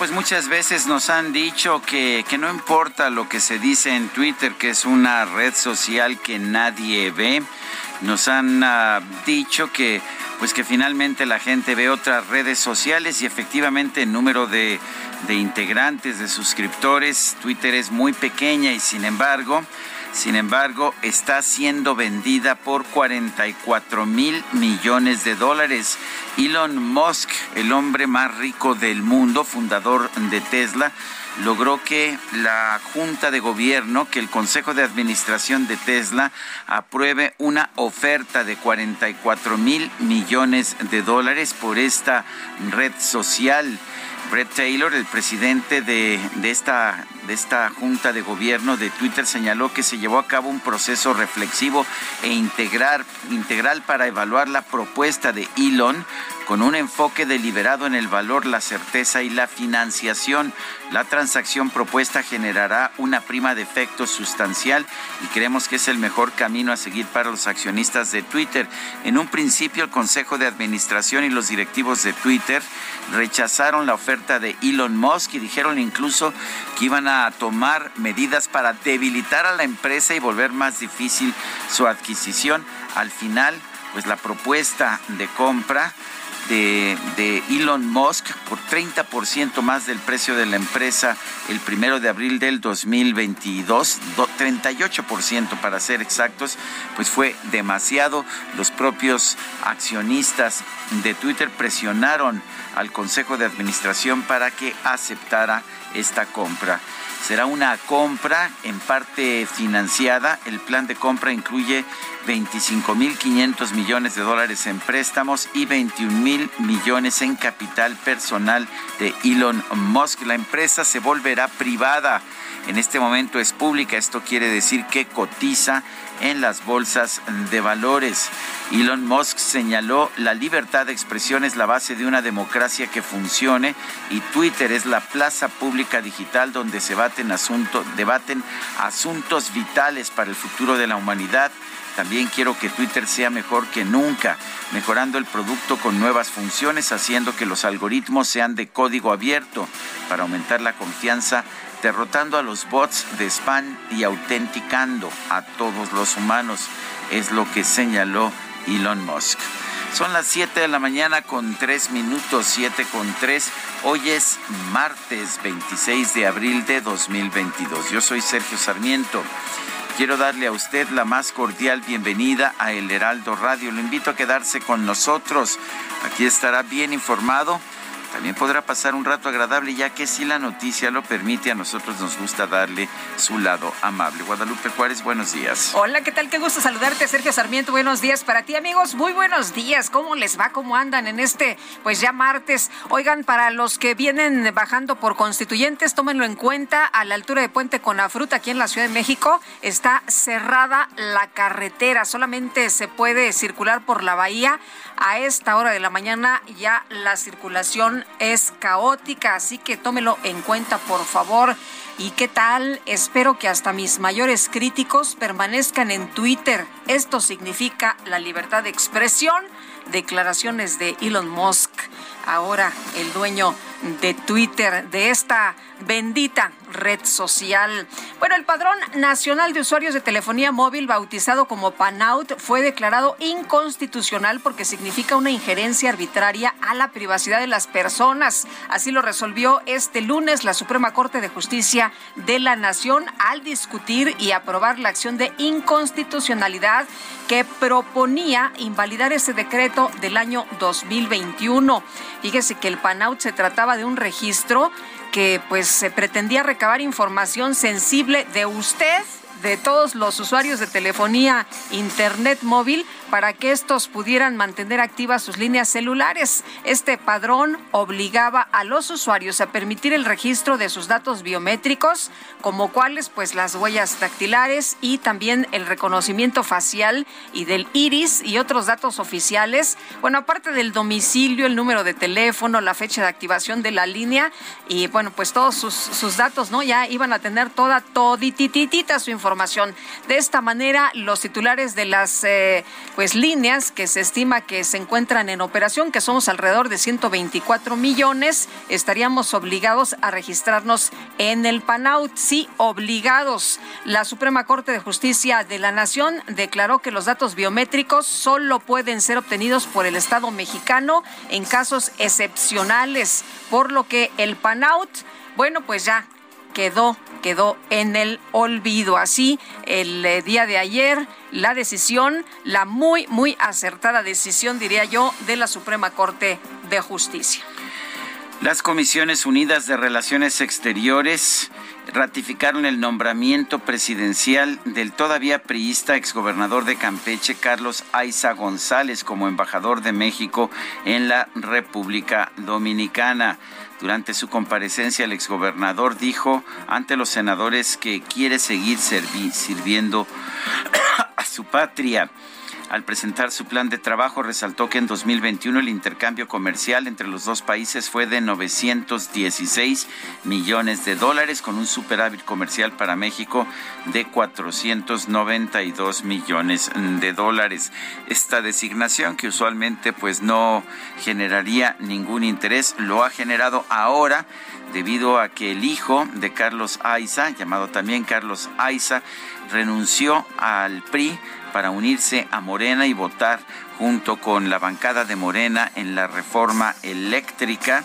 Pues muchas veces nos han dicho que, que, no importa lo que se dice en Twitter, que es una red social que nadie ve. Nos han uh, dicho que pues que finalmente la gente ve otras redes sociales y efectivamente el número de, de integrantes, de suscriptores, Twitter es muy pequeña y sin embargo sin embargo, está siendo vendida por 44 mil millones de dólares. Elon Musk, el hombre más rico del mundo, fundador de Tesla, logró que la Junta de Gobierno, que el Consejo de Administración de Tesla apruebe una oferta de 44 mil millones de dólares por esta red social. Brett Taylor, el presidente de, de, esta, esta junta de gobierno de Twitter, señaló que se llevó a cabo un proceso reflexivo e integral para evaluar la propuesta de Elon con un enfoque deliberado en el valor, la certeza y la financiación. La transacción propuesta generará una prima de efecto sustancial y creemos que es el mejor camino a seguir para los accionistas de Twitter. En un principio, el Consejo de Administración y los directivos de Twitter rechazaron la oferta de Elon Musk y dijeron incluso que iban a tomar medidas para debilitar a la empresa y volver más difícil su adquisición. Al final, pues la propuesta de compra de, Elon Musk por 30% más del precio de la empresa el primero de abril del 2022, 38% para ser exactos, pues fue demasiado. Los propios accionistas de Twitter presionaron al Consejo de Administración para que aceptara esta compra. Será una compra en parte financiada. El plan de compra incluye 25.500 millones de dólares en préstamos y 21 mil millones en capital personal de Elon Musk. La empresa se volverá privada. En este momento es pública. Esto quiere decir que cotiza en las bolsas de valores. Elon Musk señaló la libertad de expresión es la base de una democracia que funcione y Twitter es la plaza pública digital donde se baten asuntos, debaten asuntos vitales para el futuro de la humanidad. También quiero que Twitter sea mejor que nunca, mejorando el producto con nuevas funciones, haciendo que los algoritmos sean de código abierto para aumentar la confianza derrotando a los bots de spam y autenticando a todos los humanos, es lo que señaló Elon Musk. Son las 7 de la mañana con 3 minutos, 7 con 3. Hoy es martes 26 de abril de 2022. Yo soy Sergio Sarmiento. Quiero darle a usted la más cordial bienvenida a El Heraldo Radio. Lo invito a quedarse con nosotros. Aquí estará bien informado también podrá pasar un rato agradable, ya que si la noticia lo permite, a nosotros nos gusta darle su lado amable. Guadalupe Juárez, buenos días. Hola, ¿qué tal? Qué gusto saludarte, Sergio Sarmiento. Buenos días para ti, amigos. Muy buenos días. ¿Cómo les va? ¿Cómo andan en este, pues ya martes? Oigan, para los que vienen bajando por constituyentes, tómenlo en cuenta. A la altura de Puente Conafruta, aquí en la Ciudad de México, está cerrada la carretera. Solamente se puede circular por la bahía. A esta hora de la mañana ya la circulación es caótica, así que tómelo en cuenta, por favor. ¿Y qué tal? Espero que hasta mis mayores críticos permanezcan en Twitter. Esto significa la libertad de expresión. Declaraciones de Elon Musk, ahora el dueño de Twitter, de esta bendita red social. Bueno, el Padrón Nacional de Usuarios de Telefonía Móvil, bautizado como PANOUT, fue declarado inconstitucional porque significa una injerencia arbitraria a la privacidad de las personas. Así lo resolvió este lunes la Suprema Corte de Justicia de la Nación al discutir y aprobar la acción de inconstitucionalidad que proponía invalidar ese decreto del año 2021. Fíjese que el PANOUT se trataba de un registro que pues se pretendía recabar información sensible de usted de todos los usuarios de telefonía internet móvil para que estos pudieran mantener activas sus líneas celulares. Este padrón obligaba a los usuarios a permitir el registro de sus datos biométricos, como cuáles pues las huellas dactilares y también el reconocimiento facial y del iris y otros datos oficiales. Bueno, aparte del domicilio, el número de teléfono, la fecha de activación de la línea y bueno, pues todos sus, datos, ¿no? Ya iban a tener toda, todititita su información. De esta manera, los titulares de las eh, pues líneas que se estima que se encuentran en operación, que somos alrededor de 124 millones, estaríamos obligados a registrarnos en el PANAUT. Sí, obligados. La Suprema Corte de Justicia de la Nación declaró que los datos biométricos solo pueden ser obtenidos por el Estado mexicano en casos excepcionales, por lo que el PANAUT, bueno, pues ya quedó, quedó en el olvido. Así, el eh, día de ayer, la decisión, la muy, muy acertada decisión, diría yo, de la Suprema Corte de Justicia. Las Comisiones Unidas de Relaciones Exteriores ratificaron el nombramiento presidencial del todavía priista exgobernador de Campeche, Carlos Aiza González, como embajador de México en la República Dominicana. Durante su comparecencia, el exgobernador dijo ante los senadores que quiere seguir sirviendo a su patria. Al presentar su plan de trabajo, resaltó que en 2021 el intercambio comercial entre los dos países fue de 916 millones de dólares, con un superávit comercial para México de 492 millones de dólares. Esta designación, que usualmente pues no generaría ningún interés, lo ha generado ahora debido a que el hijo de Carlos Aiza, llamado también Carlos Aiza, renunció al PRI para unirse a Morena y votar junto con la bancada de Morena en la reforma eléctrica.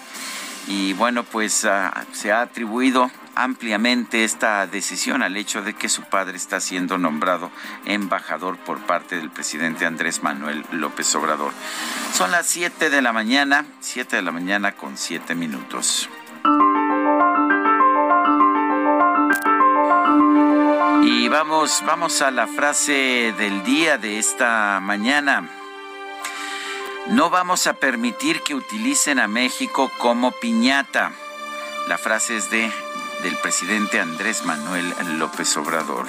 Y bueno, pues ah, se ha atribuido ampliamente esta decisión al hecho de que su padre está siendo nombrado embajador por parte del presidente Andrés Manuel López Obrador. Son las 7 de la mañana, 7 de la mañana con 7 minutos. Y vamos, vamos a la frase del día de esta mañana. No vamos a permitir que utilicen a México como piñata. La frase es de del presidente Andrés Manuel López Obrador.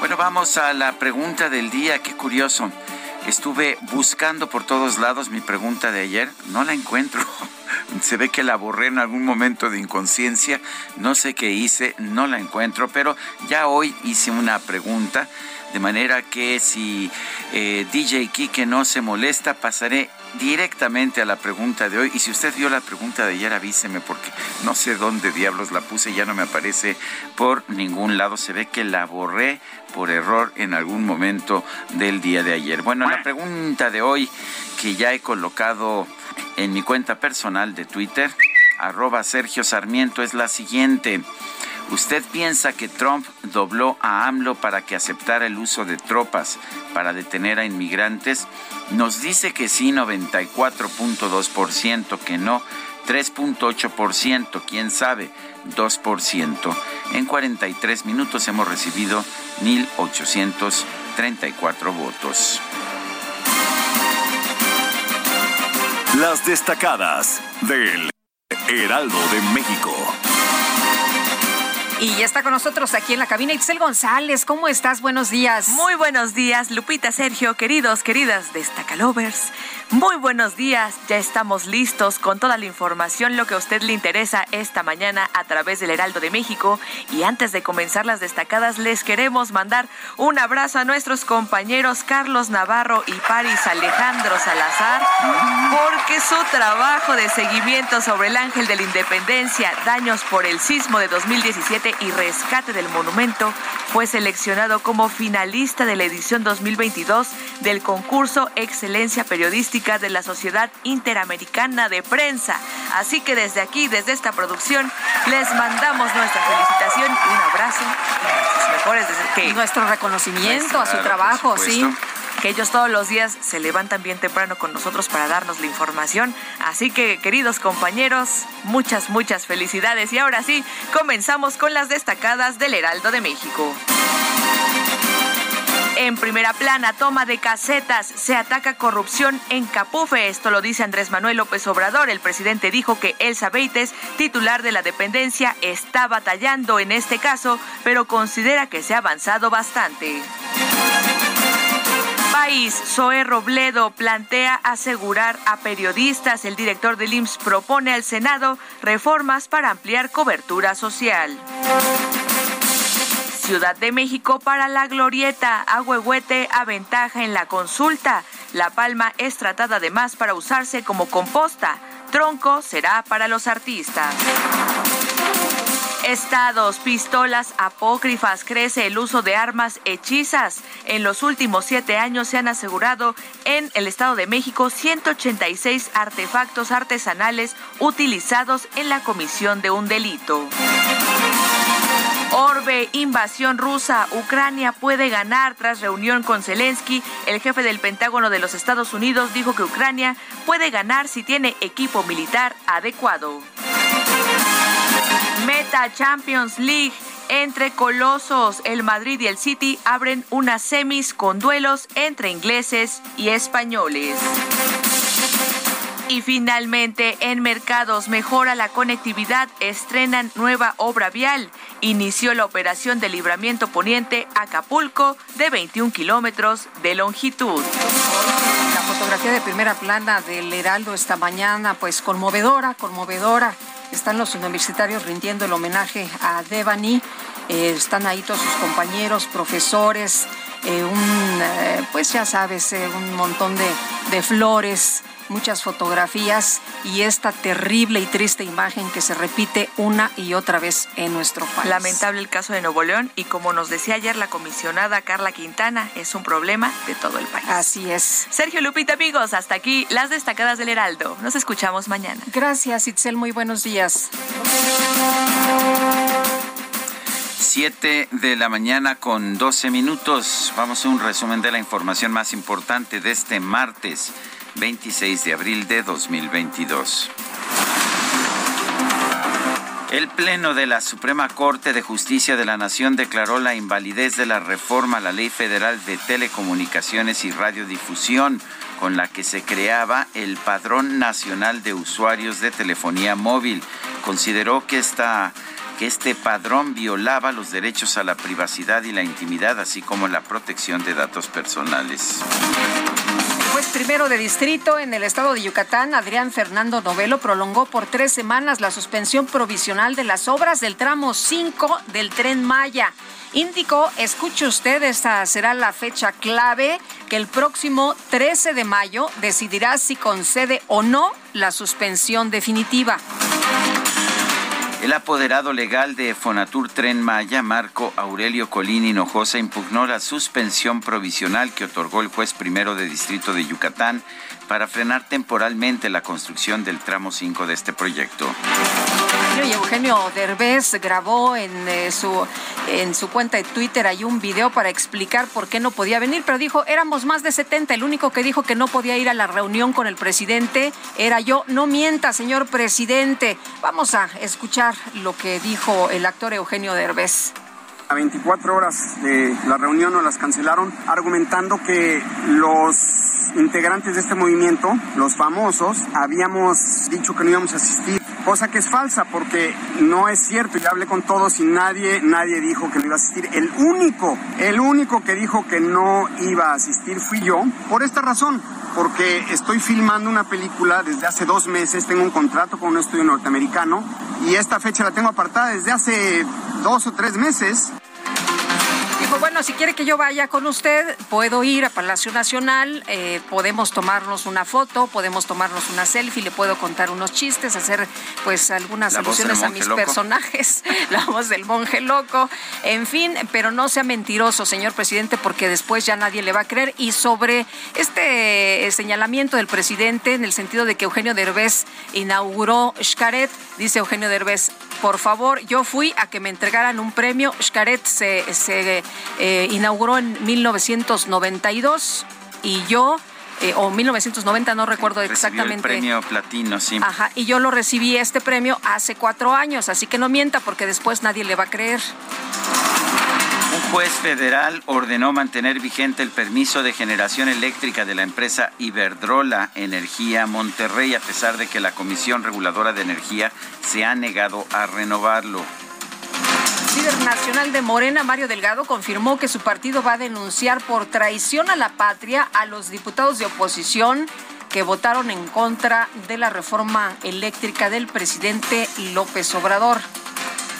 Bueno, vamos a la pregunta del día. Qué curioso. Estuve buscando por todos lados mi pregunta de ayer, no la encuentro. Se ve que la borré en algún momento de inconsciencia, no sé qué hice, no la encuentro, pero ya hoy hice una pregunta, de manera que si eh, DJ Kike no se molesta, pasaré directamente a la pregunta de hoy. Y si usted vio la pregunta de ayer, avíseme porque no sé dónde diablos la puse, ya no me aparece por ningún lado. Se ve que la borré por error en algún momento del día de ayer. Bueno, la pregunta de hoy que ya he colocado en mi cuenta personal de Twitter, arroba Sergio Sarmiento, es la siguiente. ¿Usted piensa que Trump dobló a AMLO para que aceptara el uso de tropas para detener a inmigrantes? Nos dice que sí, 94.2%, que no, 3.8%, quién sabe, 2%. En 43 minutos hemos recibido 1.834 votos. Las destacadas del Heraldo de México. Y ya está con nosotros aquí en la cabina Itzel González. ¿Cómo estás? Buenos días. Muy buenos días, Lupita, Sergio, queridos, queridas Destacalovers. Muy buenos días, ya estamos listos con toda la información, lo que a usted le interesa esta mañana a través del Heraldo de México. Y antes de comenzar las destacadas, les queremos mandar un abrazo a nuestros compañeros Carlos Navarro y Paris Alejandro Salazar, porque su trabajo de seguimiento sobre el Ángel de la Independencia, daños por el sismo de 2017, y rescate del monumento, fue seleccionado como finalista de la edición 2022 del concurso Excelencia Periodística de la Sociedad Interamericana de Prensa. Así que desde aquí, desde esta producción, les mandamos nuestra felicitación un abrazo. Y mejores que nuestro reconocimiento a su trabajo, sí que ellos todos los días se levantan bien temprano con nosotros para darnos la información. Así que, queridos compañeros, muchas, muchas felicidades. Y ahora sí, comenzamos con las destacadas del Heraldo de México. En primera plana, toma de casetas, se ataca corrupción en Capufe. Esto lo dice Andrés Manuel López Obrador. El presidente dijo que Elsa Beites, titular de la dependencia, está batallando en este caso, pero considera que se ha avanzado bastante país, Zoe Robledo plantea asegurar a periodistas. El director del IMSS propone al Senado reformas para ampliar cobertura social. Ciudad de México para la glorieta. Agüehuete aventaja en la consulta. La palma es tratada además para usarse como composta. Tronco será para los artistas. Estados, pistolas apócrifas, crece el uso de armas hechizas. En los últimos siete años se han asegurado en el Estado de México 186 artefactos artesanales utilizados en la comisión de un delito. Orbe, invasión rusa. Ucrania puede ganar tras reunión con Zelensky. El jefe del Pentágono de los Estados Unidos dijo que Ucrania puede ganar si tiene equipo militar adecuado. Meta Champions League. Entre Colosos, el Madrid y el City abren unas semis con duelos entre ingleses y españoles. Y finalmente, en mercados mejora la conectividad, estrenan nueva obra vial. Inició la operación de libramiento poniente Acapulco de 21 kilómetros de longitud. La fotografía de primera plana del Heraldo esta mañana, pues conmovedora, conmovedora. Están los universitarios rindiendo el homenaje a Devani. Eh, están ahí todos sus compañeros, profesores, eh, un, eh, pues ya sabes, un montón de, de flores, muchas fotografías y esta terrible y triste imagen que se repite una y otra vez en nuestro país. Lamentable el caso de Nuevo León y como nos decía ayer la comisionada Carla Quintana, es un problema de todo el país. Así es. Sergio Lupita, amigos, hasta aquí las destacadas del Heraldo. Nos escuchamos mañana. Gracias, Itzel. Muy buenos días. Siete de la mañana con 12 minutos. Vamos a un resumen de la información más importante de este martes. 26 de abril de 2022. El Pleno de la Suprema Corte de Justicia de la Nación declaró la invalidez de la reforma a la Ley Federal de Telecomunicaciones y Radiodifusión, con la que se creaba el Padrón Nacional de Usuarios de Telefonía Móvil. Consideró que esta que este padrón violaba los derechos a la privacidad y la intimidad, así como la protección de datos personales juez primero de distrito en el estado de Yucatán, Adrián Fernando Novelo, prolongó por tres semanas la suspensión provisional de las obras del tramo 5 del tren Maya. Indicó, escuche usted, esta será la fecha clave que el próximo 13 de mayo decidirá si concede o no la suspensión definitiva. El apoderado legal de Fonatur Tren Maya, Marco Aurelio Colín Hinojosa, impugnó la suspensión provisional que otorgó el juez primero de distrito de Yucatán para frenar temporalmente la construcción del tramo 5 de este proyecto. Y Eugenio Derbez grabó en, eh, su, en su cuenta de Twitter hay un video para explicar por qué no podía venir, pero dijo, éramos más de 70, el único que dijo que no podía ir a la reunión con el presidente era yo. No mienta, señor presidente. Vamos a escuchar lo que dijo el actor Eugenio Derbez. A 24 horas de la reunión nos las cancelaron argumentando que los integrantes de este movimiento, los famosos, habíamos dicho que no íbamos a asistir cosa que es falsa porque no es cierto. Ya hablé con todos y nadie, nadie dijo que no iba a asistir. El único, el único que dijo que no iba a asistir fui yo, por esta razón, porque estoy filmando una película desde hace dos meses, tengo un contrato con un estudio norteamericano y esta fecha la tengo apartada desde hace dos o tres meses. Dijo, bueno, si quiere que yo vaya con usted, puedo ir a Palacio Nacional, eh, podemos tomarnos una foto, podemos tomarnos una selfie, le puedo contar unos chistes, hacer pues algunas alusiones a mis personajes, la voz del monje loco, en fin, pero no sea mentiroso, señor presidente, porque después ya nadie le va a creer. Y sobre este señalamiento del presidente, en el sentido de que Eugenio Derbez inauguró Xcaret, dice Eugenio Derbez, por favor, yo fui a que me entregaran un premio, Xcaret se, se eh, inauguró en 1992 y yo eh, o 1990, no recuerdo exactamente. El premio platino, sí. Ajá, y yo lo recibí este premio hace cuatro años, así que no mienta porque después nadie le va a creer. Un juez federal ordenó mantener vigente el permiso de generación eléctrica de la empresa Iberdrola Energía Monterrey, a pesar de que la Comisión Reguladora de Energía se ha negado a renovarlo líder nacional de Morena, Mario Delgado, confirmó que su partido va a denunciar por traición a la patria a los diputados de oposición que votaron en contra de la reforma eléctrica del presidente López Obrador.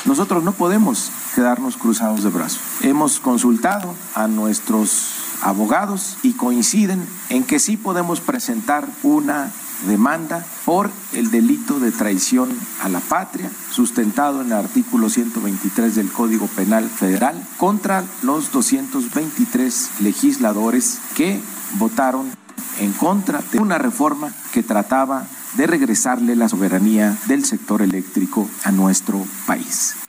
Nosotros no podemos quedarnos cruzados de brazos. Hemos consultado a nuestros abogados y coinciden en que sí podemos presentar una demanda por el delito de traición a la patria, sustentado en el artículo 123 del Código Penal Federal, contra los 223 legisladores que votaron en contra de una reforma que trataba de regresarle la soberanía del sector eléctrico a nuestro país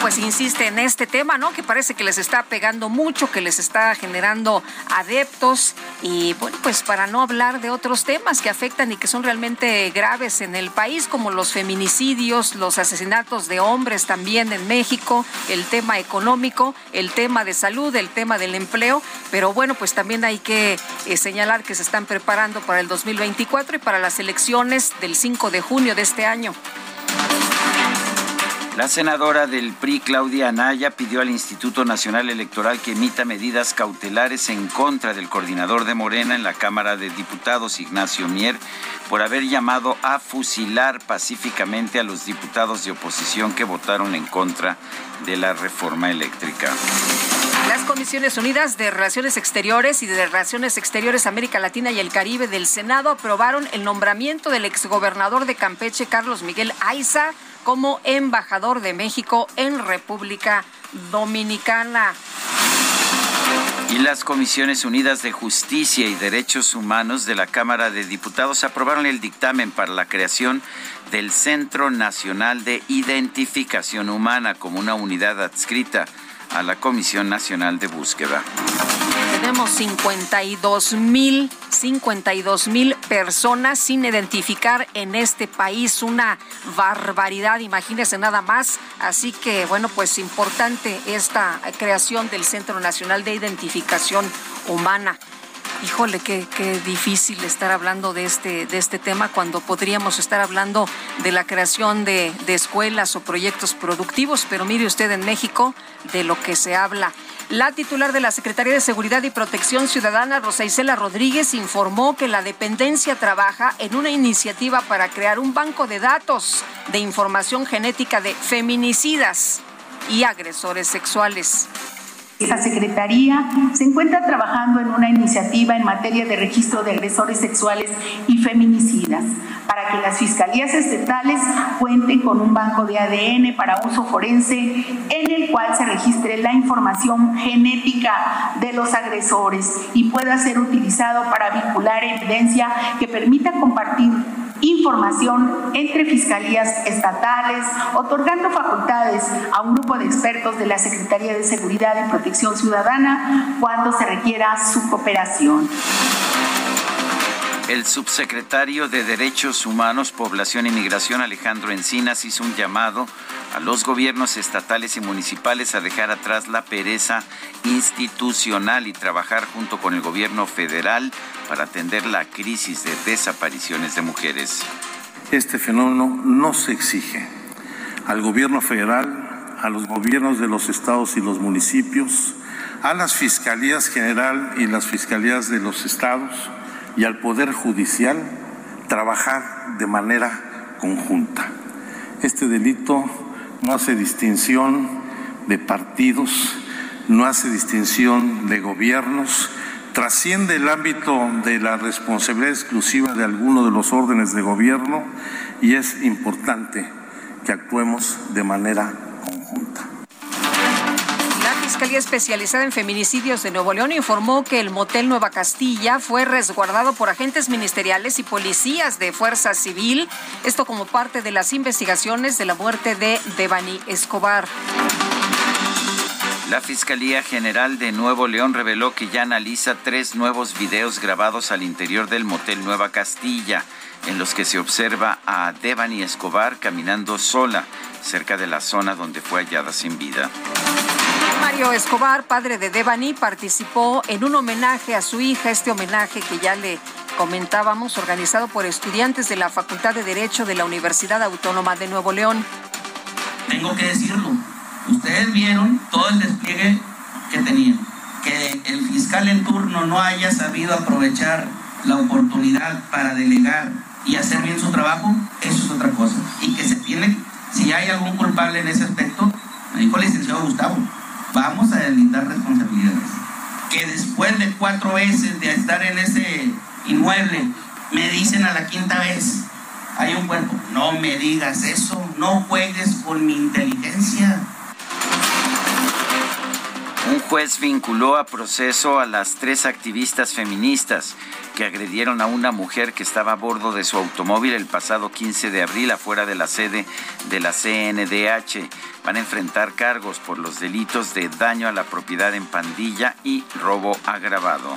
pues insiste en este tema, ¿no? Que parece que les está pegando mucho, que les está generando adeptos y bueno, pues para no hablar de otros temas que afectan y que son realmente graves en el país, como los feminicidios, los asesinatos de hombres también en México, el tema económico, el tema de salud, el tema del empleo, pero bueno, pues también hay que eh, señalar que se están preparando para el 2024 y para las elecciones del 5 de junio de este año. La senadora del PRI, Claudia Anaya, pidió al Instituto Nacional Electoral que emita medidas cautelares en contra del coordinador de Morena en la Cámara de Diputados, Ignacio Mier, por haber llamado a fusilar pacíficamente a los diputados de oposición que votaron en contra de la reforma eléctrica. Las Comisiones Unidas de Relaciones Exteriores y de Relaciones Exteriores América Latina y el Caribe del Senado aprobaron el nombramiento del exgobernador de Campeche, Carlos Miguel Aiza, como embajador de México en República Dominicana. Y las Comisiones Unidas de Justicia y Derechos Humanos de la Cámara de Diputados aprobaron el dictamen para la creación del Centro Nacional de Identificación Humana como una unidad adscrita a la Comisión Nacional de Búsqueda. Tenemos 52 mil, 52 mil personas sin identificar en este país. Una barbaridad, imagínense nada más. Así que, bueno, pues importante esta creación del Centro Nacional de Identificación Humana. Híjole, qué, qué, difícil estar hablando de este, de este tema cuando podríamos estar hablando de la creación de, de escuelas o proyectos productivos, pero mire usted en México de lo que se habla. La titular de la Secretaría de Seguridad y Protección Ciudadana, Rosa Isela Rodríguez, informó que la dependencia trabaja en una iniciativa para crear un banco de datos de información genética de feminicidas y agresores sexuales. Esta Secretaría se encuentra trabajando en una iniciativa en materia de registro de agresores sexuales y feminicidas para que las fiscalías estatales cuenten con un banco de ADN para uso forense en el cual se registre la información genética de los agresores y pueda ser utilizado para vincular evidencia que permita compartir información entre fiscalías estatales, otorgando facultades a un grupo de expertos de la Secretaría de Seguridad y Protección Ciudadana cuando se requiera su cooperación. El subsecretario de Derechos Humanos, Población y Migración, Alejandro Encinas, hizo un llamado a los gobiernos estatales y municipales a dejar atrás la pereza institucional y trabajar junto con el gobierno federal para atender la crisis de desapariciones de mujeres. Este fenómeno no se exige al gobierno federal, a los gobiernos de los estados y los municipios, a las fiscalías general y las fiscalías de los estados y al Poder Judicial trabajar de manera conjunta. Este delito no hace distinción de partidos, no hace distinción de gobiernos, trasciende el ámbito de la responsabilidad exclusiva de alguno de los órdenes de gobierno y es importante que actuemos de manera conjunta. Fiscalía Especializada en Feminicidios de Nuevo León informó que el motel Nueva Castilla fue resguardado por agentes ministeriales y policías de Fuerza Civil, esto como parte de las investigaciones de la muerte de Devani Escobar. La Fiscalía General de Nuevo León reveló que ya analiza tres nuevos videos grabados al interior del motel Nueva Castilla, en los que se observa a Devani Escobar caminando sola cerca de la zona donde fue hallada sin vida. Mario Escobar, padre de Devani, participó en un homenaje a su hija, este homenaje que ya le comentábamos, organizado por estudiantes de la Facultad de Derecho de la Universidad Autónoma de Nuevo León. Tengo que decirlo, ustedes vieron todo el despliegue que tenían. Que el fiscal en turno no haya sabido aprovechar la oportunidad para delegar y hacer bien su trabajo, eso es otra cosa. Y que se tiene, si hay algún culpable en ese aspecto, me dijo el licenciado Gustavo, vamos a deslindar responsabilidades. Que después de cuatro veces de estar en ese inmueble, me dicen a la quinta vez, hay un cuerpo. No me digas eso, no juegues con mi inteligencia. Un juez vinculó a proceso a las tres activistas feministas que agredieron a una mujer que estaba a bordo de su automóvil el pasado 15 de abril afuera de la sede de la CNDH. Van a enfrentar cargos por los delitos de daño a la propiedad en pandilla y robo agravado.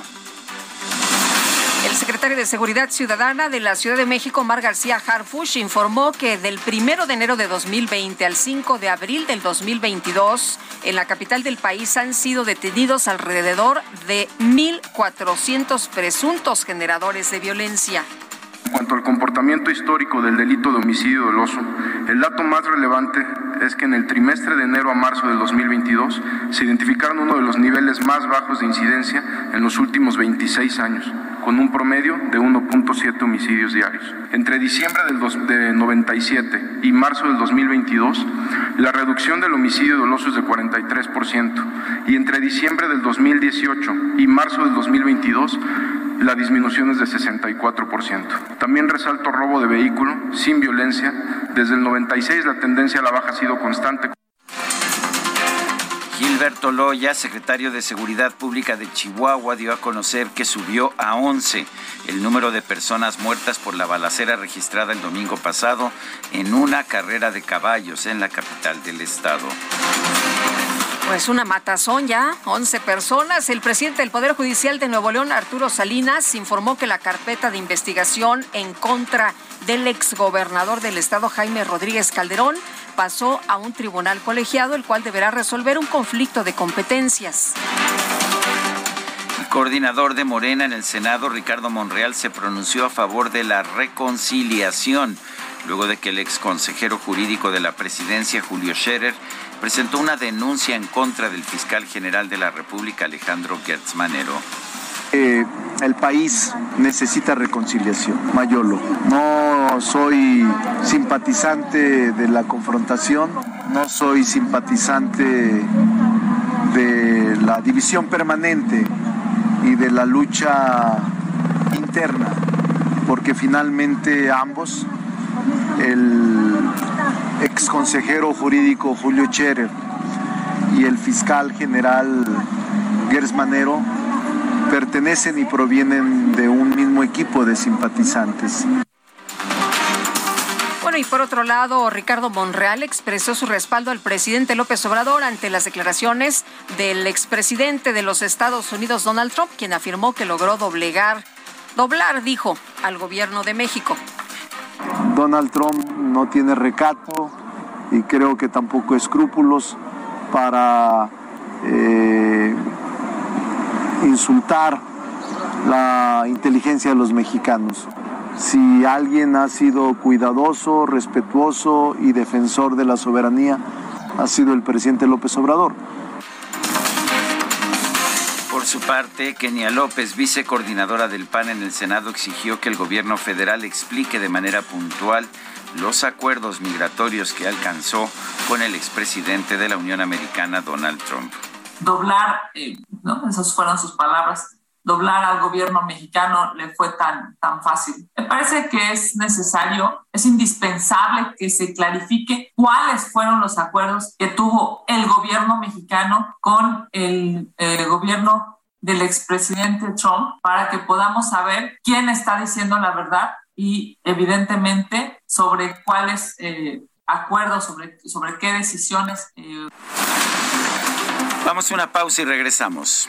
El secretario de Seguridad Ciudadana de la Ciudad de México, Mar García Harfush, informó que del 1 de enero de 2020 al 5 de abril del 2022, en la capital del país han sido detenidos alrededor de 1.400 presuntos generadores de violencia. Cuanto al comportamiento histórico del delito de homicidio doloso, el dato más relevante es que en el trimestre de enero a marzo del 2022 se identificaron uno de los niveles más bajos de incidencia en los últimos 26 años, con un promedio de 1.7 homicidios diarios. Entre diciembre del de 97 y marzo del 2022, la reducción del homicidio doloso es de 43%, y entre diciembre del 2018 y marzo del 2022, la disminución es de 64%. También resalto robo de vehículo sin violencia. Desde el 96 la tendencia a la baja ha sido constante. Gilberto Loya, secretario de Seguridad Pública de Chihuahua, dio a conocer que subió a 11 el número de personas muertas por la balacera registrada el domingo pasado en una carrera de caballos en la capital del estado. Pues una matazón ya, 11 personas. El presidente del Poder Judicial de Nuevo León, Arturo Salinas, informó que la carpeta de investigación en contra del exgobernador del estado, Jaime Rodríguez Calderón, pasó a un tribunal colegiado, el cual deberá resolver un conflicto de competencias. El coordinador de Morena en el Senado, Ricardo Monreal, se pronunció a favor de la reconciliación luego de que el ex consejero jurídico de la presidencia, Julio Scherer, presentó una denuncia en contra del fiscal general de la República, Alejandro Gertz Manero. Eh, el país necesita reconciliación, Mayolo. No soy simpatizante de la confrontación, no soy simpatizante de la división permanente y de la lucha interna, porque finalmente ambos el ex consejero jurídico Julio Scherer y el fiscal general Gers Manero pertenecen y provienen de un mismo equipo de simpatizantes. Bueno, y por otro lado, Ricardo Monreal expresó su respaldo al presidente López Obrador ante las declaraciones del expresidente de los Estados Unidos, Donald Trump, quien afirmó que logró doblegar, doblar, dijo, al gobierno de México. Donald Trump no tiene recato y creo que tampoco escrúpulos para eh, insultar la inteligencia de los mexicanos. si alguien ha sido cuidadoso, respetuoso y defensor de la soberanía, ha sido el presidente López Obrador. Por su parte, Kenia López, vicecoordinadora del PAN en el Senado, exigió que el gobierno federal explique de manera puntual los acuerdos migratorios que alcanzó con el expresidente de la Unión Americana, Donald Trump. Doblar, eh, ¿no? esas fueron sus palabras, doblar al gobierno mexicano le fue tan, tan fácil. Me parece que es necesario, es indispensable que se clarifique cuáles fueron los acuerdos que tuvo el gobierno mexicano con el eh, gobierno del expresidente Trump para que podamos saber quién está diciendo la verdad y evidentemente sobre cuáles eh, acuerdos, sobre, sobre qué decisiones. Eh. Vamos a una pausa y regresamos.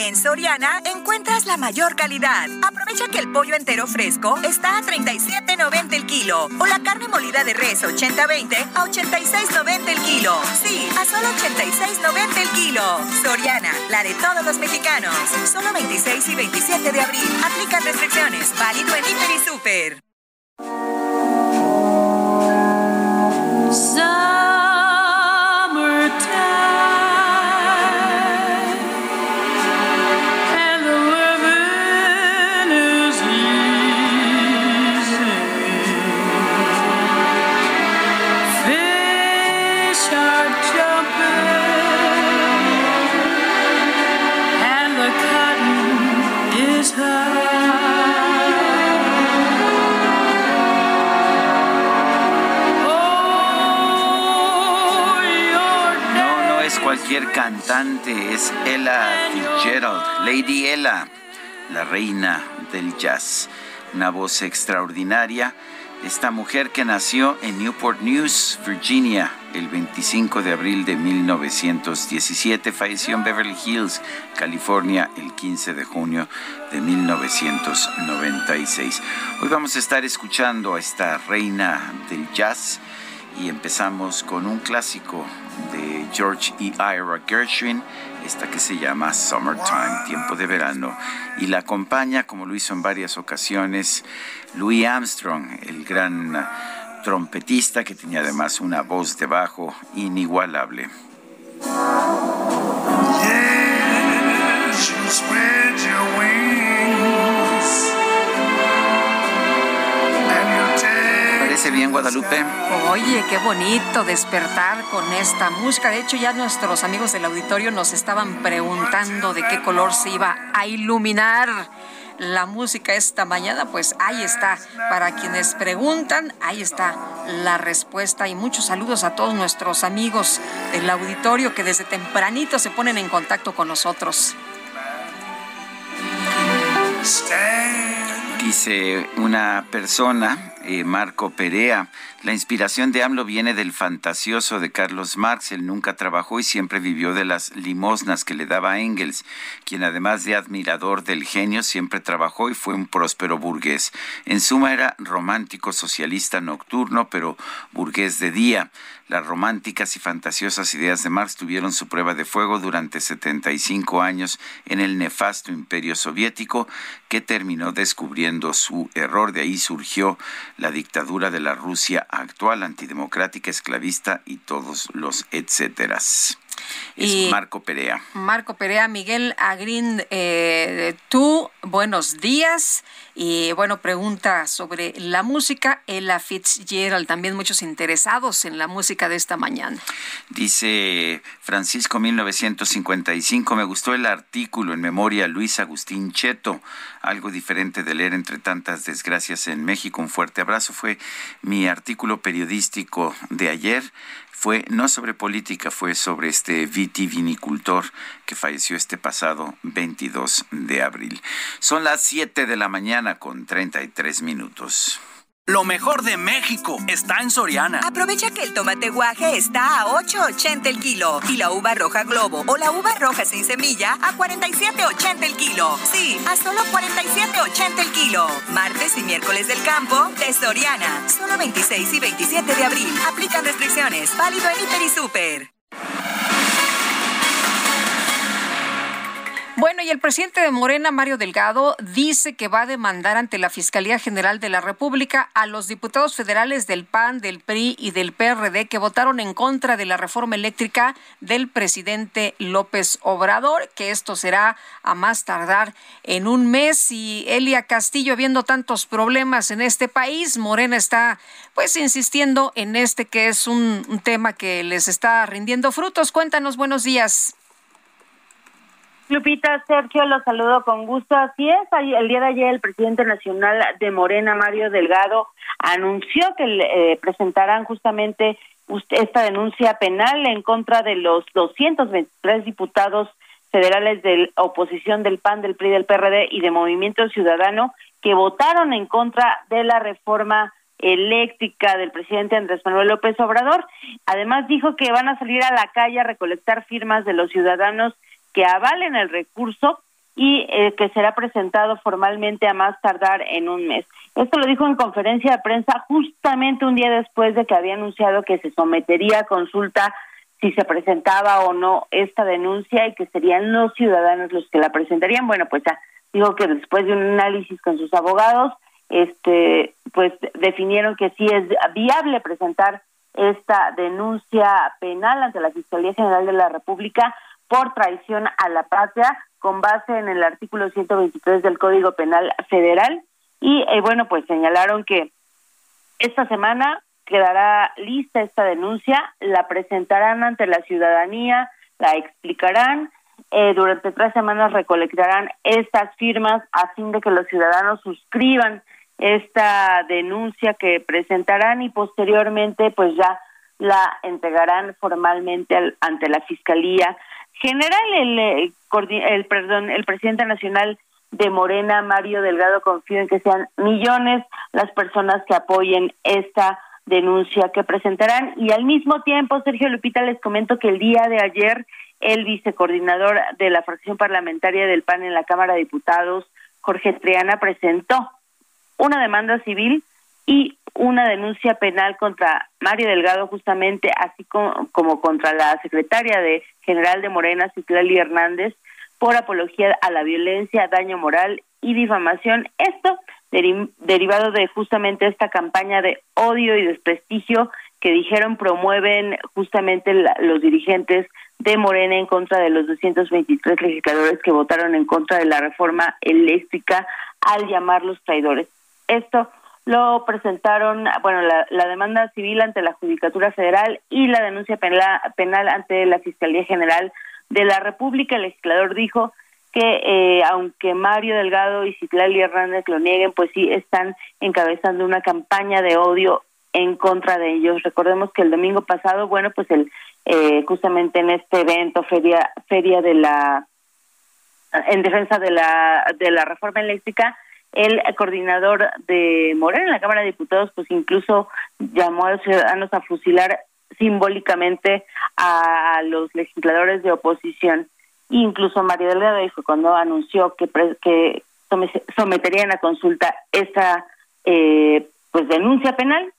En Soriana encuentras la mayor calidad. Aprovecha que el pollo entero fresco está a 37.90 el kilo o la carne molida de res 80-20 a 86.90 el kilo. Sí, a solo 86.90 el kilo. Soriana, la de todos los mexicanos. Solo 26 y 27 de abril. Aplican restricciones. Válido en Hiper y Super. cualquier es Ella Fitzgerald, Lady Ella, la reina del jazz. Una voz extraordinaria. Esta mujer que nació en Newport News, Virginia, el 25 de abril de 1917, falleció en Beverly Hills, California, el 15 de junio de 1996. Hoy vamos a estar escuchando a esta reina del jazz y empezamos con un clásico de George E. Ira Gershwin, esta que se llama Summertime, tiempo de verano, y la acompaña, como lo hizo en varias ocasiones, Louis Armstrong, el gran trompetista que tenía además una voz de bajo inigualable. Bien, Guadalupe? Oye, qué bonito despertar con esta música. De hecho, ya nuestros amigos del auditorio nos estaban preguntando de qué color se iba a iluminar la música esta mañana, pues ahí está. Para quienes preguntan, ahí está la respuesta. Y muchos saludos a todos nuestros amigos del auditorio que desde tempranito se ponen en contacto con nosotros. Dice una persona, eh, Marco Perea, la inspiración de AMLO viene del fantasioso de Carlos Marx. Él nunca trabajó y siempre vivió de las limosnas que le daba Engels, quien además de admirador del genio, siempre trabajó y fue un próspero burgués. En suma era romántico socialista nocturno, pero burgués de día. Las románticas y fantasiosas ideas de Marx tuvieron su prueba de fuego durante 75 años en el nefasto imperio soviético que terminó descubriendo su error. De ahí surgió la dictadura de la Rusia actual, antidemocrática, esclavista y todos los etcéteras. Es Marco Perea. Marco Perea, Miguel Agrín, eh, tú, buenos días. Y bueno, pregunta sobre la música. Ella Fitzgerald, también muchos interesados en la música de esta mañana. Dice Francisco 1955, me gustó el artículo en memoria Luis Agustín Cheto, algo diferente de leer entre tantas desgracias en México. Un fuerte abrazo. Fue mi artículo periodístico de ayer fue no sobre política, fue sobre este este vitivinicultor que falleció este pasado 22 de abril. Son las 7 de la mañana con 33 minutos. Lo mejor de México está en Soriana. Aprovecha que el tomate guaje está a 8.80 el kilo y la uva roja globo o la uva roja sin semilla a 47.80 el kilo. Sí, a solo 47.80 el kilo. Martes y miércoles del campo de Soriana. Solo 26 y 27 de abril. Aplican restricciones. Válido en Hiper y Super. Bueno, y el presidente de Morena, Mario Delgado, dice que va a demandar ante la Fiscalía General de la República a los diputados federales del PAN, del PRI y del PRD que votaron en contra de la reforma eléctrica del presidente López Obrador, que esto será a más tardar en un mes. Y Elia Castillo, viendo tantos problemas en este país, Morena está pues insistiendo en este que es un, un tema que les está rindiendo frutos. Cuéntanos, buenos días. Lupita, Sergio, los saludo con gusto. Así es, el día de ayer el presidente nacional de Morena, Mario Delgado, anunció que eh, presentarán justamente esta denuncia penal en contra de los 223 diputados federales de oposición del PAN, del PRI, del PRD y de Movimiento Ciudadano que votaron en contra de la reforma eléctrica del presidente Andrés Manuel López Obrador. Además dijo que van a salir a la calle a recolectar firmas de los ciudadanos que avalen el recurso y eh, que será presentado formalmente a más tardar en un mes. Esto lo dijo en conferencia de prensa justamente un día después de que había anunciado que se sometería a consulta si se presentaba o no esta denuncia y que serían los ciudadanos los que la presentarían. Bueno, pues ya digo que después de un análisis con sus abogados, este, pues definieron que sí es viable presentar esta denuncia penal ante la Fiscalía General de la República por traición a la patria con base en el artículo 123 del Código Penal Federal. Y eh, bueno pues señalaron que esta semana quedará lista esta denuncia, la presentarán ante la ciudadanía, la explicarán, eh, durante tres semanas recolectarán estas firmas a fin de que los ciudadanos suscriban esta denuncia que presentarán y posteriormente pues ya la entregarán formalmente ante la Fiscalía general, el, eh, el, perdón, el presidente nacional de Morena, Mario Delgado, confío en que sean millones las personas que apoyen esta denuncia que presentarán. Y al mismo tiempo, Sergio Lupita, les comento que el día de ayer el vicecoordinador de la fracción parlamentaria del PAN en la Cámara de Diputados, Jorge Triana, presentó una demanda civil y una denuncia penal contra Mario Delgado justamente, así como, contra la secretaria de general de Morena, Citlali Hernández, por apología a la violencia, daño moral y difamación. Esto derivado de justamente esta campaña de odio y desprestigio que dijeron promueven justamente los dirigentes de Morena en contra de los 223 legisladores que votaron en contra de la reforma eléctrica al llamarlos traidores. Esto lo presentaron, bueno, la, demanda civil ante la Judicatura Federal y la denuncia penal, ante la Fiscalía General de la República. El legislador dijo que eh, aunque Mario Delgado y Citlali Hernández lo nieguen, pues sí están encabezando una campaña de odio en contra de ellos. Recordemos que el domingo pasado, bueno, pues el eh, justamente en este evento feria feria de la en defensa de la de la reforma eléctrica el coordinador de Morena en la Cámara de Diputados, pues incluso llamó a los ciudadanos a fusilar simbólicamente a los legisladores de oposición. Incluso María Delgado dijo cuando anunció que, que someterían a consulta esta eh, pues denuncia penal.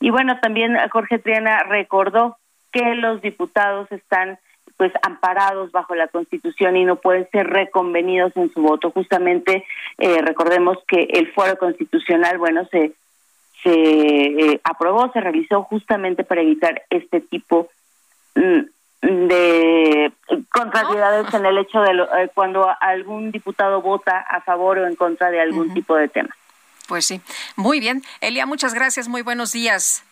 Y bueno, también Jorge Triana recordó que los diputados están pues amparados bajo la Constitución y no pueden ser reconvenidos en su voto. Justamente eh, recordemos que el fuero constitucional, bueno, se se eh, aprobó, se realizó justamente para evitar este tipo mm, de contrariedades en el hecho de eh, cuando algún diputado vota a favor o en contra de algún tipo de tema. Pues sí, muy bien. Elia, muchas gracias, muy buenos días.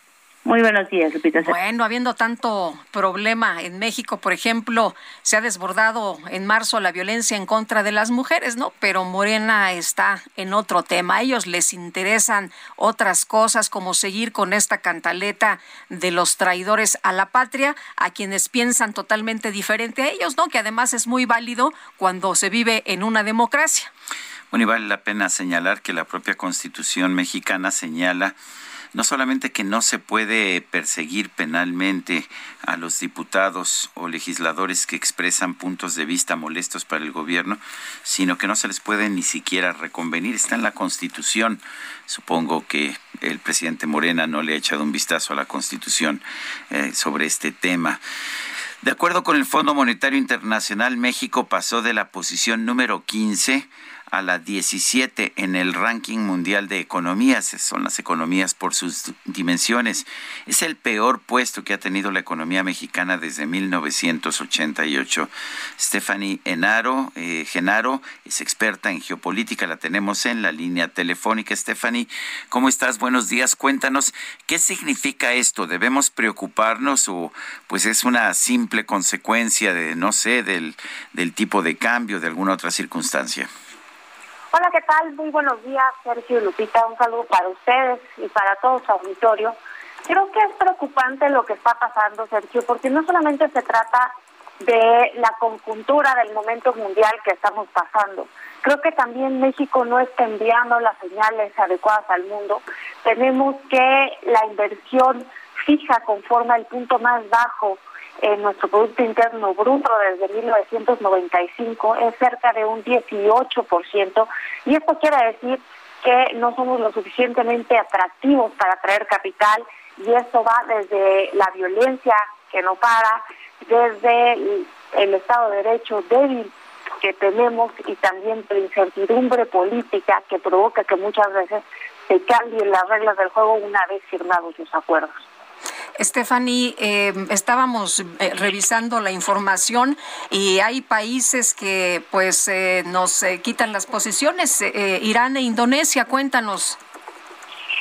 Muy buenos días, Lupita. Bueno, habiendo tanto problema en México, por ejemplo, se ha desbordado en marzo la violencia en contra de las mujeres, ¿no? Pero Morena está en otro tema. A ellos les interesan otras cosas como seguir con esta cantaleta de los traidores a la patria, a quienes piensan totalmente diferente a ellos, ¿no? Que además es muy válido cuando se vive en una democracia. Bueno, y vale la pena señalar que la propia Constitución mexicana señala no solamente que no se puede perseguir penalmente a los diputados o legisladores que expresan puntos de vista molestos para el gobierno, sino que no se les puede ni siquiera reconvenir. Está en la Constitución. Supongo que el presidente Morena no le ha echado un vistazo a la Constitución eh, sobre este tema. De acuerdo con el Fondo Monetario Internacional, México pasó de la posición número 15 a la 17 en el ranking mundial de economías. Son las economías por sus dimensiones. Es el peor puesto que ha tenido la economía mexicana desde 1988. Stephanie Enaro, eh, Genaro es experta en geopolítica. La tenemos en la línea telefónica. Stephanie, ¿cómo estás? Buenos días. Cuéntanos, ¿qué significa esto? ¿Debemos preocuparnos o pues es una simple consecuencia de, no sé, del, del tipo de cambio, de alguna otra circunstancia? Hola, ¿qué tal? Muy buenos días, Sergio y Lupita. Un saludo para ustedes y para todo su auditorio. Creo que es preocupante lo que está pasando, Sergio, porque no solamente se trata de la conjuntura del momento mundial que estamos pasando. Creo que también México no está enviando las señales adecuadas al mundo. Tenemos que la inversión fija conforma el punto más bajo en nuestro Producto Interno Bruto desde 1995 es cerca de un 18%, y esto quiere decir que no somos lo suficientemente atractivos para atraer capital, y esto va desde la violencia que no para, desde el Estado de Derecho débil que tenemos y también la incertidumbre política que provoca que muchas veces se cambien las reglas del juego una vez firmados los acuerdos. Stephanie, eh, estábamos eh, revisando la información y hay países que pues eh, nos quitan las posiciones, Irán e Indonesia, cuéntanos.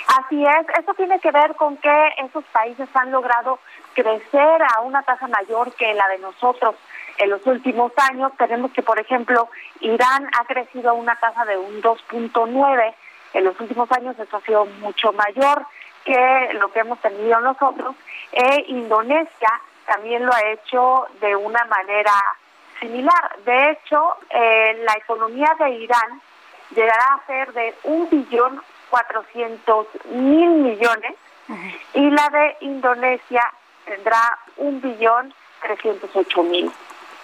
Así es, eso tiene que ver con que esos países han logrado crecer a una tasa mayor que la de nosotros en los últimos años. Tenemos que, por ejemplo, Irán ha crecido a una tasa de un 2.9 en los últimos años, eso ha sido mucho mayor que lo que hemos tenido nosotros. E Indonesia también lo ha hecho de una manera similar. De hecho, eh, la economía de Irán llegará a ser de un billón cuatrocientos mil millones y la de Indonesia tendrá un billón trescientos ocho mil.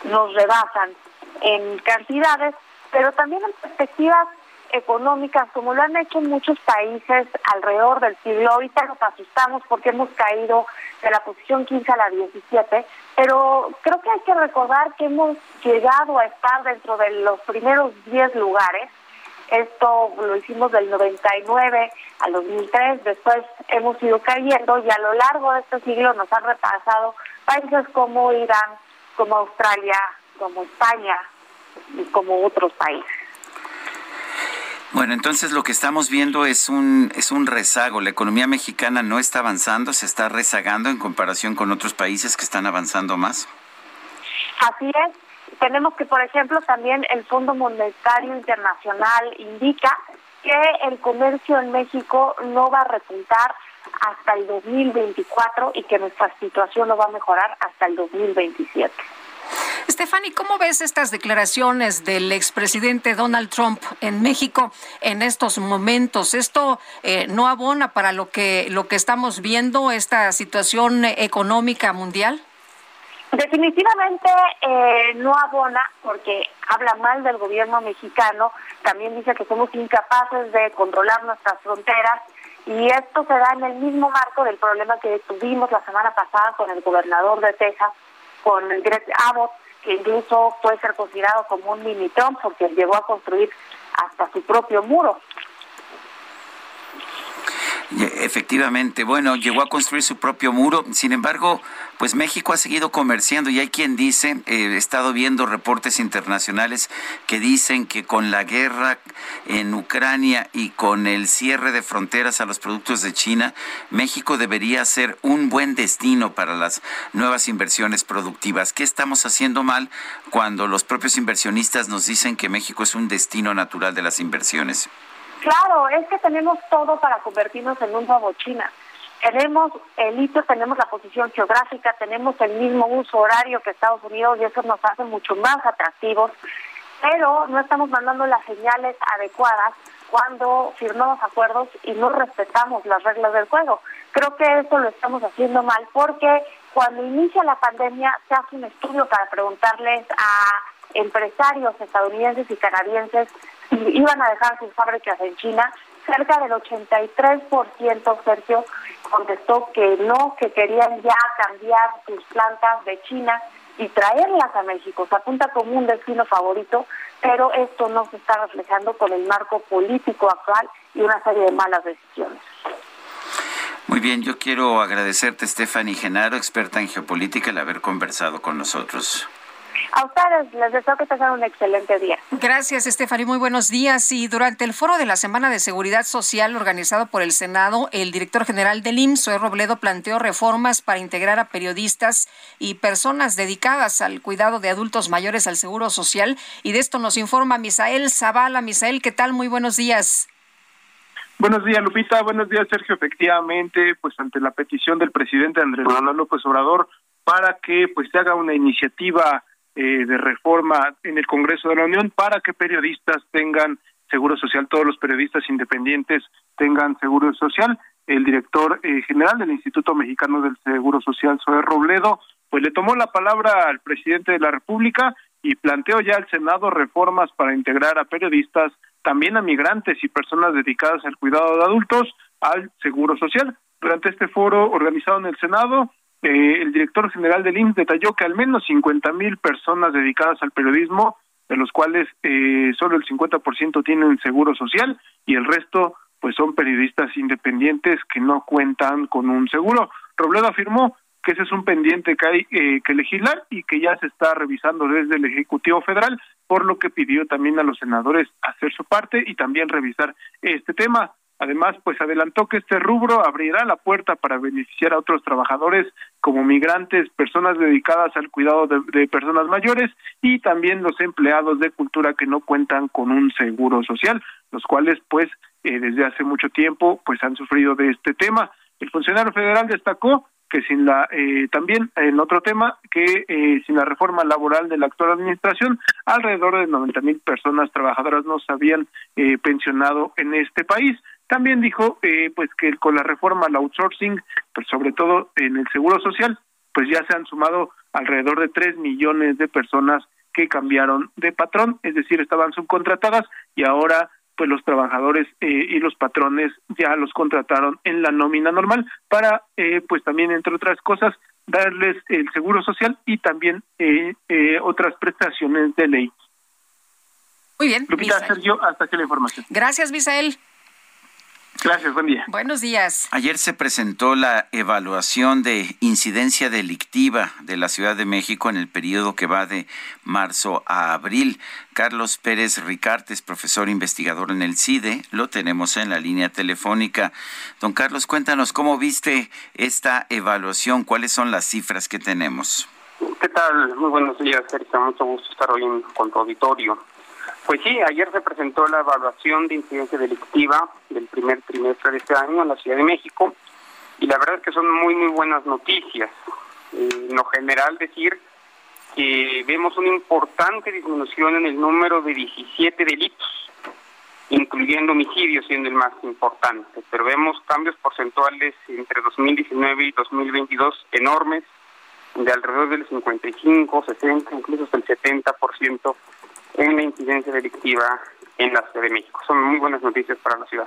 Nos rebasan en cantidades, pero también en perspectivas económicas, como lo han hecho muchos países alrededor del siglo. Ahorita nos asustamos porque hemos caído de la posición 15 a la 17, pero creo que hay que recordar que hemos llegado a estar dentro de los primeros 10 lugares. Esto lo hicimos del 99 al 2003, después hemos ido cayendo y a lo largo de este siglo nos han repasado países como Irán, como Australia, como España y como otros países. Bueno, entonces lo que estamos viendo es un es un rezago. La economía mexicana no está avanzando, se está rezagando en comparación con otros países que están avanzando más. Así es. Tenemos que, por ejemplo, también el Fondo Monetario Internacional indica que el comercio en México no va a repuntar hasta el 2024 y que nuestra situación no va a mejorar hasta el 2027. Stephanie, ¿cómo ves estas declaraciones del expresidente Donald Trump en México en estos momentos? ¿Esto eh, no abona para lo que, lo que estamos viendo, esta situación económica mundial? Definitivamente eh, no abona porque habla mal del gobierno mexicano, también dice que somos incapaces de controlar nuestras fronteras y esto se da en el mismo marco del problema que tuvimos la semana pasada con el gobernador de Texas, con Greg Abbott, que incluso puede ser considerado como un mini porque llegó a construir hasta su propio muro. Efectivamente, bueno, llegó a construir su propio muro, sin embargo, pues México ha seguido comerciando y hay quien dice, eh, he estado viendo reportes internacionales que dicen que con la guerra en Ucrania y con el cierre de fronteras a los productos de China, México debería ser un buen destino para las nuevas inversiones productivas. ¿Qué estamos haciendo mal cuando los propios inversionistas nos dicen que México es un destino natural de las inversiones? Claro, es que tenemos todo para convertirnos en un nuevo China. Tenemos el hito, tenemos la posición geográfica, tenemos el mismo uso horario que Estados Unidos y eso nos hace mucho más atractivos, pero no estamos mandando las señales adecuadas cuando firmamos acuerdos y no respetamos las reglas del juego. Creo que eso lo estamos haciendo mal porque cuando inicia la pandemia se hace un estudio para preguntarles a empresarios estadounidenses y canadienses iban a dejar sus fábricas en China, cerca del 83%, Sergio, contestó que no, que querían ya cambiar sus plantas de China y traerlas a México. Se apunta como un destino favorito, pero esto no se está reflejando con el marco político actual y una serie de malas decisiones. Muy bien, yo quiero agradecerte, Stephanie Genaro, experta en geopolítica, el haber conversado con nosotros. A ustedes les deseo que tengan un excelente día. Gracias, Estefany. Muy buenos días. Y durante el foro de la Semana de Seguridad Social organizado por el Senado, el director general del IMSS, Zoe Robledo, planteó reformas para integrar a periodistas y personas dedicadas al cuidado de adultos mayores al Seguro Social. Y de esto nos informa Misael Zavala. Misael, ¿qué tal? Muy buenos días. Buenos días, Lupita. Buenos días, Sergio. Efectivamente, pues ante la petición del presidente Andrés Manuel López Obrador para que pues se haga una iniciativa eh, de reforma en el Congreso de la Unión para que periodistas tengan seguro social, todos los periodistas independientes tengan seguro social. El director eh, general del Instituto Mexicano del Seguro Social, Zoe Robledo, pues le tomó la palabra al presidente de la República y planteó ya al Senado reformas para integrar a periodistas, también a migrantes y personas dedicadas al cuidado de adultos al seguro social. Durante este foro organizado en el Senado, eh, el director general del INSS detalló que al menos 50 mil personas dedicadas al periodismo, de los cuales eh, solo el 50% tienen seguro social y el resto pues son periodistas independientes que no cuentan con un seguro. Robledo afirmó que ese es un pendiente que hay eh, que legislar y que ya se está revisando desde el Ejecutivo Federal, por lo que pidió también a los senadores hacer su parte y también revisar este tema. Además, pues adelantó que este rubro abrirá la puerta para beneficiar a otros trabajadores como migrantes, personas dedicadas al cuidado de, personas mayores y también los empleados de cultura que no cuentan con un seguro social, los cuales pues eh, desde hace mucho tiempo pues han sufrido de este tema. El funcionario federal destacó que sin la eh, también en otro tema que eh, sin la reforma laboral de la actual administración alrededor de 90 mil personas trabajadoras no se habían eh, pensionado en este país también dijo eh, pues que con la reforma al outsourcing, pues sobre todo en el seguro social, pues ya se han sumado alrededor de tres millones de personas que cambiaron de patrón, es decir, estaban subcontratadas y ahora pues los trabajadores eh, y los patrones ya los contrataron en la nómina normal para eh, pues también entre otras cosas darles el seguro social y también eh, eh otras prestaciones de ley. Muy bien. Lupita, Sergio, hasta aquí la información. Gracias, Misael. Gracias, buen día. Buenos días. Ayer se presentó la evaluación de incidencia delictiva de la Ciudad de México en el periodo que va de marzo a abril. Carlos Pérez Ricartes, profesor investigador en el CIDE, lo tenemos en la línea telefónica. Don Carlos, cuéntanos cómo viste esta evaluación, cuáles son las cifras que tenemos. ¿Qué tal? Muy buenos días, Erika. Mucho gusto estar hoy con tu auditorio. Pues sí, ayer se presentó la evaluación de incidencia delictiva del primer trimestre de este año en la Ciudad de México y la verdad es que son muy, muy buenas noticias. en lo general decir que vemos una importante disminución en el número de 17 delitos, incluyendo homicidios siendo el más importante, pero vemos cambios porcentuales entre 2019 y 2022 enormes, de alrededor del 55, 60, incluso hasta el 70% en la incidencia delictiva en la Ciudad de México. Son muy buenas noticias para la ciudad.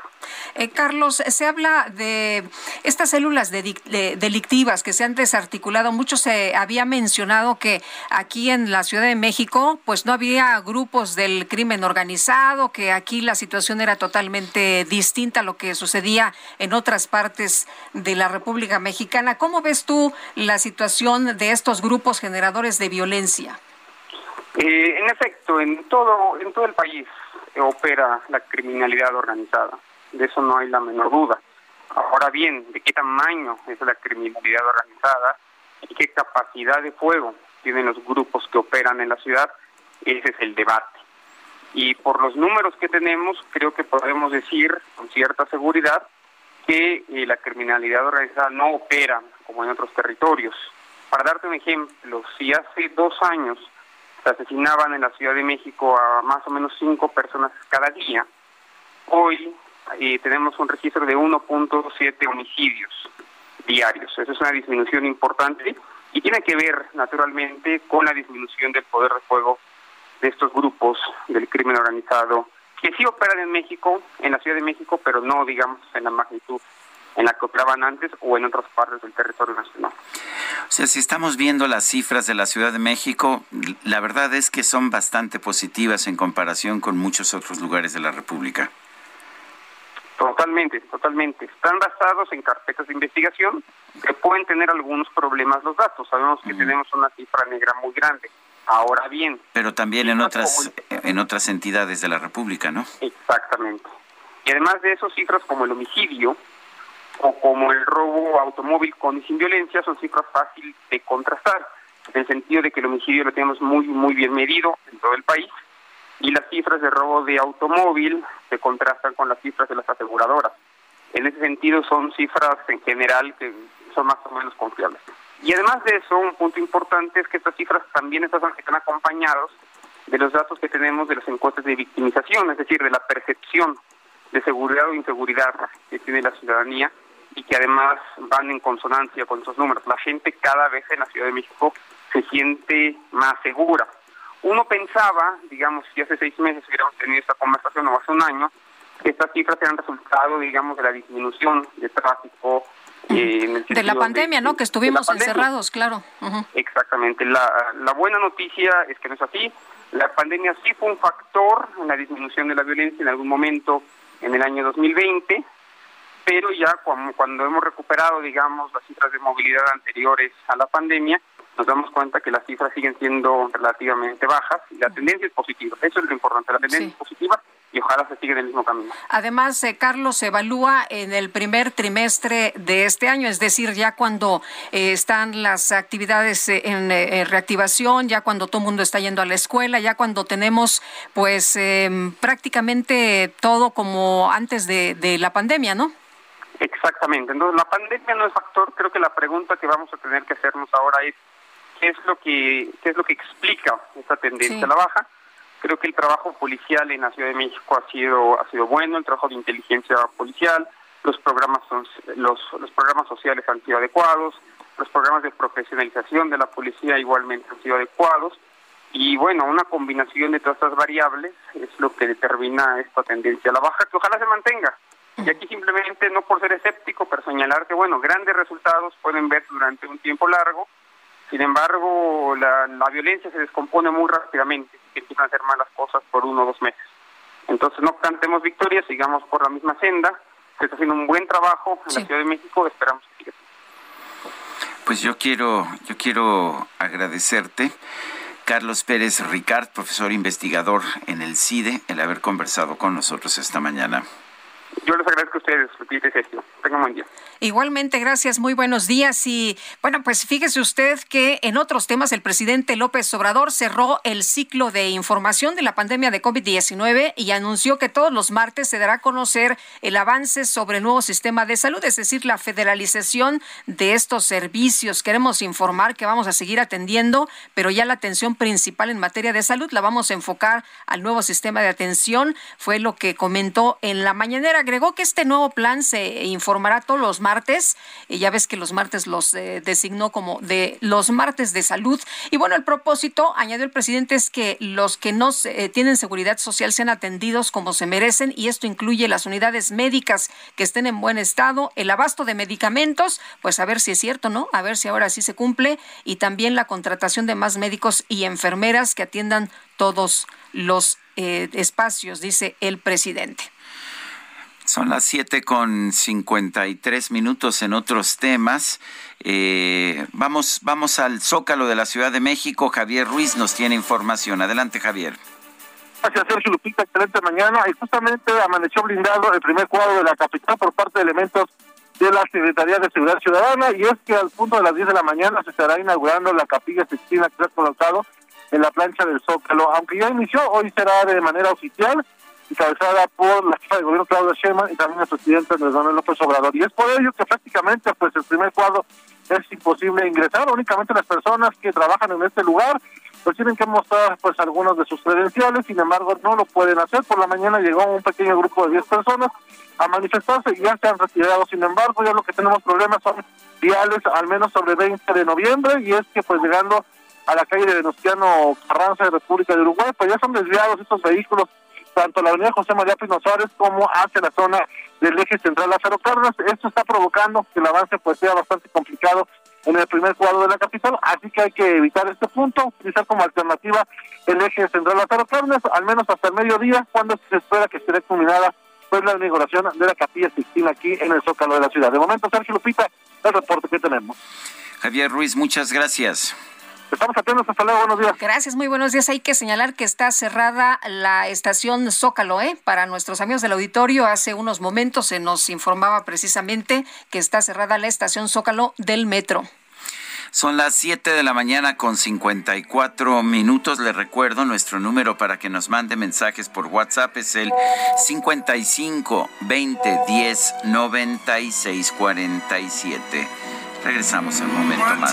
Eh, Carlos, se habla de estas células delictivas que se han desarticulado. Mucho se había mencionado que aquí en la Ciudad de México, pues no había grupos del crimen organizado, que aquí la situación era totalmente distinta a lo que sucedía en otras partes de la República Mexicana. ¿Cómo ves tú la situación de estos grupos generadores de violencia? Eh, en efecto, en todo, en todo el país opera la criminalidad organizada. De eso no hay la menor duda. Ahora bien, ¿de qué tamaño es la criminalidad organizada y qué capacidad de fuego tienen los grupos que operan en la ciudad? Ese es el debate. Y por los números que tenemos, creo que podemos decir con cierta seguridad que eh, la criminalidad organizada no opera como en otros territorios. Para darte un ejemplo, si hace dos años se asesinaban en la Ciudad de México a más o menos cinco personas cada día. Hoy eh, tenemos un registro de 1.7 homicidios diarios. Esa es una disminución importante y tiene que ver naturalmente con la disminución del poder de fuego de estos grupos del crimen organizado que sí operan en México, en la Ciudad de México, pero no digamos en la magnitud en la que operaban antes o en otras partes del territorio nacional. O sea, si estamos viendo las cifras de la Ciudad de México, la verdad es que son bastante positivas en comparación con muchos otros lugares de la República. Totalmente, totalmente. Están basados en carpetas de investigación que pueden tener algunos problemas los datos. Sabemos que tenemos una cifra negra muy grande. Ahora bien. Pero también en otras, en otras entidades de la República, ¿no? Exactamente. Y además de eso, cifras como el homicidio, o como el robo automóvil con sin violencia son cifras fáciles de contrastar, en el sentido de que el homicidio lo tenemos muy, muy bien medido en todo el país y las cifras de robo de automóvil se contrastan con las cifras de las aseguradoras. En ese sentido son cifras en general que son más o menos confiables. Y además de eso, un punto importante es que estas cifras también están, están acompañados de los datos que tenemos de las encuestas de victimización, es decir, de la percepción de seguridad o inseguridad que tiene la ciudadanía y que además van en consonancia con esos números. La gente cada vez en la Ciudad de México se siente más segura. Uno pensaba, digamos, si hace seis meses hubiéramos tenido esta conversación o hace un año, que estas cifras eran resultado, digamos, de la disminución de tráfico. Eh, de la pandemia, ¿no? Que estuvimos encerrados, claro. Exactamente. La, la buena noticia es que no es así. La pandemia sí fue un factor en la disminución de la violencia en algún momento en el año 2020, pero ya cuando, hemos recuperado, digamos, las cifras de movilidad anteriores a la pandemia, nos damos cuenta que las cifras siguen siendo relativamente bajas y la tendencia es positiva. Eso es lo importante, la tendencia es positiva y ojalá se siga en el mismo camino. Además, eh, Carlos, se evalúa en el primer trimestre de este año, es decir, ya cuando eh, están las actividades eh, en, reactivación, ya cuando todo el mundo está yendo a la escuela, ya cuando tenemos pues em, prácticamente todo como antes de, de la pandemia, ¿no? Exactamente. Entonces, la pandemia no es factor. Creo que la pregunta que vamos a tener que hacernos ahora es qué es lo que qué es lo que explica esta tendencia a la baja. Creo que el trabajo policial en la Ciudad de México ha sido ha sido bueno, el trabajo de inteligencia policial, los programas son, los los programas sociales han sido adecuados, los programas de profesionalización de la policía igualmente han sido adecuados y bueno, una combinación de todas estas variables es lo que determina esta tendencia a la baja que ojalá se mantenga. Y aquí simplemente, no por ser escéptico, pero señalar que, bueno, grandes resultados pueden ver durante un tiempo largo, sin embargo, la, violencia se descompone muy rápidamente y empiezan a hacer malas cosas por uno o dos meses. Entonces, no cantemos victorias, sigamos por la misma senda, se está haciendo un buen trabajo en la Ciudad de México, esperamos que siga. Pues yo quiero, yo quiero agradecerte. Carlos Pérez Ricard, profesor investigador en el CIDE, el haber conversado con nosotros esta mañana. Yo les agradezco a ustedes, Lupita y Sergio. Tengan buen día. Igualmente, gracias, muy buenos días. Y bueno, pues fíjese usted que en otros temas el presidente López Obrador cerró el ciclo de información de la pandemia de COVID-19 y anunció que todos los martes se dará a conocer el avance sobre el nuevo sistema de salud, es decir, la federalización de estos servicios. Queremos informar que vamos a seguir atendiendo, pero ya la atención principal en materia de salud la vamos a enfocar al nuevo sistema de atención, fue lo que comentó en la mañanera agregó que este nuevo plan se informará todos los martes. Y ya ves que los martes los eh, designó como de los martes de salud. Y bueno, el propósito, añadió el presidente, es que los que no eh, tienen seguridad social sean atendidos como se merecen. Y esto incluye las unidades médicas que estén en buen estado, el abasto de medicamentos, pues a ver si es cierto, ¿no? A ver si ahora sí se cumple. Y también la contratación de más médicos y enfermeras que atiendan todos los eh, espacios, dice el presidente. Son las siete con cincuenta y tres minutos en otros temas. Eh, vamos, vamos al Zócalo de la Ciudad de México. Javier Ruiz nos tiene información. Adelante, Javier. Gracias, Sergio Lupita. Excelente mañana. Y justamente amaneció blindado el primer cuadro de la capital por parte de elementos de la Secretaría de Seguridad Ciudadana. Y es que al punto de las 10 de la mañana se estará inaugurando la capilla Sixtina que se ha colocado en la plancha del Zócalo. Aunque ya inició, hoy será de manera oficial encabezada por la jefa de gobierno Claudia Sheinbaum y también el presidente Andrés Manuel López Obrador. Y es por ello que prácticamente pues el primer cuadro es imposible ingresar, únicamente las personas que trabajan en este lugar pues tienen que mostrar pues algunos de sus credenciales, sin embargo no lo pueden hacer. Por la mañana llegó un pequeño grupo de 10 personas a manifestarse y ya se han retirado. Sin embargo, ya lo que tenemos problemas son viales, al menos sobre 20 de noviembre, y es que pues llegando a la calle de Venustiano Carranza de República de Uruguay, pues ya son desviados estos vehículos tanto la avenida José María Pino Suárez como hacia la zona del eje central Lázaro Cárdenas. Esto está provocando que el avance pues sea bastante complicado en el primer cuadro de la capital, así que hay que evitar este punto, utilizar como alternativa el eje central Lázaro Cárdenas, al menos hasta el mediodía, cuando se espera que esté culminada pues la inauguración de la capilla Sixtina aquí en el Zócalo de la ciudad. De momento, Sergio Lupita, el reporte que tenemos. Javier Ruiz, muchas gracias. Estamos atentos, hasta luego, buenos días. Gracias, muy buenos días. Hay que señalar que está cerrada la estación Zócalo, ¿eh? Para nuestros amigos del auditorio, hace unos momentos se nos informaba precisamente que está cerrada la estación Zócalo del metro. Son las 7 de la mañana con 54 minutos. Le recuerdo nuestro número para que nos mande mensajes por WhatsApp es el 55 20 10 96 47. Regresamos en un momento más.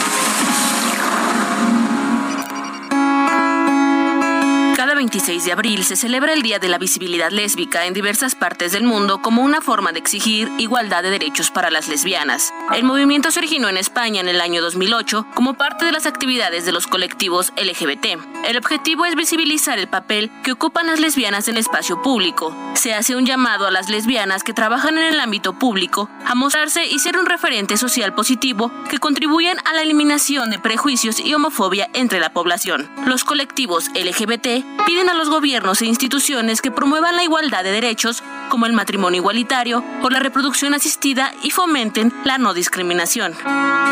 26 de abril se celebra el Día de la Visibilidad Lésbica en diversas partes del mundo como una forma de exigir igualdad de derechos para las lesbianas. El movimiento se originó en España en el año 2008 como parte de las actividades de los colectivos LGBT. El objetivo es visibilizar el papel que ocupan las lesbianas en el espacio público. Se hace un llamado a las lesbianas que trabajan en el ámbito público a mostrarse y ser un referente social positivo que contribuyan a la eliminación de prejuicios y homofobia entre la población. Los colectivos LGBT piden a los gobiernos e instituciones que promuevan la igualdad de derechos, como el matrimonio igualitario o la reproducción asistida y fomenten la no discriminación.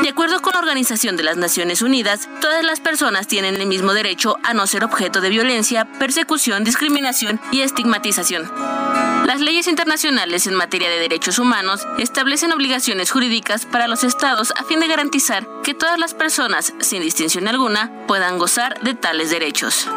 De acuerdo con la Organización de las Naciones Unidas, todas las personas tienen el mismo derecho a no ser objeto de violencia, persecución, discriminación y estigmatización. Las leyes internacionales en materia de derechos humanos establecen obligaciones jurídicas para los estados a fin de garantizar que todas las personas, sin distinción alguna, puedan gozar de tales derechos.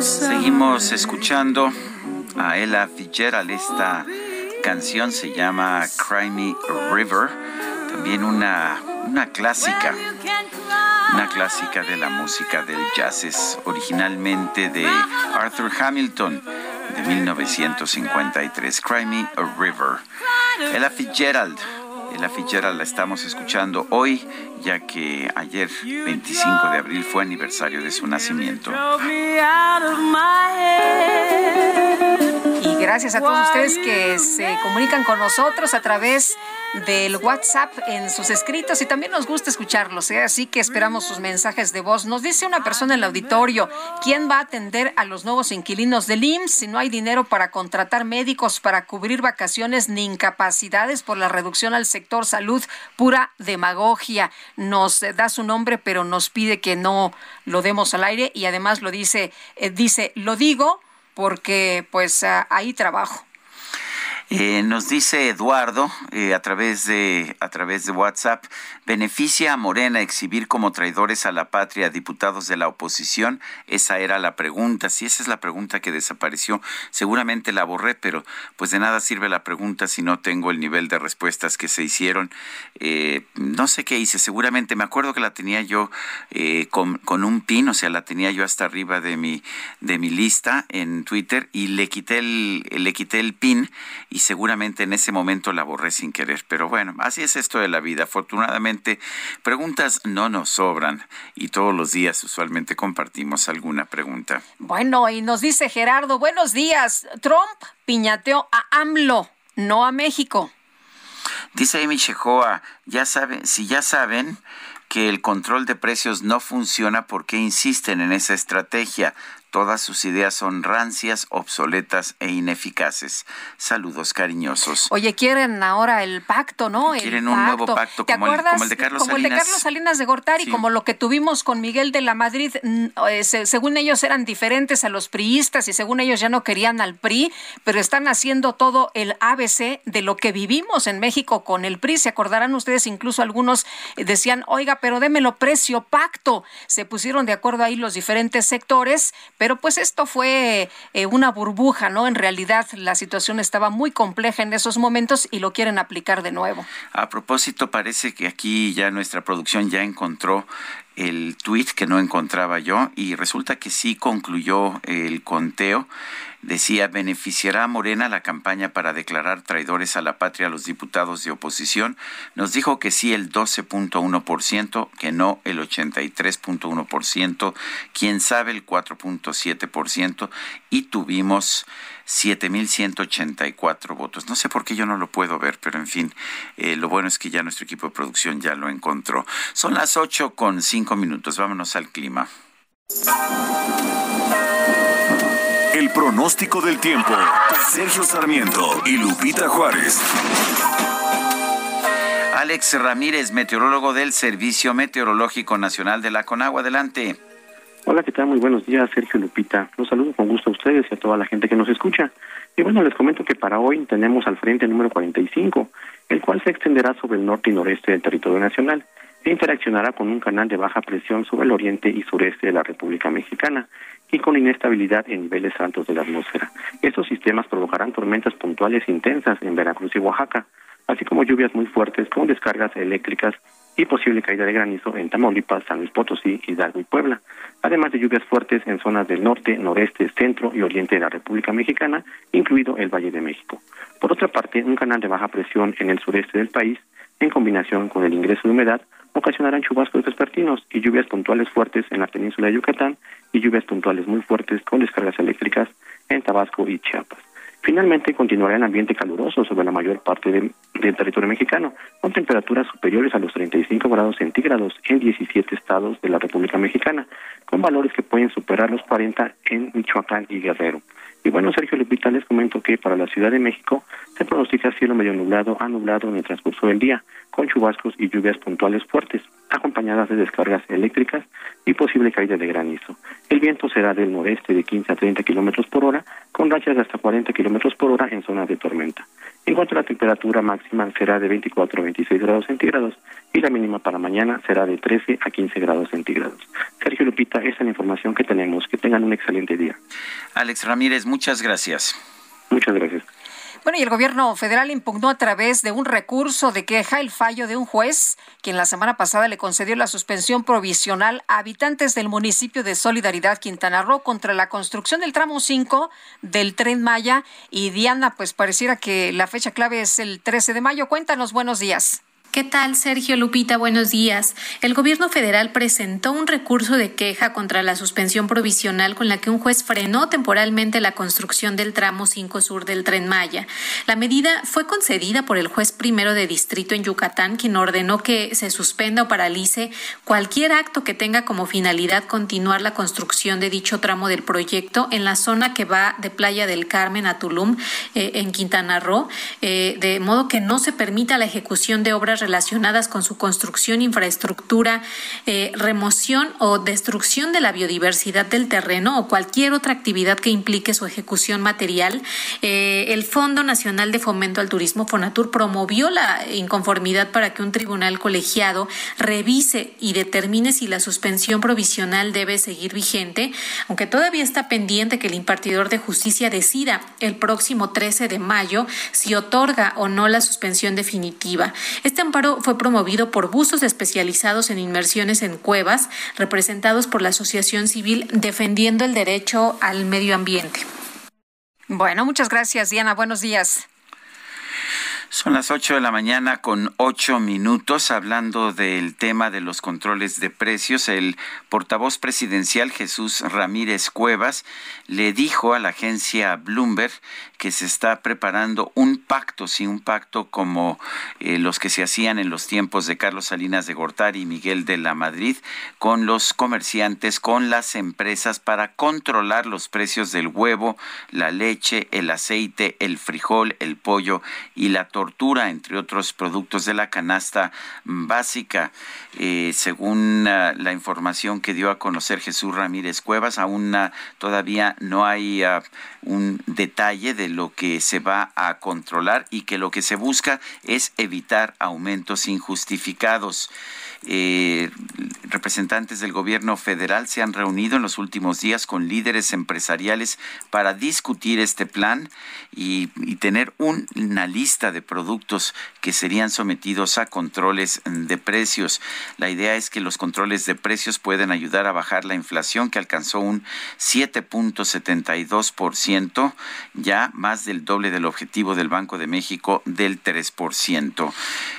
Seguimos escuchando a Ella Fitzgerald. Esta canción se llama Cry Me River. también una, una clásica, una clásica de la música del jazz, es originalmente de Arthur Hamilton de 1953, Cry Me a River. Ella Fitzgerald, Ella Fitzgerald la estamos escuchando hoy, ya que ayer, 25 de abril, fue aniversario de su nacimiento. Y gracias a todos ustedes que se comunican con nosotros a través del WhatsApp en sus escritos y también nos gusta escucharlos, ¿eh? así que esperamos sus mensajes de voz. Nos dice una persona en el auditorio, ¿quién va a atender a los nuevos inquilinos del IMSS si no hay dinero para contratar médicos para cubrir vacaciones ni incapacidades por la reducción al sector salud? Pura demagogia. Nos da su nombre, pero nos pide que no lo demos al aire y además lo dice, eh, dice, lo digo porque pues ah, ahí trabajo. Eh, nos dice Eduardo eh, a través de a través de WhatsApp beneficia a Morena exhibir como traidores a la patria a diputados de la oposición. Esa era la pregunta. Si esa es la pregunta que desapareció, seguramente la borré, pero pues de nada sirve la pregunta si no tengo el nivel de respuestas que se hicieron. Eh, no sé qué hice. Seguramente me acuerdo que la tenía yo con, con un pin, o sea, la tenía yo hasta arriba de mi de mi lista en Twitter y le quité el le quité el pin y seguramente en ese momento la borré sin querer. Pero bueno, así es esto de la vida. Afortunadamente, preguntas no nos sobran y todos los días usualmente compartimos alguna pregunta. Bueno, y nos dice Gerardo, buenos días. Trump piñateó a AMLO, no a México. Dice Amy Shehoa, ya saben, si ya saben que el control de precios no funciona, ¿por qué insisten en esa estrategia? Todas sus ideas son rancias, obsoletas e ineficaces. Saludos cariñosos. Oye, quieren ahora el pacto, ¿no? Quieren un nuevo pacto ¿Te como, el, acuerdas? como el de Carlos como el de Salinas. Carlos Salinas de Gortari, Sí. como lo que tuvimos con Miguel de la Madrid, mm, eh, se- según ellos eran diferentes a los priistas y según ellos ya no querían al PRI, pero están haciendo todo el ABC de lo que vivimos en México con el PRI. Se acordarán ustedes, incluso algunos eh, decían, oiga, pero démelo precio, pacto. Se pusieron de acuerdo ahí los diferentes sectores, pero pues esto fue eh, una burbuja, ¿no? En realidad la situación estaba muy compleja en esos momentos y lo quieren aplicar de nuevo. A propósito, parece que aquí ya nuestra producción ya encontró el tuit que no encontraba yo y resulta que sí concluyó el conteo. Decía, beneficiará a Morena la campaña para declarar traidores a la patria a los diputados de oposición. Nos dijo que sí el 12.1%, que no el 83.1%, quién sabe el 4.7% y tuvimos 7.184 votos. No sé por qué yo no lo puedo ver, pero en fin, eh, lo bueno es que ya nuestro equipo de producción ya lo encontró. Son las 8 con 5 minutos. Vámonos al clima. El pronóstico del tiempo. Sergio Sarmiento y Lupita Juárez. Alex Ramírez, meteorólogo del Servicio Meteorológico Nacional de la Conagua. Adelante. Hola, ¿qué tal? Muy buenos días, Sergio Lupita. Los saludo con gusto a ustedes y a toda la gente que nos escucha. Y bueno, les comento que para hoy tenemos al frente número 45, el cual se extenderá sobre el norte y noreste del territorio nacional e interaccionará con un canal de baja presión sobre el oriente y sureste de la República Mexicana y con inestabilidad en niveles altos de la atmósfera. Estos sistemas provocarán tormentas puntuales intensas en Veracruz y Oaxaca, así como lluvias muy fuertes con descargas eléctricas y posible caída de granizo en Tamaulipas, San Luis Potosí, Hidalgo y Puebla, además de lluvias fuertes en zonas del norte, noreste, centro y oriente de la República Mexicana, incluido el Valle de México. Por otra parte, un canal de baja presión en el sureste del país, en combinación con el ingreso de humedad, ocasionarán chubascos vespertinos y lluvias puntuales fuertes en la península de Yucatán y lluvias puntuales muy fuertes con descargas eléctricas en Tabasco y Chiapas. Finalmente, continuará el ambiente caluroso sobre la mayor parte del, del territorio mexicano, con temperaturas superiores a los 35 grados centígrados en 17 estados de la República Mexicana, con valores que pueden superar los 40 en Michoacán y Guerrero. Y bueno, Sergio Lupita, les comento que para la Ciudad de México se pronostica cielo medio nublado a nublado en el transcurso del día, con chubascos y lluvias puntuales fuertes, acompañadas de descargas eléctricas y posible caída de granizo. El viento será del noreste de 15 a 30 kilómetros por hora, con rachas de hasta 40 kilómetros por hora en zonas de tormenta. En cuanto a la temperatura máxima, será de 24 a 26 grados centígrados y la mínima para mañana será de 13 a 15 grados centígrados. Sergio Lupita, esa es la información que tenemos. Que tengan un excelente día. Alex Ramírez, muchas gracias. Muchas gracias. Bueno, y el gobierno federal impugnó a través de un recurso de queja el fallo de un juez, quien la semana pasada le concedió la suspensión provisional a habitantes del municipio de Solidaridad Quintana Roo contra la construcción del tramo 5 del tren Maya. Y Diana, pues pareciera que la fecha clave es el 13 de mayo. Cuéntanos, buenos días. ¿Qué tal, Sergio Lupita? Buenos días. El gobierno federal presentó un recurso de queja contra la suspensión provisional con la que un juez frenó temporalmente la construcción del tramo 5 sur del tren Maya. La medida fue concedida por el juez primero de distrito en Yucatán, quien ordenó que se suspenda o paralice cualquier acto que tenga como finalidad continuar la construcción de dicho tramo del proyecto en la zona que va de Playa del Carmen a Tulum, eh, en Quintana Roo, eh, de modo que no se permita la ejecución de obras relacionadas con su construcción, infraestructura, eh, remoción o destrucción de la biodiversidad del terreno o cualquier otra actividad que implique su ejecución material. Eh, el Fondo Nacional de Fomento al Turismo, FONATUR, promovió la inconformidad para que un tribunal colegiado revise y determine si la suspensión provisional debe seguir vigente, aunque todavía está pendiente que el impartidor de justicia decida el próximo 13 de mayo si otorga o no la suspensión definitiva. Este amparo fue promovido por buzos especializados en inmersiones en cuevas, representados por la Asociación Civil Defendiendo el Derecho al Medio Ambiente. Bueno, muchas gracias, Diana. Buenos días. Son las 8 de la mañana con 8 minutos hablando del tema de los controles de precios. El portavoz presidencial Jesús Ramírez Cuevas le dijo a la agencia Bloomberg que se está preparando un pacto, sí, un pacto como eh, los que se hacían en los tiempos de Carlos Salinas de Gortari y Miguel de la Madrid con los comerciantes, con las empresas para controlar los precios del huevo, la leche, el aceite, el frijol, el pollo y la tortura, entre otros productos de la canasta básica. Eh, según uh, la información que dio a conocer Jesús Ramírez Cuevas, aún uh, todavía no hay uh, un detalle de lo que se va a controlar y que lo que se busca es evitar aumentos injustificados. Eh, representantes del gobierno federal se han reunido en los últimos días con líderes empresariales para discutir este plan y, tener un- una lista de productos que serían sometidos a controles de precios. La idea es que los controles de precios pueden ayudar a bajar la inflación que alcanzó un 7.72%, ya más del doble del objetivo del Banco de México del 3%.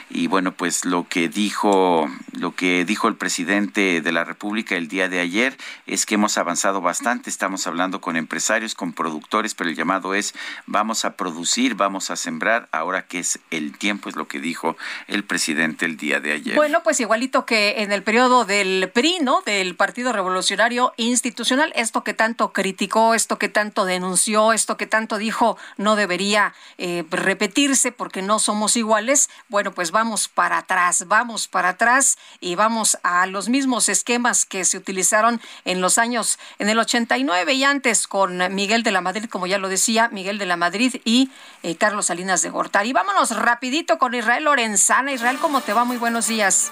Y bueno, pues lo que dijo lo que dijo el presidente de la República el día de ayer es que hemos avanzado bastante, estamos hablando con empresarios, con productores, pero el llamado es vamos a producir, vamos a sembrar, ahora que es el tiempo, es lo que dijo el presidente el día de ayer. Bueno, pues igualito que en el periodo del PRI, ¿no? Del Partido Revolucionario Institucional, esto que tanto criticó, esto que tanto denunció, esto que tanto dijo no debería eh, repetirse porque no somos iguales. Bueno, pues vamos para atrás, vamos para atrás y vamos a los mismos esquemas que se utilizaron en los años, en el 89 y antes con Miguel de la Madrid, como ya lo decía, Miguel de la Madrid y eh, Carlos Salinas de Gortari. Vámonos rapidito con Israel Lorenzana. Israel, ¿cómo te va? Muy buenos días.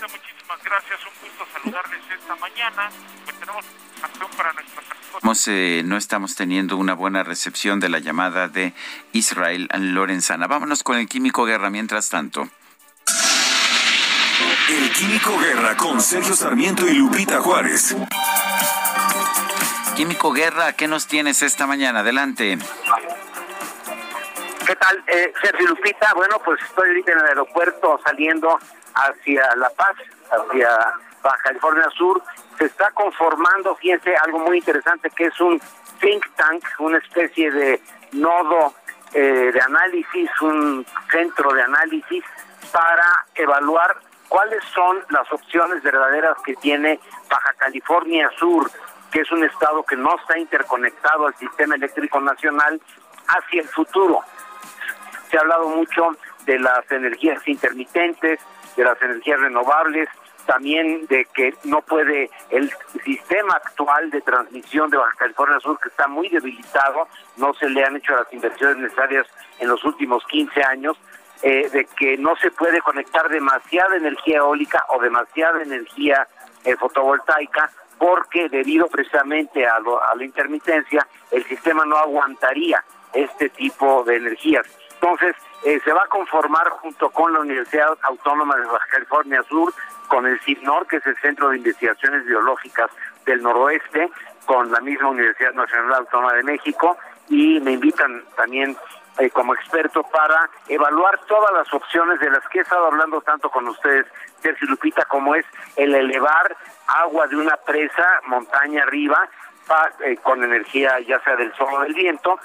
Muchísimas gracias, un gusto saludarles esta mañana. Pues tenemos acción para eh, no estamos teniendo una buena recepción de la llamada de Israel Lorenzana. Vámonos con el Químico Guerra mientras tanto. El Químico Guerra con Sergio Sarmiento y Lupita Juárez. Químico Guerra, ¿qué nos tienes esta mañana? Adelante. ¿Qué tal, eh, Sergio Lupita? Bueno, pues estoy ahorita en el aeropuerto saliendo hacia La Paz, hacia Baja California Sur. Se está conformando, fíjense, algo muy interesante que es un think tank, una especie de nodo eh, de análisis, un centro de análisis para evaluar cuáles son las opciones verdaderas que tiene Baja California Sur, que es un estado que no está interconectado al sistema eléctrico nacional, hacia el futuro se ha hablado mucho de las energías intermitentes, de las energías renovables, también de que no puede el sistema actual de transmisión de Baja California Sur, que está muy debilitado, no se le han hecho las inversiones necesarias en los últimos 15 años, eh, de que no se puede conectar demasiada energía eólica o demasiada energía eh, fotovoltaica, porque debido precisamente a, lo- a la intermitencia, el sistema no aguantaría este tipo de energías. Entonces, eh, se va a conformar junto con la Universidad Autónoma de Baja California Sur, con el CIPNOR, que es el Centro de Investigaciones Biológicas del Noroeste, con la misma Universidad Nacional Autónoma de México, y me invitan también eh, como experto para evaluar todas las opciones de las que he estado hablando tanto con ustedes, Sergio Lupita, como es el elevar agua de una presa montaña arriba eh, con energía ya sea del sol o del viento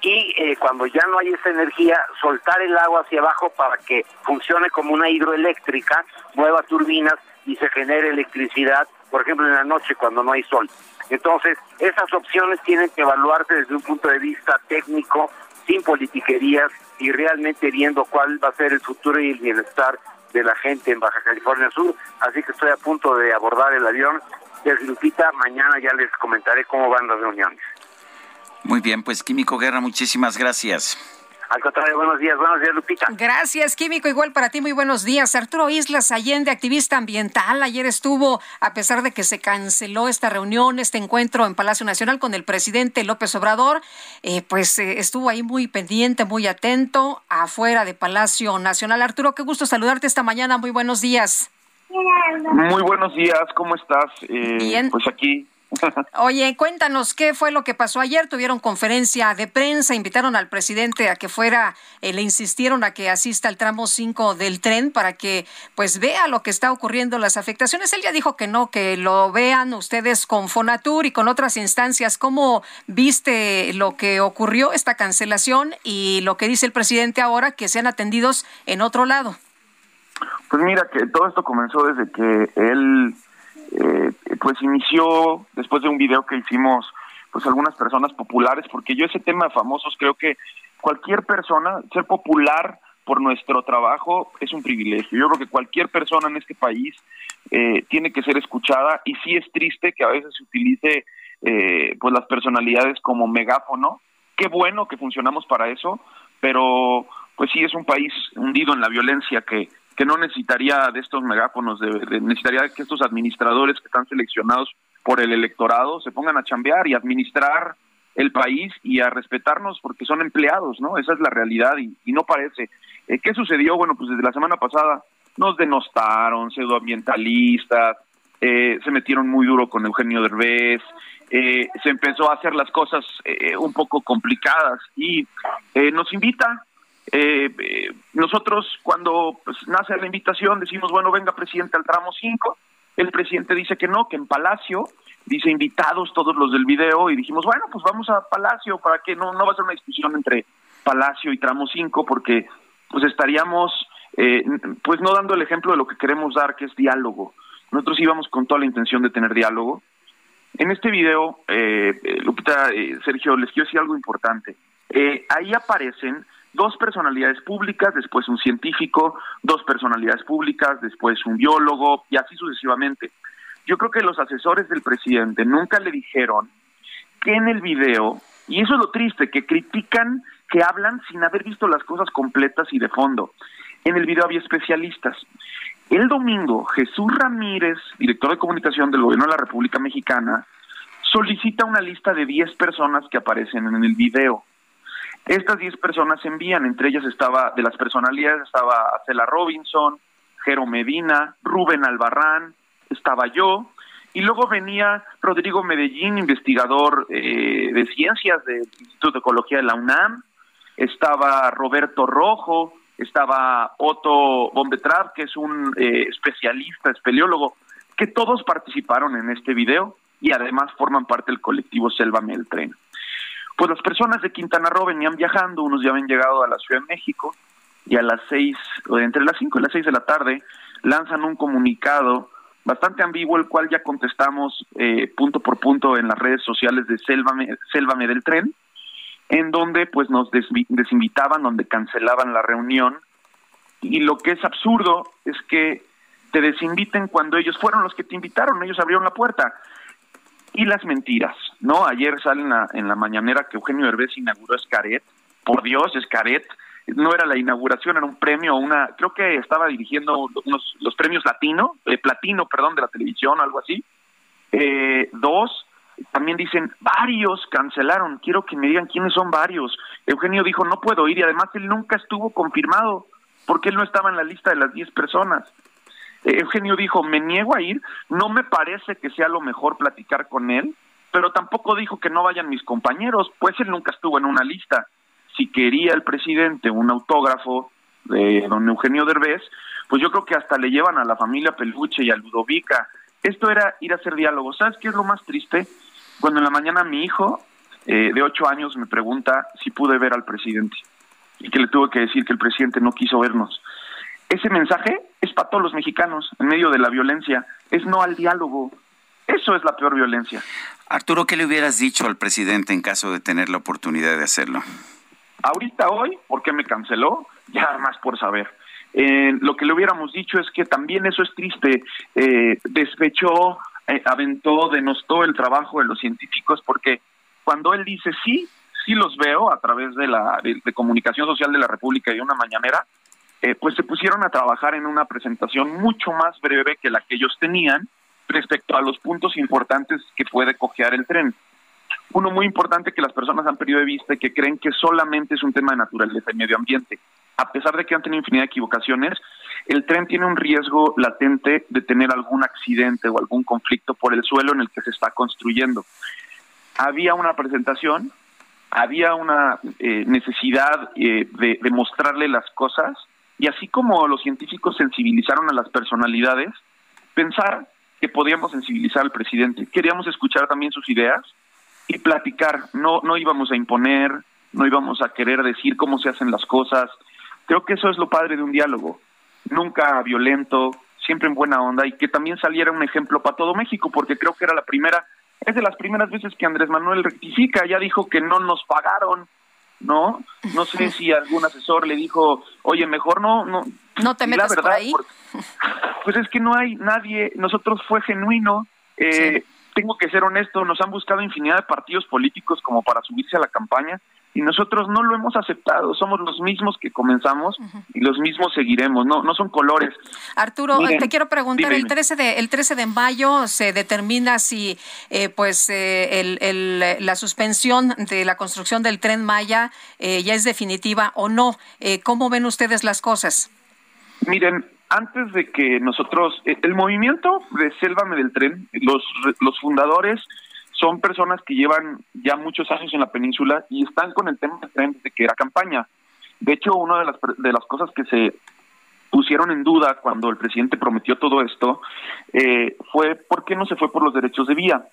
y eh, cuando ya no hay esa energía, soltar el agua hacia abajo para que funcione como una hidroeléctrica, mueva turbinas y se genere electricidad, por ejemplo, en la noche cuando no hay sol. Entonces, esas opciones tienen que evaluarse desde un punto de vista técnico, sin politiquerías y realmente viendo cuál va a ser el futuro y el bienestar de la gente en Baja California Sur. Así que estoy a punto de abordar el avión. Desde Lupita, mañana ya les comentaré cómo van las reuniones. Muy bien, pues Químico Guerra, muchísimas gracias. Al contrario, buenos días, buenos días, Lupita. Gracias, Químico. Igual para ti, muy buenos días. Arturo Islas Allende, activista ambiental, ayer estuvo, a pesar de que se canceló esta reunión, este encuentro en Palacio Nacional con el presidente López Obrador, eh, pues eh, estuvo ahí muy pendiente, muy atento, afuera de Palacio Nacional. Arturo, qué gusto saludarte esta mañana. Muy buenos días. Muy buenos días, ¿cómo estás? Eh, Bien. Pues aquí Oye, cuéntanos qué fue lo que pasó ayer. Tuvieron conferencia de prensa, invitaron al presidente a que fuera, eh, le insistieron a que asista al tramo 5 del tren para que pues vea lo que está ocurriendo, las afectaciones. Él ya dijo que no, que lo vean ustedes con Fonatur y con otras instancias. ¿Cómo viste lo que ocurrió, esta cancelación y lo que dice el presidente ahora, que sean atendidos en otro lado? Pues mira que todo esto comenzó desde que él eh, pues inició después de un video que hicimos pues algunas personas populares, porque yo ese tema de famosos creo que cualquier persona, ser popular por nuestro trabajo es un privilegio. Yo creo que cualquier persona en este país eh, tiene que ser escuchada y sí es triste que a veces se utilice eh, pues las personalidades como megáfono. Qué bueno que funcionamos para eso, pero pues sí es un país hundido en la violencia que que no necesitaría de estos megáfonos, de, necesitaría que estos administradores que están seleccionados por el electorado se pongan a chambear y administrar el país y a respetarnos porque son empleados, ¿no? Esa es la realidad y, no parece. Eh, ¿Qué sucedió? Bueno, pues desde la semana pasada nos denostaron, pseudoambientalistas, eh, se metieron muy duro con Eugenio Derbez, eh, se empezó a hacer las cosas eh, un poco complicadas y nos invita eh, eh, nosotros cuando pues, nace la invitación decimos, bueno, venga presidente al tramo 5, el presidente dice que no, que en Palacio, dice invitados todos los del video y dijimos, bueno, pues vamos a Palacio para que no, no va a ser una discusión entre Palacio y tramo 5 porque pues estaríamos eh, pues no dando el ejemplo de lo que queremos dar, que es diálogo. Nosotros íbamos con toda la intención de tener diálogo. En este video, eh, Lupita, eh, Sergio, les quiero decir algo importante. Eh, ahí aparecen dos personalidades públicas, después un científico, dos personalidades públicas, después un biólogo y así sucesivamente. Yo creo que los asesores del presidente nunca le dijeron que en el video, y eso es lo triste, que critican, que hablan sin haber visto las cosas completas y de fondo. En el video había especialistas. El domingo, Jesús Ramírez, director de comunicación del gobierno de la República Mexicana, solicita una lista de 10 personas que aparecen en el video. Estas 10 personas envían, entre ellas estaba, de las personalidades estaba Acela Robinson, Jero Medina, Rubén Albarrán, estaba yo, y luego venía Rodrigo Medellín, investigador eh, de ciencias del Instituto de Ecología de la UNAM, estaba Roberto Rojo, estaba Otto Bombetrav, que es un eh, especialista, espeleólogo, que todos participaron en este video y además forman parte del colectivo Selva Meltren pues las personas de Quintana Roo venían viajando, unos ya habían llegado a la Ciudad de México y a las seis, entre las cinco y las seis de la tarde, lanzan un comunicado bastante ambiguo, el cual ya contestamos eh, punto por punto en las redes sociales de Sélvame, del Tren, en donde pues nos desinvitaban, donde cancelaban la reunión, y lo que es absurdo es que te desinviten cuando ellos fueron los que te invitaron, ellos abrieron la puerta y las mentiras, ¿no? Ayer sale en la, en mañanera que Eugenio Herbés inauguró Escaret. Por Dios, Escaret no era la inauguración, era un premio, una, creo que estaba dirigiendo unos, los premios latino, eh, platino, perdón, de la televisión, algo así. Eh, dos, también dicen, varios cancelaron. Quiero que me digan quiénes son varios. Eugenio dijo, no puedo ir y además él nunca estuvo confirmado porque él no estaba en la lista de las 10 personas. Eugenio dijo, me niego a ir, no me parece que sea lo mejor platicar con él, pero tampoco dijo que no vayan mis compañeros, pues él nunca estuvo en una lista. Si quería el presidente un autógrafo de don Eugenio Derbez, pues yo creo que hasta le llevan a la familia Peluche y a Ludovica. Esto era ir a hacer diálogo. ¿Sabes qué es lo más triste? Cuando en la mañana mi hijo eh, de ocho años me pregunta si pude ver al presidente y que le tuve que decir que el presidente no quiso vernos. Ese mensaje es para todos los mexicanos en medio de la violencia, es no al diálogo. Eso es la peor violencia. Arturo, ¿qué le hubieras dicho al presidente en caso de tener la oportunidad de hacerlo? Ahorita hoy, ¿por qué me canceló? Ya más por saber. Eh, lo que le hubiéramos dicho es que también eso es triste, eh, despechó, eh, aventó, denostó el trabajo de los científicos porque cuando él dice sí, sí los veo a través de la de, de comunicación social de la República y una mañanera, eh, pues se pusieron a trabajar en una presentación mucho más breve que la que ellos tenían respecto a los puntos importantes que puede cojear el tren. Uno muy importante que las personas han perdido de vista y que creen que solamente es un tema de naturaleza y medio ambiente. A pesar de que han tenido infinidad de equivocaciones, el tren tiene un riesgo latente de tener algún accidente o algún conflicto por el suelo en el que se está construyendo. Había una presentación, había una eh, necesidad eh, de, de mostrarle las cosas y así como los científicos sensibilizaron a las personalidades, pensar que podíamos sensibilizar al presidente. Queríamos escuchar también sus ideas y platicar. No, no íbamos a imponer, no íbamos a querer decir cómo se hacen las cosas. Creo que eso es lo padre de un diálogo. Nunca violento, siempre en buena onda y que también saliera un ejemplo para todo México, porque creo que era la primera, es de las primeras veces que Andrés Manuel rectifica, ya dijo que no nos pagaron, ¿no? No sé si algún asesor le dijo, oye, mejor no, no. No te metas por ahí. porque- pues es que no hay nadie, nosotros fue genuino, eh, tengo que ser honesto, nos han buscado infinidad de partidos políticos como para subirse a la campaña y nosotros no lo hemos aceptado, somos los mismos que comenzamos y los mismos seguiremos, no no son colores. Arturo, Miren, te quiero preguntar, dime, el dime. 13 de el 13 de mayo se determina si eh, pues eh, el, el- la suspensión de la construcción del tren Maya eh, ya es definitiva o no. Eh, ¿Cómo ven ustedes las cosas? Miren, antes de que nosotros, eh, el movimiento de Sélvame del Tren, los, los fundadores son personas que llevan ya muchos años en la península y están con el tema desde que era campaña. De hecho, una de las, de las cosas que se pusieron en duda cuando el presidente prometió todo esto eh, fue por qué no se fue por los derechos de vía.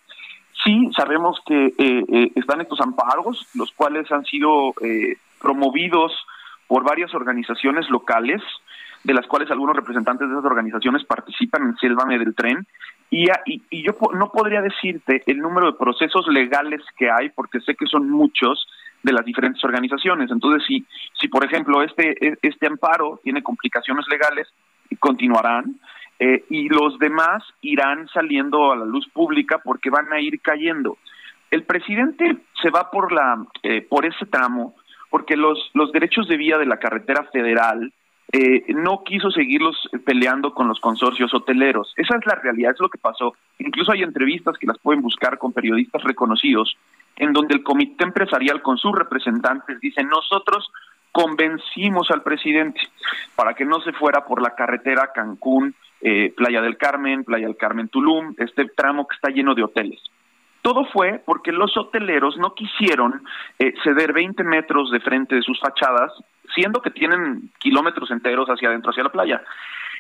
Sí, sabemos que eh, eh, están estos amparos, los cuales han sido eh, promovidos por varias organizaciones locales, de las cuales algunos representantes de esas organizaciones participan en Sélvame del Tren, y, y, y yo no podría decirte el número de procesos legales que hay, porque sé que son muchos de las diferentes organizaciones. Entonces, si, si por ejemplo este, e- este amparo tiene complicaciones legales, continuarán, eh, y los demás irán saliendo a la luz pública porque van a ir cayendo. El presidente se va por la eh, por ese tramo porque los los derechos de vía de la carretera federal eh, no quiso seguirlos peleando con los consorcios hoteleros. Esa es la realidad, es lo que pasó. Incluso hay entrevistas que las pueden buscar con periodistas reconocidos, en donde el comité empresarial con sus representantes dice, nosotros convencimos al presidente para que no se fuera por la carretera Cancún, eh, Playa del Carmen, Playa del Carmen Tulum, este tramo que está lleno de hoteles. Todo fue porque los hoteleros no quisieron eh, ceder 20 metros de frente de sus fachadas, siendo que tienen kilómetros enteros hacia adentro, hacia la playa,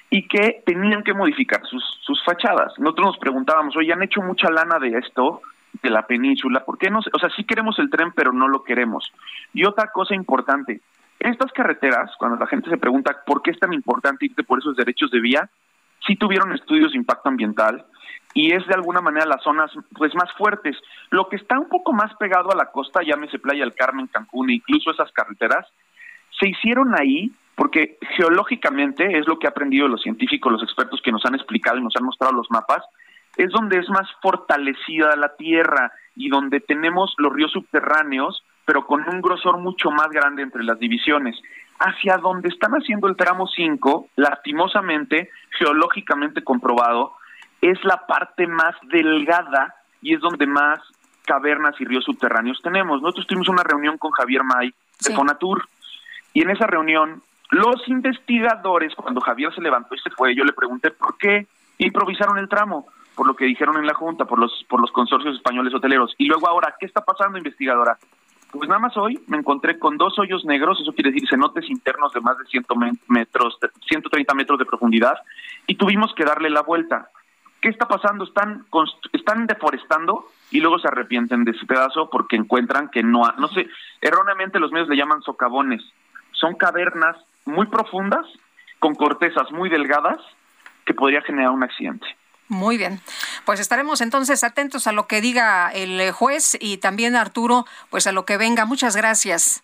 y que tenían que modificar sus, sus fachadas. Nosotros nos preguntábamos, oye, han hecho mucha lana de esto, de la península, ¿por qué no? O sea, sí queremos el tren, pero no lo queremos. Y otra cosa importante, estas carreteras, cuando la gente se pregunta por qué es tan importante irte por esos derechos de vía, sí tuvieron estudios de impacto ambiental y es de alguna manera las zonas pues más fuertes. Lo que está un poco más pegado a la costa, llámese Playa del Carmen, Cancún, e incluso esas carreteras, se hicieron ahí porque geológicamente es lo que ha aprendido los científicos, los expertos que nos han explicado y nos han mostrado los mapas, es donde es más fortalecida la tierra y donde tenemos los ríos subterráneos, pero con un grosor mucho más grande entre las divisiones. Hacia donde están haciendo el tramo 5, lastimosamente, geológicamente comprobado, es la parte más delgada y es donde más cavernas y ríos subterráneos tenemos. Nosotros tuvimos una reunión con Javier May de Sí. Fonatur y en esa reunión los investigadores, cuando Javier se levantó y se fue, yo le pregunté por qué improvisaron el tramo, por lo que dijeron en la Junta, por los, por los consorcios españoles hoteleros. Y luego ahora, ¿qué está pasando, investigadora? Pues nada más hoy me encontré con dos hoyos negros, eso quiere decir cenotes internos de más de 100 me- metros, de 130 metros de profundidad, y tuvimos que darle la vuelta. ¿Qué está pasando? Están están deforestando y luego se arrepienten de ese pedazo porque encuentran que no, ha- no sé, erróneamente los medios le llaman socavones. Son cavernas muy profundas con cortezas muy delgadas que podría generar un accidente. Muy bien. Pues estaremos entonces atentos a lo que diga el eh, juez y también Arturo, pues a lo que venga. Muchas gracias.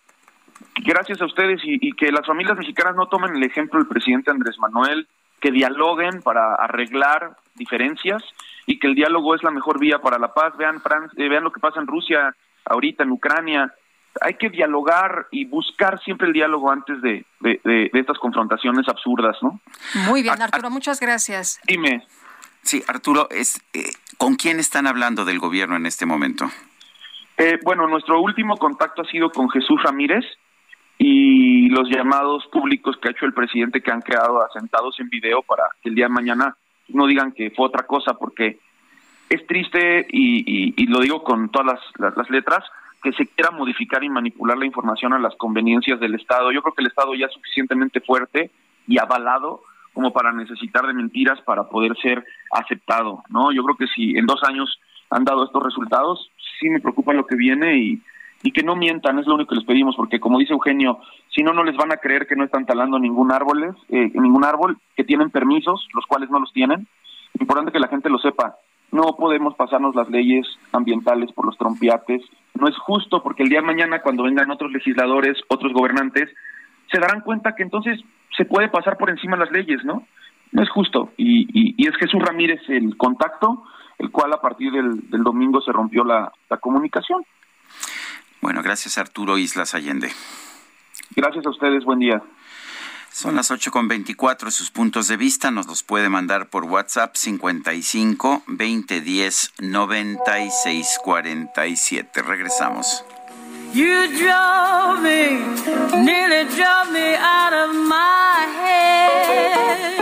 Gracias a ustedes y, y que las familias mexicanas no tomen el ejemplo del presidente Andrés Manuel, que dialoguen para arreglar diferencias y que el diálogo es la mejor vía para la paz. Vean, Fran- eh, vean lo que pasa en Rusia, ahorita en Ucrania. Hay que dialogar y buscar siempre el diálogo antes de, de- de- de estas confrontaciones absurdas, ¿no? Muy bien, Arturo, muchas gracias. Dime. Sí, Arturo, es, eh, ¿con quién están hablando del gobierno en este momento? Eh, bueno, nuestro último contacto ha sido con Jesús Ramírez y los llamados públicos que ha hecho el presidente que han quedado asentados en video para que el día de mañana no digan que fue otra cosa, porque es triste y, y- lo digo con todas las, las- las letras, que se quiera modificar y manipular la información a las conveniencias del Estado. Yo creo que el Estado ya es suficientemente fuerte y avalado como para necesitar de mentiras para poder ser aceptado, ¿no? Yo creo que si en dos años han dado estos resultados, sí me preocupa lo que viene y, y que no mientan, es lo único que les pedimos, porque como dice Eugenio, si no, no les van a creer que no están talando ningún árbol, eh, ningún árbol, que tienen permisos, los cuales no los tienen. Importante que la gente lo sepa. No podemos pasarnos las leyes ambientales por los trompiates. No es justo porque el día de mañana, cuando vengan otros legisladores, otros gobernantes, se darán cuenta que entonces se puede pasar por encima las leyes, ¿no? No es justo. Y, y- y es Jesús Ramírez el contacto, el cual a partir del, domingo se rompió la comunicación. Bueno, gracias Arturo Islas Allende. Gracias a ustedes, buen día. Son las 8.24, sus puntos de vista nos los puede mandar por WhatsApp 55 2010 9647. Regresamos. You drove me, nearly drove me out of my head.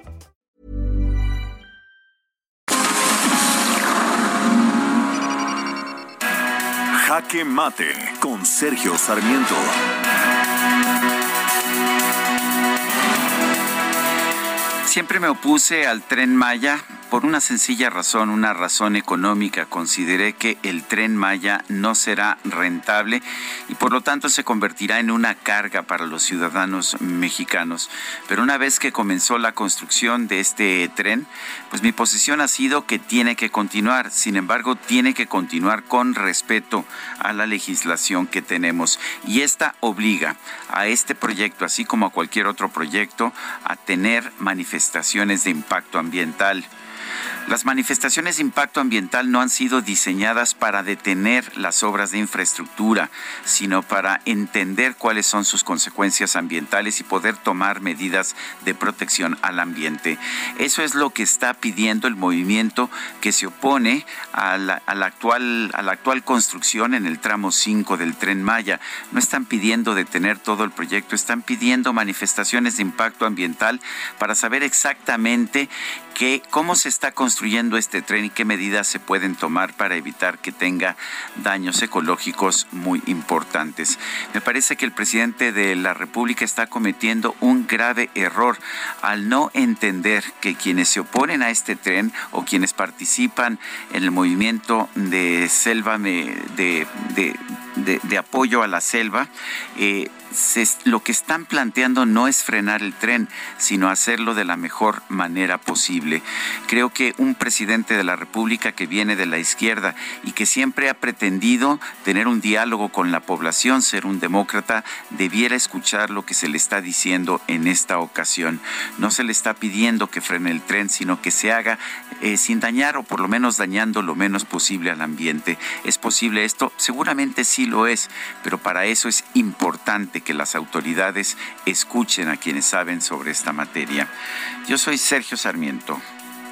Jaque Mate con Sergio Sarmiento. Siempre me opuse al tren Maya por una sencilla razón, una razón económica. Consideré que el tren Maya no será rentable y por lo tanto se convertirá en una carga para los ciudadanos mexicanos. Pero una vez que comenzó la construcción de este tren, pues mi posición ha sido que tiene que continuar. Sin embargo, tiene que continuar con respeto a la legislación que tenemos. Y esta obliga a este proyecto, así como a cualquier otro proyecto, a tener manifestaciones de impacto ambiental. Las manifestaciones de impacto ambiental no han sido diseñadas para detener las obras de infraestructura, sino para entender cuáles son sus consecuencias ambientales y poder tomar medidas de protección al ambiente. Eso es lo que está pidiendo el movimiento que se opone a la, actual, a la actual construcción en el tramo 5 del tren Maya. No están pidiendo detener todo el proyecto, están pidiendo manifestaciones de impacto ambiental para saber exactamente que, cómo se está construyendo este tren y qué medidas se pueden tomar para evitar que tenga daños ecológicos muy importantes. Me parece que el presidente de la República está cometiendo un grave error al no entender que quienes se oponen a este tren o quienes participan en el movimiento de selva de, de, apoyo a la selva, eh, lo que están planteando no es frenar el tren, sino hacerlo de la mejor manera posible. Creo que un presidente de la República que viene de la izquierda y que siempre ha pretendido tener un diálogo con la población, ser un demócrata, debiera escuchar lo que se le está diciendo en esta ocasión. No se le está pidiendo que frene el tren, sino que se haga eh, sin dañar o por lo menos dañando lo menos posible al ambiente. ¿Es posible esto? Seguramente sí lo es, pero para eso es importante que las autoridades escuchen a quienes saben sobre esta materia. Yo soy Sergio Sarmiento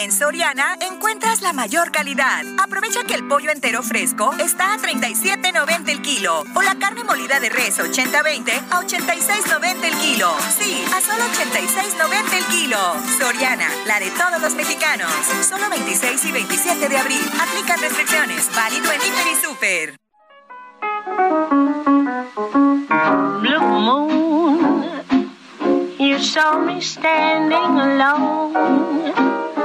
En Soriana encuentras la mayor calidad. Aprovecha que el pollo entero fresco está a 37.90 el kilo o la carne molida de res 80-20 a 86.90 el kilo. Sí, a solo 86.90 el kilo. Soriana, la de todos los mexicanos. Solo 26 y 27 de abril. Aplican restricciones. Válido en Hiper y Super. Blue moon, you saw me standing alone.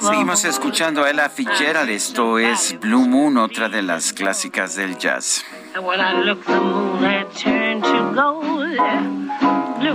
Seguimos escuchando a Ella Fitzgerald. Esto es Blue Moon, otra de las clásicas del jazz. Blue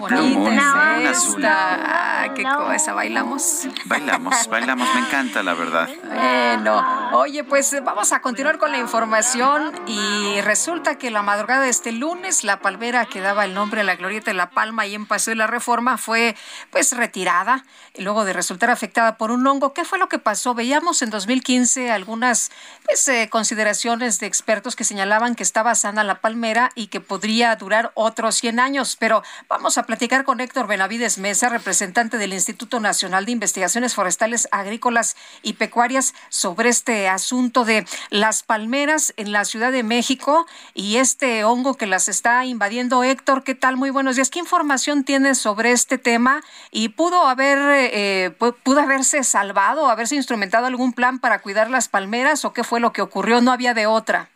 Bonita es esta. Ah, qué cosa, ¿bailamos? Bailamos, bailamos, me encanta, la verdad. Bueno, oye, pues vamos a continuar con la información y resulta que la madrugada de este lunes la palmera que daba el nombre a la glorieta de La Palma y en Paseo de la Reforma fue pues retirada luego de resultar afectada por un hongo. ¿Qué fue lo que pasó? Veíamos en 2015 algunas pues, eh, consideraciones de expertos que señalaban que estaba sana la palmera y que podría durar otros 100 años, pero vamos a platicar con Héctor Benavides Mesa, representante del Instituto Nacional de Investigaciones Forestales, Agrícolas y Pecuarias, sobre este asunto de las palmeras en la Ciudad de México y este hongo que las está invadiendo. Héctor, ¿qué tal? Muy buenos días. ¿Qué información tienes sobre este tema? ¿Y pudo haber, eh, pudo haberse salvado, haberse instrumentado algún plan para cuidar las palmeras o qué fue lo que ocurrió? No había de otra.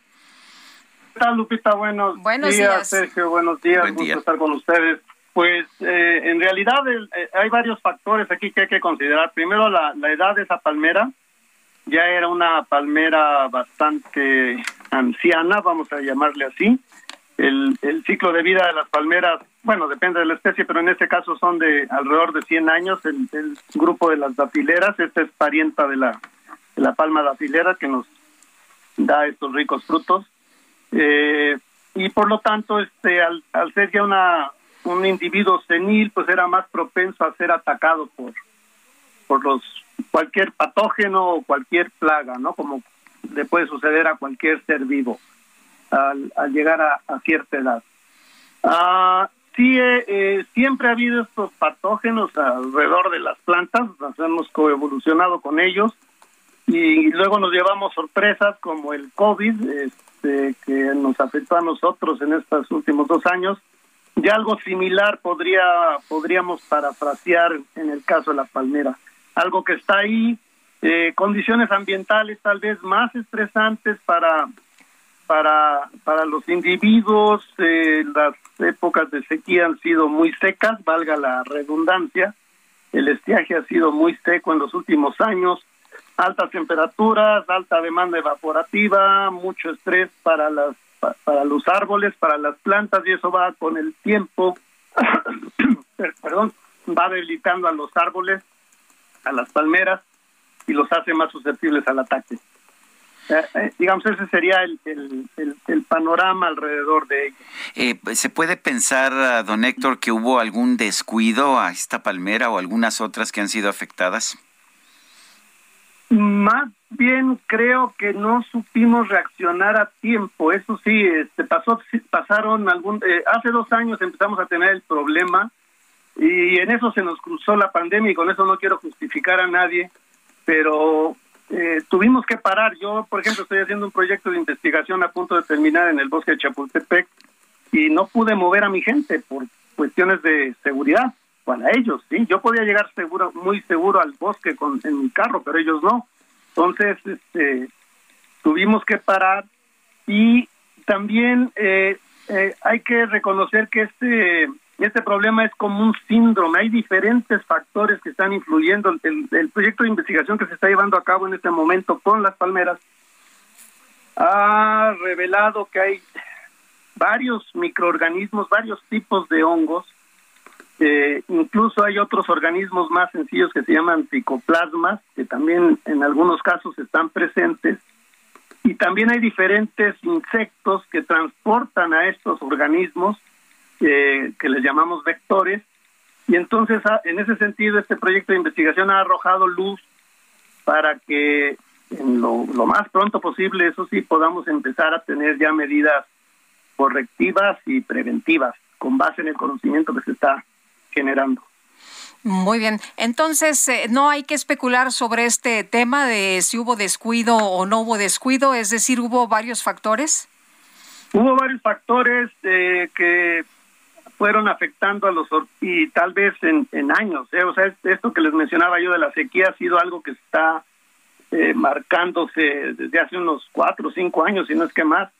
¿Qué tal, Lupita? Buenos, días, Sergio. Buenos días. Gusto estar con ustedes. Pues eh, en realidad eh, hay varios factores aquí que hay que considerar. Primero, la, edad de esa palmera. Ya era una palmera bastante anciana, vamos a llamarle así. El, ciclo de vida de las palmeras, bueno, depende de la especie, pero en este caso son de alrededor de 100 años. El, el grupo de las dafileras, esta es parienta de la, de la palma dafilera que nos da estos ricos frutos. Eh, y por lo tanto, este, al, ser ya una, un individuo senil, pues era más propenso a ser atacado por, por los cualquier patógeno o cualquier plaga, ¿no? Como le puede suceder a cualquier ser vivo al, llegar a, cierta edad. Ah, sí, eh, eh, siempre ha habido estos patógenos alrededor de las plantas, nos hemos coevolucionado con ellos y luego nos llevamos sorpresas como el COVID, este, que nos afectó a nosotros en estos últimos dos años. Y algo similar podría podríamos parafrasear en el caso de la palmera. Algo que está ahí, eh, condiciones ambientales tal vez más estresantes para para para los individuos. Eh, las épocas de sequía han sido muy secas, valga la redundancia. El estiaje ha sido muy seco en los últimos años altas temperaturas, alta demanda evaporativa, mucho estrés para las para los árboles, para las plantas y eso va con el tiempo, perdón, va debilitando a los árboles, a las palmeras y los hace más susceptibles al ataque. Eh, eh, digamos, ese sería el, el, panorama alrededor de ello. Eh, ¿Se puede pensar, don Héctor, que hubo algún descuido a esta palmera o algunas otras que han sido afectadas? Más bien creo que no supimos reaccionar a tiempo. Eso sí, este, pasó, pasaron algún, eh, hace dos años empezamos a tener el problema y en eso se nos cruzó la pandemia y con eso no quiero justificar a nadie, pero eh, tuvimos que parar. Yo, por ejemplo, estoy haciendo un proyecto de investigación a punto de terminar en el bosque de Chapultepec y no pude mover a mi gente por cuestiones de seguridad para ellos, sí. Yo podía llegar seguro, muy seguro al bosque con, en mi carro, pero ellos no. Entonces, este, tuvimos que parar y también eh, eh, hay que reconocer que este este problema es como un síndrome. Hay diferentes factores que están influyendo. El, el proyecto de investigación que se está llevando a cabo en este momento con las palmeras ha revelado que hay varios microorganismos, varios tipos de hongos eh, incluso hay otros organismos más sencillos que se llaman psicoplasmas, que también en algunos casos están presentes. Y también hay diferentes insectos que transportan a estos organismos, eh, que les llamamos vectores. Y entonces, ah, en ese sentido, este proyecto de investigación ha arrojado luz para que en lo, lo más pronto posible, eso sí, podamos empezar a tener ya medidas correctivas y preventivas con base en el conocimiento que se está generando. Muy bien. Entonces, eh, no hay que especular sobre este tema de si hubo descuido o no hubo descuido, es decir, hubo varios factores. Hubo varios factores eh, que fueron afectando a los y tal vez en, años. Eh. O sea, esto que les mencionaba yo de la sequía ha sido algo que está marcándose desde hace unos cuatro o cinco años, si no es que más,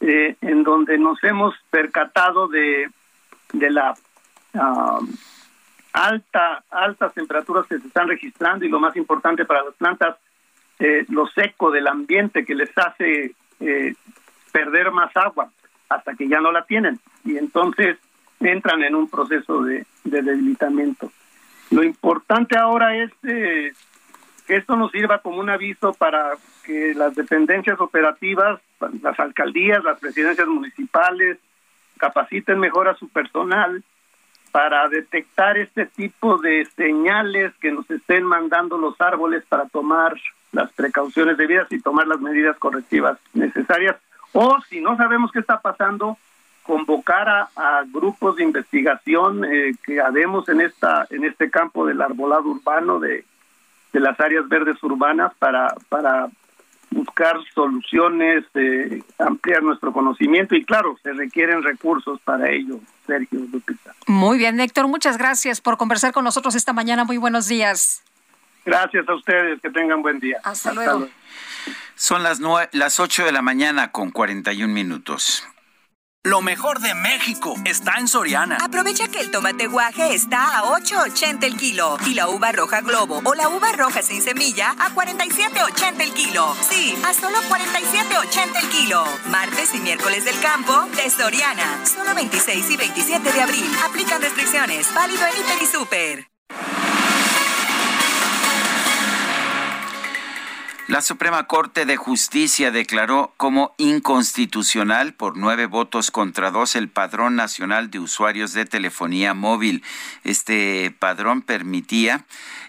en donde nos hemos percatado de, de la alta, altas temperaturas que se están registrando y lo más importante para las plantas, eh, lo seco del ambiente que les hace eh, perder más agua hasta que ya no la tienen y entonces entran en un proceso de, debilitamiento. Lo importante ahora es eh, que esto nos sirva como un aviso para que las dependencias operativas, las alcaldías, las presidencias municipales, capaciten mejor a su personal para detectar este tipo de señales que nos estén mandando los árboles para tomar las precauciones debidas y tomar las medidas correctivas necesarias. O si no sabemos qué está pasando, convocar a, grupos de investigación eh, que habemos en esta en este campo del arbolado urbano de, de las áreas verdes urbanas para para buscar soluciones, eh, ampliar nuestro conocimiento y claro, se requieren recursos para ello, Sergio Lupita. Muy bien, Héctor, muchas gracias por conversar con nosotros esta mañana. Muy buenos días. Gracias a ustedes, que tengan buen día. Hasta, luego. Son las, las 8 de la mañana con 41 minutos. Lo mejor de México está en Soriana. Aprovecha que el tomate guaje está a 8.80 el kilo y la uva roja globo o la uva roja sin semilla a 47.80 el kilo. Sí, a solo 47.80 el kilo. Martes y miércoles del campo de Soriana. Solo 26 y 27 de abril. Aplican restricciones. Válido en Hiper y Super. La Suprema Corte de Justicia declaró como inconstitucional por nueve votos contra dos el Padrón Nacional de Usuarios de Telefonía Móvil. Este padrón permitía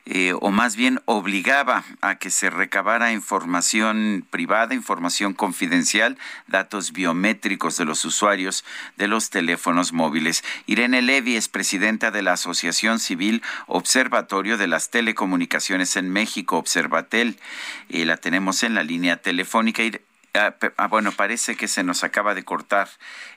eh, o más bien obligaba a que se recabara información privada, información confidencial, datos biométricos de los usuarios de los teléfonos móviles. Irene Levy es presidenta de la Asociación Civil Observatorio de las Telecomunicaciones en México, Observatel. El la tenemos en la línea telefónica. Ah, ah, bueno, parece que se nos acaba de cortar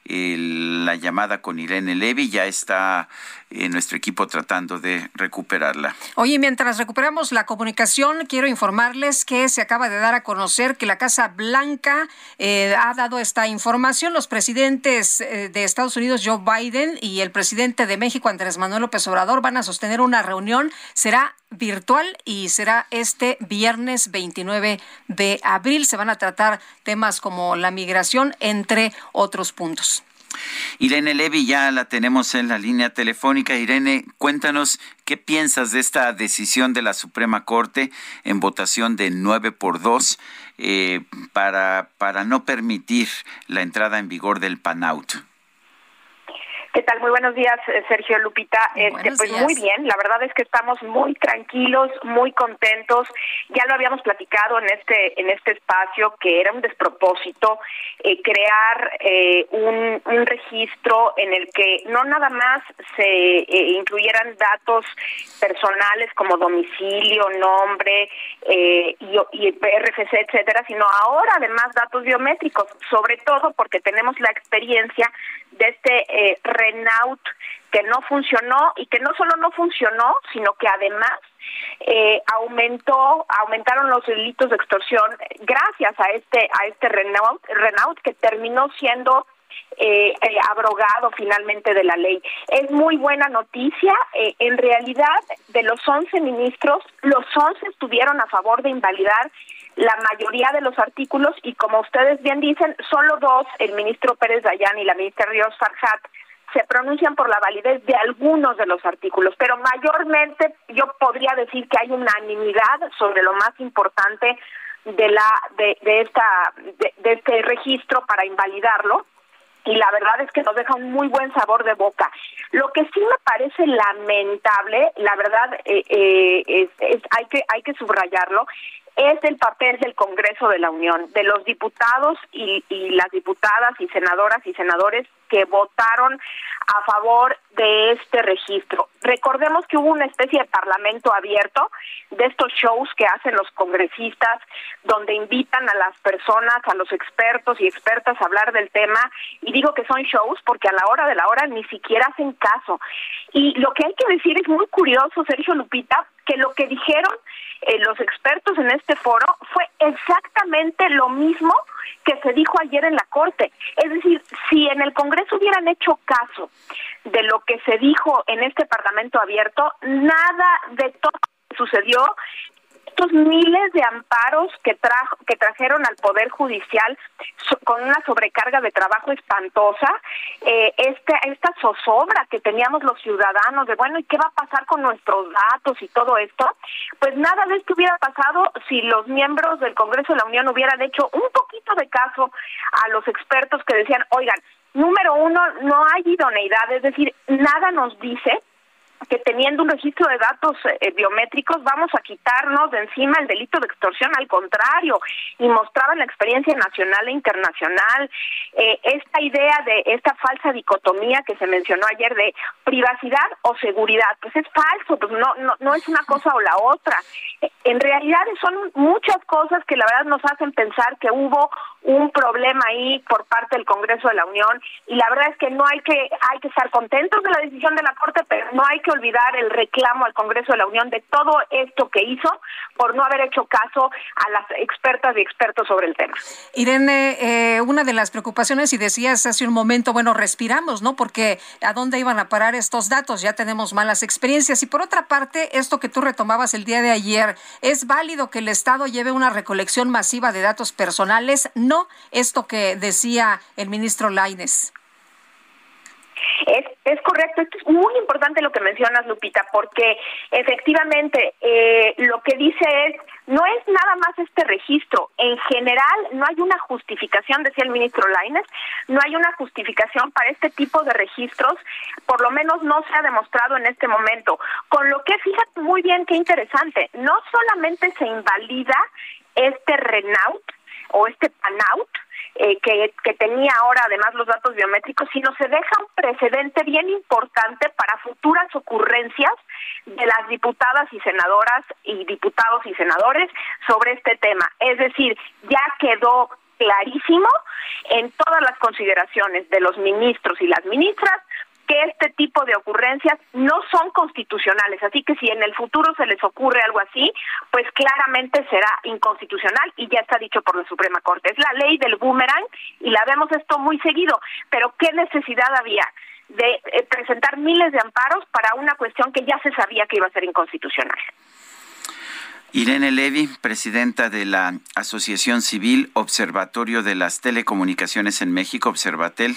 la llamada con Irene Levy. Ya está eh, nuestro equipo tratando de recuperarla. Oye, mientras recuperamos la comunicación, quiero informarles que se acaba de dar a conocer que la Casa Blanca eh, ha dado esta información. Los presidentes eh, de Estados Unidos, Joe Biden, y el presidente de México, Andrés Manuel López Obrador, van a sostener una reunión. Será virtual y será este viernes 29 de abril. Se van a tratar temas como la migración, entre otros puntos. Irene Levy ya la tenemos en la línea telefónica. Irene, cuéntanos qué piensas de esta decisión de la Suprema Corte en votación de 9 por 2 eh, para, para no permitir la entrada en vigor del PANAUT. ¿Qué tal? Muy buenos días, eh, Sergio Lupita. Este, pues muy bien, la verdad es que estamos muy tranquilos, muy contentos. Ya lo habíamos platicado en este en este espacio que era un despropósito eh, crear eh, un, un, registro en el que no nada más se incluyeran datos personales como domicilio, nombre y, y RFC, etcétera, sino ahora además datos biométricos, sobre todo porque tenemos la experiencia de este eh, Renault que no funcionó y que no solo no funcionó, sino que además eh, aumentó, aumentaron los delitos de extorsión gracias a este a este Renault, Renault que terminó siendo eh, abrogado finalmente de la ley. Es muy buena noticia. Eh, en realidad, de los 11 ministros, los 11 estuvieron a favor de invalidar la mayoría de los artículos y como ustedes bien dicen, solo dos, el ministro Pérez Dayan y la ministra Ríos Farhat, se pronuncian por la validez de algunos de los artículos, pero mayormente yo podría decir que hay unanimidad sobre lo más importante de la de, de esta de este registro para invalidarlo y la verdad es que nos deja un muy buen sabor de boca. Lo que sí me parece lamentable, la verdad eh, eh, es, hay que hay que subrayarlo, es el papel del Congreso de la Unión, de los diputados y, las diputadas y senadoras y senadores que votaron a favor de este registro. Recordemos que hubo una especie de parlamento abierto de estos shows que hacen los congresistas, donde invitan a las personas, a los expertos y expertas a hablar del tema, y digo que son shows porque a la hora de la hora ni siquiera hacen caso. Y lo que hay que decir es muy curioso, Sergio Lupita, que lo que dijeron eh, los expertos en este foro fue exactamente lo mismo que se dijo ayer en la Corte. Es decir, si en el Congreso hubieran hecho caso de lo que se dijo en este Parlamento abierto, nada de todo lo que sucedió estos miles de amparos que trajo que trajeron al poder judicial con una sobrecarga de trabajo espantosa eh, esta esta zozobra que teníamos los ciudadanos de bueno y qué va a pasar con nuestros datos y todo esto pues nada de esto hubiera pasado si los miembros del Congreso de la Unión hubieran hecho un poquito de caso a los expertos que decían oigan número uno no hay idoneidad es decir nada nos dice que teniendo un registro de datos eh, biométricos vamos a quitarnos de encima el delito de extorsión, al contrario, y mostraban la experiencia nacional e internacional, eh, esta idea de esta falsa dicotomía que se mencionó ayer de privacidad o seguridad, pues es falso, pues no, no, no es una cosa o la otra. En realidad son muchas cosas que la verdad nos hacen pensar que hubo un problema ahí por parte del Congreso de la Unión y la verdad es que no hay que hay que estar contentos de la decisión de la Corte, pero no hay que olvidar el reclamo al Congreso de la Unión de todo esto que hizo por no haber hecho caso a las expertas y expertos sobre el tema. Irene, eh, una de las preocupaciones, y decías hace un momento, bueno, respiramos, ¿no? Porque a dónde iban a parar estos datos, ya tenemos malas experiencias. Y por otra parte, esto que tú retomabas el día de ayer, ¿es válido que el Estado lleve una recolección masiva de datos personales? No, esto que decía el ministro Laines. Es, es correcto, esto es muy importante lo que mencionas, Lupita, porque efectivamente eh, lo que dice es, no es nada más este registro, en general no hay una justificación, decía el ministro Laines, no hay una justificación para este tipo de registros, por lo menos no se ha demostrado en este momento, con lo que fíjate muy bien qué interesante, no solamente se invalida este Renault, o este pan-out, eh, que, que, tenía ahora además los datos biométricos, sino se deja un precedente bien importante para futuras ocurrencias de las diputadas y senadoras y diputados y senadores sobre este tema. Es decir, ya quedó clarísimo en todas las consideraciones de los ministros y las ministras que este tipo de ocurrencias no son constitucionales. Así que si en el futuro se les ocurre algo así, pues claramente será inconstitucional y ya está dicho por la Suprema Corte. Es la ley del boomerang y la vemos esto muy seguido. Pero ¿qué necesidad había? de eh, presentar miles de amparos para una cuestión que ya se sabía que iba a ser inconstitucional. Irene Levy, presidenta de la Asociación Civil Observatorio de las Telecomunicaciones en México, Observatel,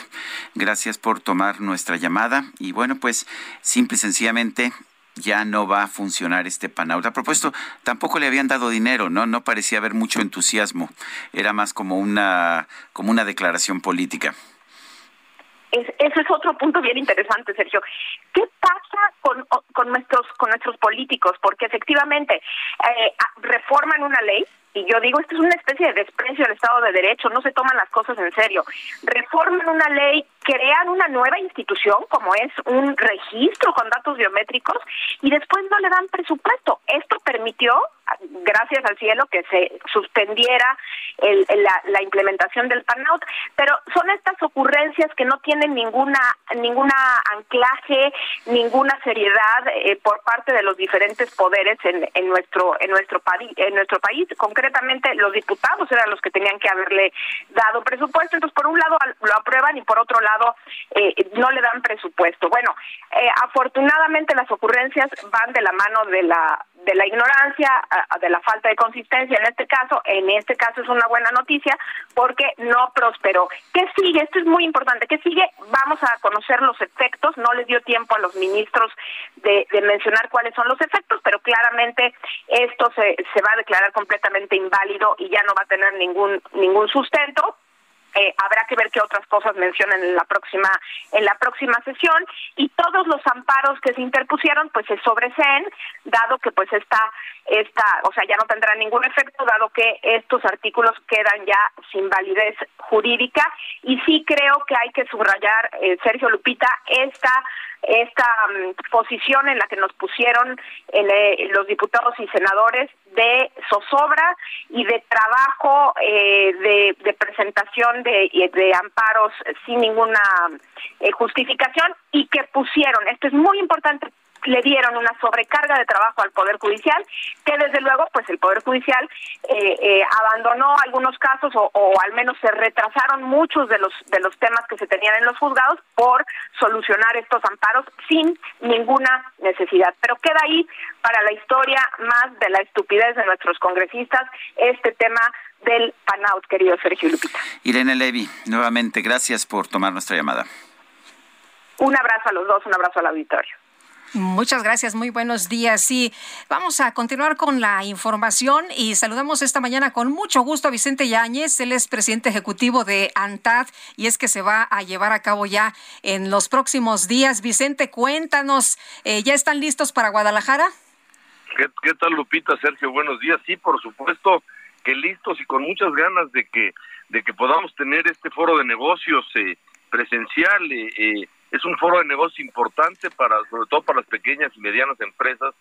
gracias por tomar nuestra llamada. Y bueno, pues simple y sencillamente ya no va a funcionar este panaut. A propósito, tampoco le habían dado dinero, ¿no? No parecía haber mucho entusiasmo. Era más como una, como una declaración política. Es, eso es otro punto bien interesante, Sergio. ¿Qué pasa con, con nuestros con nuestros políticos? Porque efectivamente eh, reforman una ley y yo digo esto es una especie de desprecio del Estado de Derecho, no se toman las cosas en serio. Reforman una ley, crean una nueva institución como es un registro con datos biométricos y después no le dan presupuesto. Esto permitió gracias al cielo que se suspendiera el, la, la, implementación del PANOUT, pero son estas ocurrencias que no tienen ninguna ninguna anclaje, ninguna seriedad eh, por parte de los diferentes poderes en, en nuestro en nuestro en nuestro país, concretamente los diputados eran los que tenían que haberle dado presupuesto, entonces por un lado lo aprueban y por otro lado eh, no le dan presupuesto. Bueno, eh, afortunadamente las ocurrencias van de la mano de la de la ignorancia, de la falta de consistencia en este caso, en este caso es una buena noticia porque no prosperó. ¿Qué sigue? Esto es muy importante. ¿Qué sigue? Vamos a conocer los efectos. No les dio tiempo a los ministros de, de mencionar cuáles son los efectos, pero claramente esto se, se va a declarar completamente inválido y ya no va a tener ningún ningún sustento eh, habrá que ver qué otras cosas mencionan en la próxima en la próxima sesión. Y todos los amparos que se interpusieron pues se sobreseen dado que pues esta esta o sea ya no tendrá ningún efecto dado que estos artículos quedan ya sin validez jurídica. Y sí creo que hay que subrayar eh, Sergio Lupita esta esta um, posición en la que nos pusieron el, eh, los diputados y senadores de zozobra y de trabajo eh, de, presentación de, de, amparos sin ninguna eh, justificación y que pusieron, esto es muy importante le dieron una sobrecarga de trabajo al Poder Judicial, que desde luego, pues el Poder Judicial eh, eh, abandonó algunos casos o, o, al menos se retrasaron muchos de los de los temas que se tenían en los juzgados por solucionar estos amparos sin ninguna necesidad. Pero queda ahí para la historia más de la estupidez de nuestros congresistas este tema del panout, querido Sergio Lupita. Irene Levy, nuevamente gracias por tomar nuestra llamada. Un abrazo a los dos, un abrazo al auditorio. Muchas gracias, muy buenos días. Y vamos a continuar con la información y saludamos esta mañana con mucho gusto a Vicente Yáñez, él es presidente ejecutivo de ANTAD y es que se va a llevar a cabo ya en los próximos días. Vicente, cuéntanos, eh, ¿ya están listos para Guadalajara? ¿Qué, ¿Qué, tal, Lupita, Sergio? Buenos días. Sí, por supuesto que listos y con muchas ganas de que, de que podamos tener este foro de negocios eh, presencial. Eh, eh es un foro de negocio importante para sobre todo para las pequeñas y medianas empresas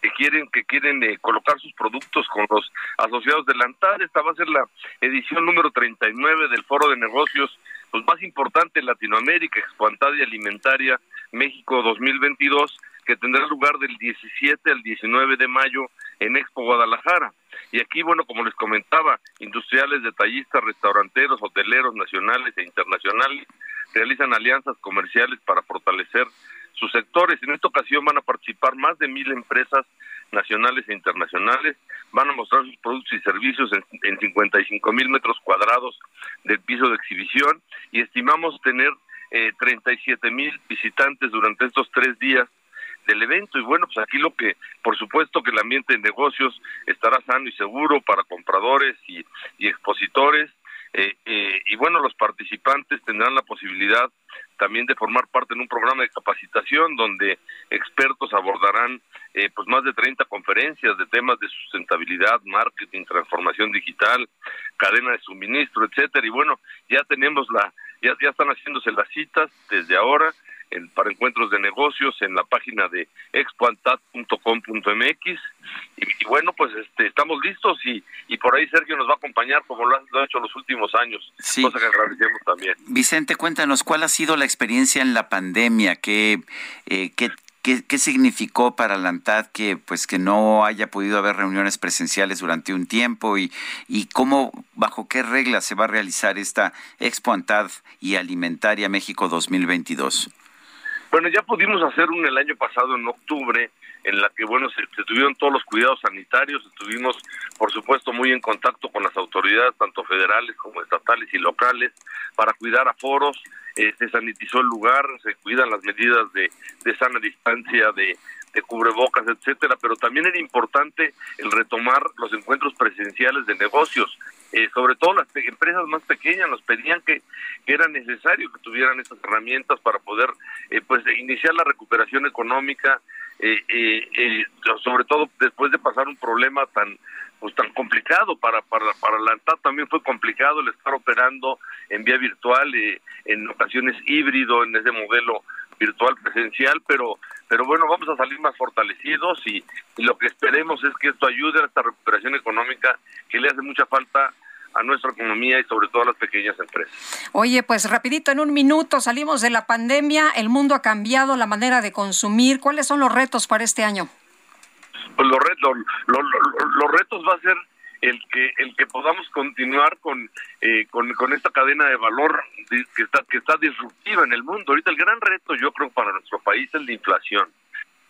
que quieren que quieren eh, colocar sus productos con los asociados de la ANTAD. Esta va a ser la edición número 39 del foro de negocios pues más importante en Latinoamérica, Expoantada y Alimentaria México 2022, que tendrá lugar del 17 al 19 de mayo en Expo Guadalajara. Y aquí, bueno, como les comentaba, industriales, detallistas, restauranteros, hoteleros nacionales e internacionales realizan alianzas comerciales para fortalecer sus sectores. En esta ocasión van a participar más de mil empresas nacionales e internacionales, van a mostrar sus productos y servicios en, en 55 mil metros cuadrados del piso de exhibición. Y estimamos tener eh, 37 mil visitantes durante estos tres días del evento. Y bueno pues aquí lo que por supuesto que el ambiente de negocios estará sano y seguro para compradores y, y expositores Eh, eh, y bueno, los participantes tendrán la posibilidad también de formar parte en un programa de capacitación donde expertos abordarán eh, pues más de 30 conferencias de temas de sustentabilidad, marketing, transformación digital, cadena de suministro, etcétera. Y bueno, ya tenemos la, ya, ya están haciéndose las citas desde ahora en, para encuentros de negocios en la página de expoantat.com.mx y, y bueno pues este estamos listos y, y por ahí Sergio nos va a acompañar como lo ha, lo ha hecho los últimos años Sí. cosa que agradecemos también Vicente, cuéntanos, ¿cuál ha sido la experiencia en la pandemia? ¿Qué, eh, qué, qué, qué significó para la ANTAD que, pues, que no haya podido haber reuniones presenciales durante un tiempo? ¿Y, y cómo, bajo qué reglas se va a realizar esta Expo ANTAD y Alimentaria México 2022? Bueno, ya pudimos hacer un el año pasado en octubre, en la que, bueno, se, tuvieron todos los cuidados sanitarios, estuvimos, por supuesto, muy en contacto con las autoridades, tanto federales como estatales y locales, para cuidar aforos, eh, se sanitizó el lugar, se cuidan las medidas de, de sana distancia, de, de cubrebocas, etcétera, pero también era importante el retomar los encuentros presenciales de negocios. Eh, sobre todo las empresas más pequeñas nos pedían que, que era necesario que tuvieran estas herramientas para poder eh, pues iniciar la recuperación económica, eh, eh, eh, sobre todo después de pasar un problema tan pues tan complicado para para para la ANTAD también fue complicado el estar operando en vía virtual eh, en ocasiones híbrido en ese modelo virtual presencial pero pero bueno vamos a salir más fortalecidos y, y lo que esperemos es que esto ayude a esta recuperación económica que le hace mucha falta a nuestra economía y sobre todo a las pequeñas empresas. Oye, pues rapidito, en un minuto salimos de la pandemia, el mundo ha cambiado la manera de consumir. ¿Cuáles son los retos para este año? pues los retos lo- lo- lo- los retos va a ser el que el que podamos continuar con eh, con, esta cadena de valor que está que está disruptiva en el mundo. Ahorita el gran reto yo creo para nuestro país es la inflación.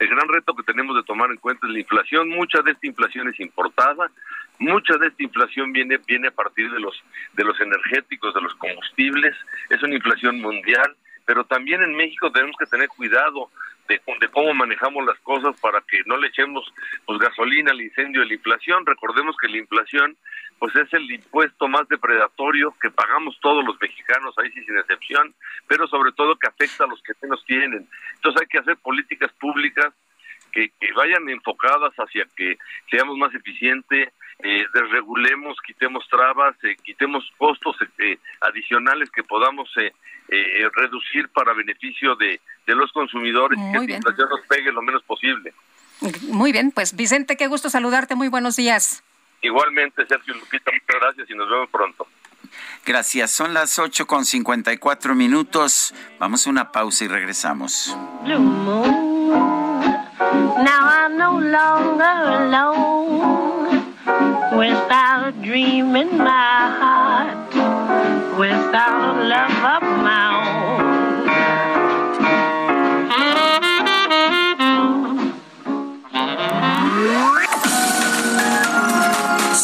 El gran reto que tenemos de tomar en cuenta es la inflación. Mucha de esta inflación es importada. Mucha de esta inflación viene viene a partir de los de los energéticos de los combustibles. Es una inflación mundial pero también en México tenemos que tener cuidado de, cómo manejamos las cosas para que no le echemos pues gasolina al incendio de la inflación. Recordemos que la inflación pues es el impuesto más depredatorio que pagamos todos los mexicanos, ahí sí sin excepción, pero sobre todo que afecta a los que menos tienen. Entonces hay que hacer políticas públicas que, que vayan enfocadas hacia que seamos más eficientes, eh, desregulemos, quitemos trabas, eh, quitemos costos eh, adicionales que podamos eh, eh, reducir para beneficio de, de los consumidores y que la inflación nos pegue lo menos posible. Muy bien, pues Vicente, qué gusto saludarte. Muy buenos días. Igualmente, Sergio Lupita, muchas gracias y nos vemos pronto. Gracias. Son las 8 con 54 minutos. Vamos a una pausa y regresamos. blue moon. Now I'm no longer alone without a dream in my heart, without a love of my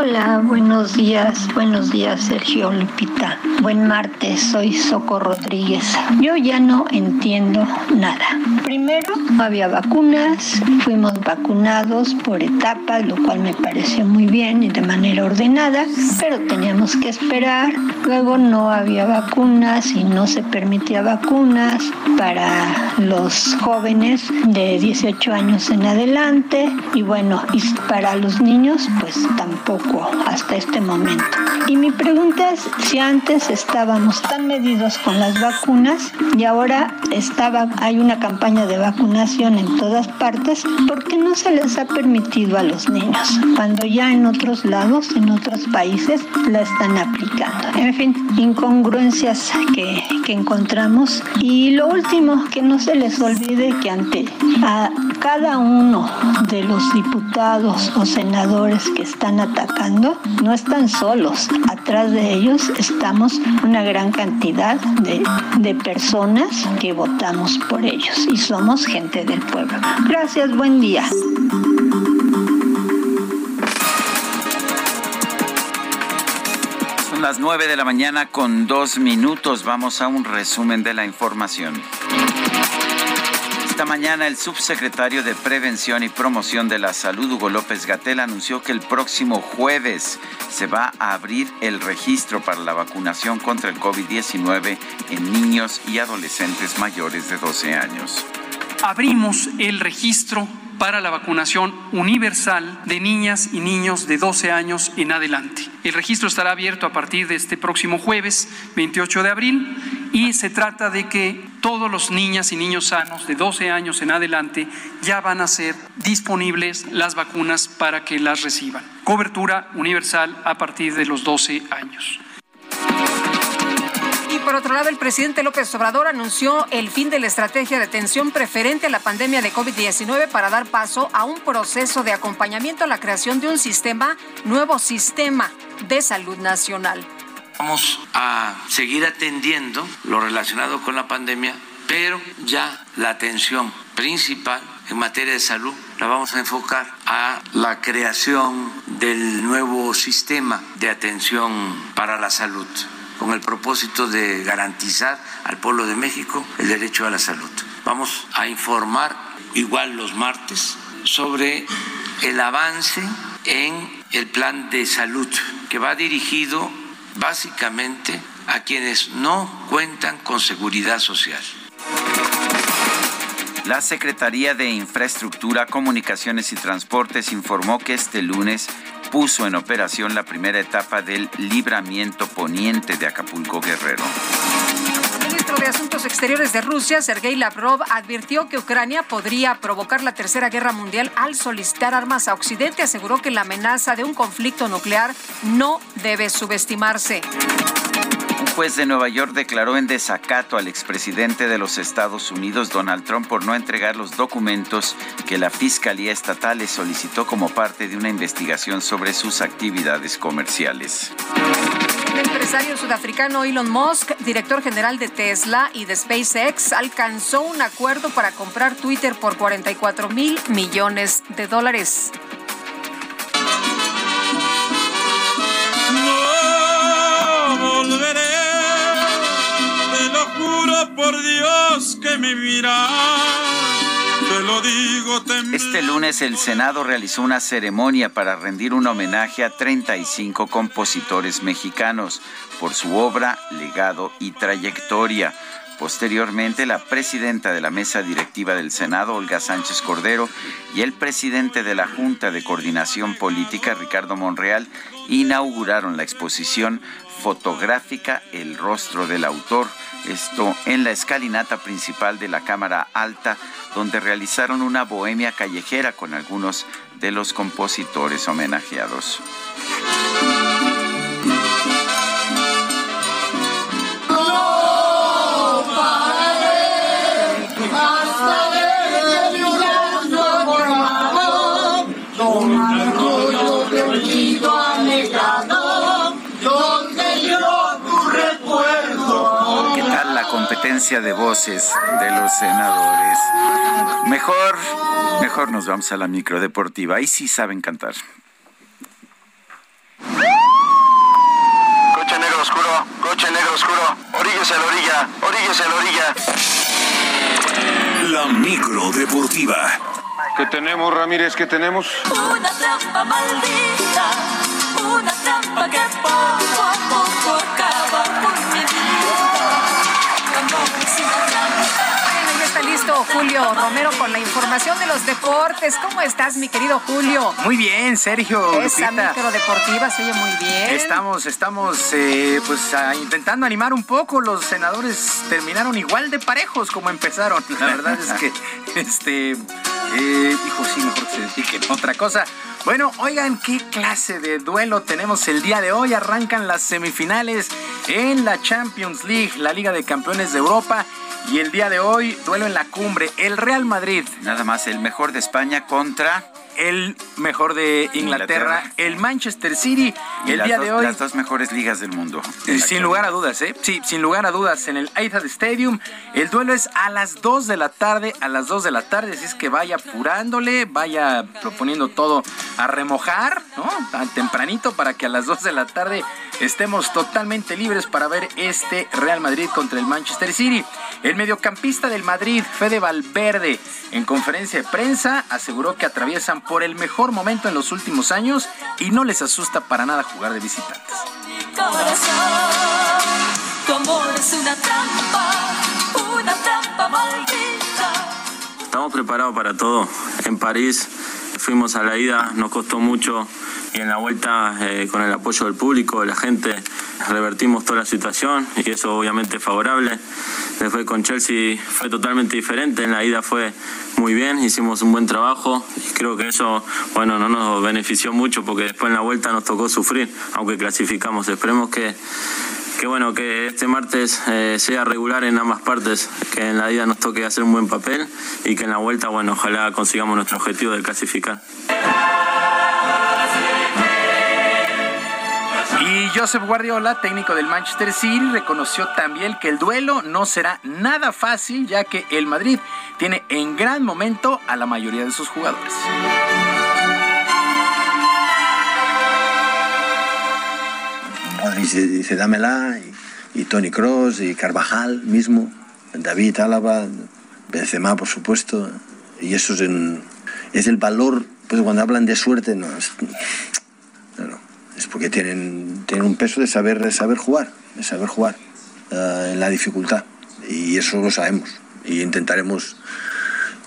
Hola, buenos días, buenos días Sergio Lupita. Buen martes, soy Soco Rodríguez. Yo ya no entiendo nada. Primero, no había vacunas, fuimos vacunados por etapas, lo cual me pareció muy bien y de manera ordenada, pero teníamos que esperar. Luego no había vacunas y no se permitía vacunas para los jóvenes de 18 años en adelante y bueno, para los niños pues tampoco hasta este momento. Y mi pregunta es si antes estábamos tan medidos con las vacunas y ahora estaba hay una campaña de vacunación en todas partes, ¿por qué no se les ha permitido a los niños cuando ya en otros lados, en otros países la están aplicando? En fin, incongruencias que, que encontramos y lo último que no se les olvide que ante a Cada uno de los diputados o senadores que están atacando no están solos. Atrás de ellos estamos una gran cantidad de, de personas que votamos por ellos y somos gente del pueblo. Gracias, buen día. Son las nueve de la mañana con dos minutos. Vamos a un resumen de la información. Esta mañana el subsecretario de Prevención y Promoción de la Salud, Hugo López Gatel, anunció que el próximo jueves se va a abrir el registro para la vacunación contra el COVID-19 en niños y adolescentes mayores de 12 años. Abrimos el registro para la vacunación universal de niñas y niños de 12 años en adelante. El registro estará abierto a partir de este próximo jueves, 28 de abril, y se trata de que todos los niñas y niños sanos de 12 años en adelante ya van a ser disponibles las vacunas para que las reciban. Cobertura universal a partir de los 12 años. Por otro lado, el presidente López Obrador anunció el fin de la estrategia de atención preferente a la pandemia de COVID-19 para dar paso a un proceso de acompañamiento a la creación de un sistema, nuevo sistema de salud nacional. Vamos a seguir atendiendo lo relacionado con la pandemia, pero ya la atención principal en materia de salud la vamos a enfocar a la creación del nuevo sistema de atención para la salud con el propósito de garantizar al pueblo de México el derecho a la salud. Vamos a informar igual los martes sobre el avance en el plan de salud que va dirigido básicamente a quienes no cuentan con seguridad social. La Secretaría de Infraestructura, Comunicaciones y Transportes informó que este lunes puso en operación la primera etapa del libramiento poniente de Acapulco Guerrero. De Asuntos Exteriores de Rusia, Sergei Lavrov, advirtió que Ucrania podría provocar la Tercera Guerra Mundial al solicitar armas a Occidente. Aseguró que la amenaza de un conflicto nuclear no debe subestimarse. Un juez de Nueva York declaró en desacato al expresidente de los Estados Unidos, Donald Trump, por no entregar los documentos que la Fiscalía Estatal le solicitó como parte de una investigación sobre sus actividades comerciales. El empresario sudafricano Elon Musk, director general de Tesla y de SpaceX, alcanzó un acuerdo para comprar Twitter por 44 mil millones de dólares. volveré. Te lo juro por Dios que me. Este lunes el Senado realizó una ceremonia para rendir un homenaje a 35 compositores mexicanos por su obra, legado y trayectoria. Posteriormente, la presidenta de la mesa directiva del Senado, Olga Sánchez Cordero, y el presidente de la Junta de Coordinación Política, Ricardo Monreal, inauguraron la exposición fotográfica El rostro del autor. Esto en la escalinata principal de la Cámara Alta, donde realizaron una bohemia callejera con algunos de los compositores homenajeados. De voces de los senadores? Mejor, mejor nos vamos a la micro deportiva. Ahí sí saben cantar. Coche negro oscuro, coche negro oscuro, oríllese a la orilla, oríllese a la orilla. La micro deportiva. ¿Qué tenemos, Ramírez? ¿Qué tenemos? Una trampa maldita, una trampa que poco a poco acaba vida. Bueno, ya está Julio Romero con la información de los deportes. ¿Cómo estás, mi querido Julio? Muy bien, Sergio. Esa Lupita. micro deportiva se oye muy bien. Estamos, estamos eh, pues intentando animar un poco. Los senadores terminaron igual de parejos como empezaron. La verdad es que, este, eh, hijo, sí, mejor que se dediquen otra cosa. Bueno, oigan, ¿qué clase de duelo tenemos el día de hoy? Arrancan las semifinales en la Champions League, la Liga de Campeones de Europa. Y el día de hoy, duelo en la cumbre, el Real Madrid. Nada más, el mejor de España contra el mejor de Inglaterra, el Manchester City. el día de hoy. Las dos mejores ligas del mundo. Eh, sin lugar a dudas, ¿eh? Sí, sin lugar a dudas, en el Etihad Stadium. El duelo es a las 2 de la tarde, a las 2 de la tarde. Así es que vaya apurándole, vaya proponiendo todo a remojar, ¿no? Tan tempranito para que a las 2 de la tarde estemos totalmente libres para ver este Real Madrid contra el Manchester City. El mediocampista del Madrid, Fede Valverde, en conferencia de prensa aseguró que atraviesan por el mejor momento en los últimos años y no les asusta para nada jugar de visitantes. Estamos preparados para todo. En París fuimos a la ida, nos costó mucho y en la vuelta eh, con el apoyo del público, de la gente, revertimos toda la situación y eso obviamente es favorable. Después con Chelsea fue totalmente diferente, en la ida fue muy bien, hicimos un buen trabajo y creo que eso, bueno, no nos benefició mucho porque después en la vuelta nos tocó sufrir, aunque clasificamos. Esperemos que, que bueno, que este martes eh, sea regular en ambas partes, que en la ida nos toque hacer un buen papel y que en la vuelta, bueno, ojalá consigamos nuestro objetivo de clasificar. Y Joseph Guardiola, técnico del Manchester City, reconoció también que el duelo no será nada fácil, ya que el Madrid tiene en gran momento a la mayoría de sus jugadores. Dice, dice dámela, y, Tony Cross, y Carvajal mismo, David Álava, Benzema, por supuesto, y eso es, es el valor, pues cuando hablan de suerte, no, es, es porque tienen, tienen un peso de saber, saber jugar, de saber jugar eh, en la dificultad. Y eso lo sabemos. Y intentaremos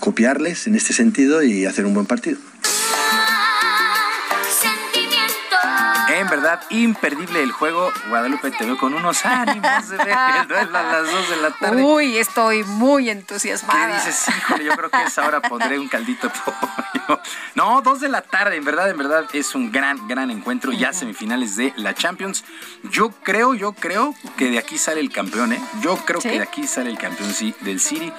copiarles en este sentido y hacer un buen partido. Verdad, imperdible el juego. Guadalupe te veo con unos ánimos de ver el duelo a las 2 de la tarde. Uy, estoy muy entusiasmada. ¿Qué dices? Híjole, yo creo que es ahora pondré un caldito de pollo. No, 2 de la tarde, en verdad, en verdad, es un gran, gran encuentro. Ya semifinales de la Champions. Yo creo, yo creo que de aquí sale el campeón, ¿eh? Yo creo que de aquí sale el campeón, sí, del City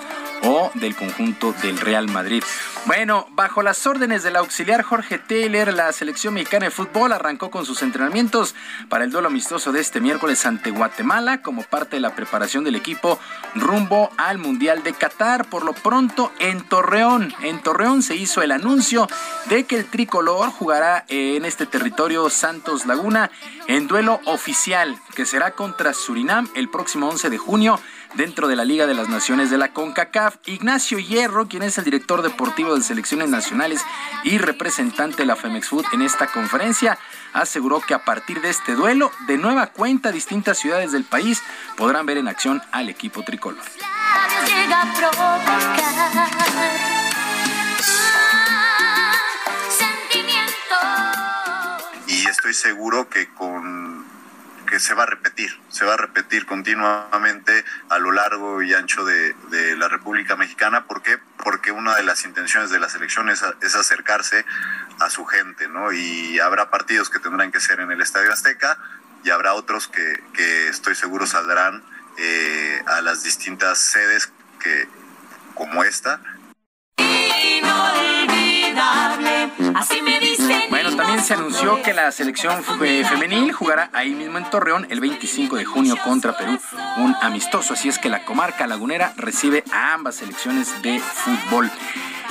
o del conjunto del Real Madrid. Bueno, bajo las órdenes del auxiliar Jorge Taylor, la selección mexicana de fútbol arrancó con sus entrenamientos para el duelo amistoso de este miércoles ante Guatemala como parte de la preparación del equipo rumbo al Mundial de Qatar. Por lo pronto, en Torreón, en Torreón se hizo el anuncio de que el tricolor jugará en este territorio Santos Laguna en duelo oficial que será contra Surinam el próximo 11 de junio dentro de la Liga de las Naciones de la CONCACAF. Ignacio Hierro, quien es el director deportivo de selecciones nacionales y representante de la Femex Food en esta conferencia, aseguró que a partir de este duelo, de nueva cuenta, distintas ciudades del país podrán ver en acción al equipo tricolor. Y estoy seguro que con que se va a repetir, se va a repetir continuamente a lo largo y ancho de, la República Mexicana. ¿Por qué? Porque una de las intenciones de la selección es, acercarse a su gente, ¿no? Y habrá partidos que tendrán que ser en el Estadio Azteca y habrá otros que, estoy seguro saldrán eh, a las distintas sedes que, como esta. Así me bueno, también se anunció que la selección femenil jugará ahí mismo en Torreón el 25 de junio contra Perú, un amistoso. Así es que la comarca lagunera recibe a ambas selecciones de fútbol.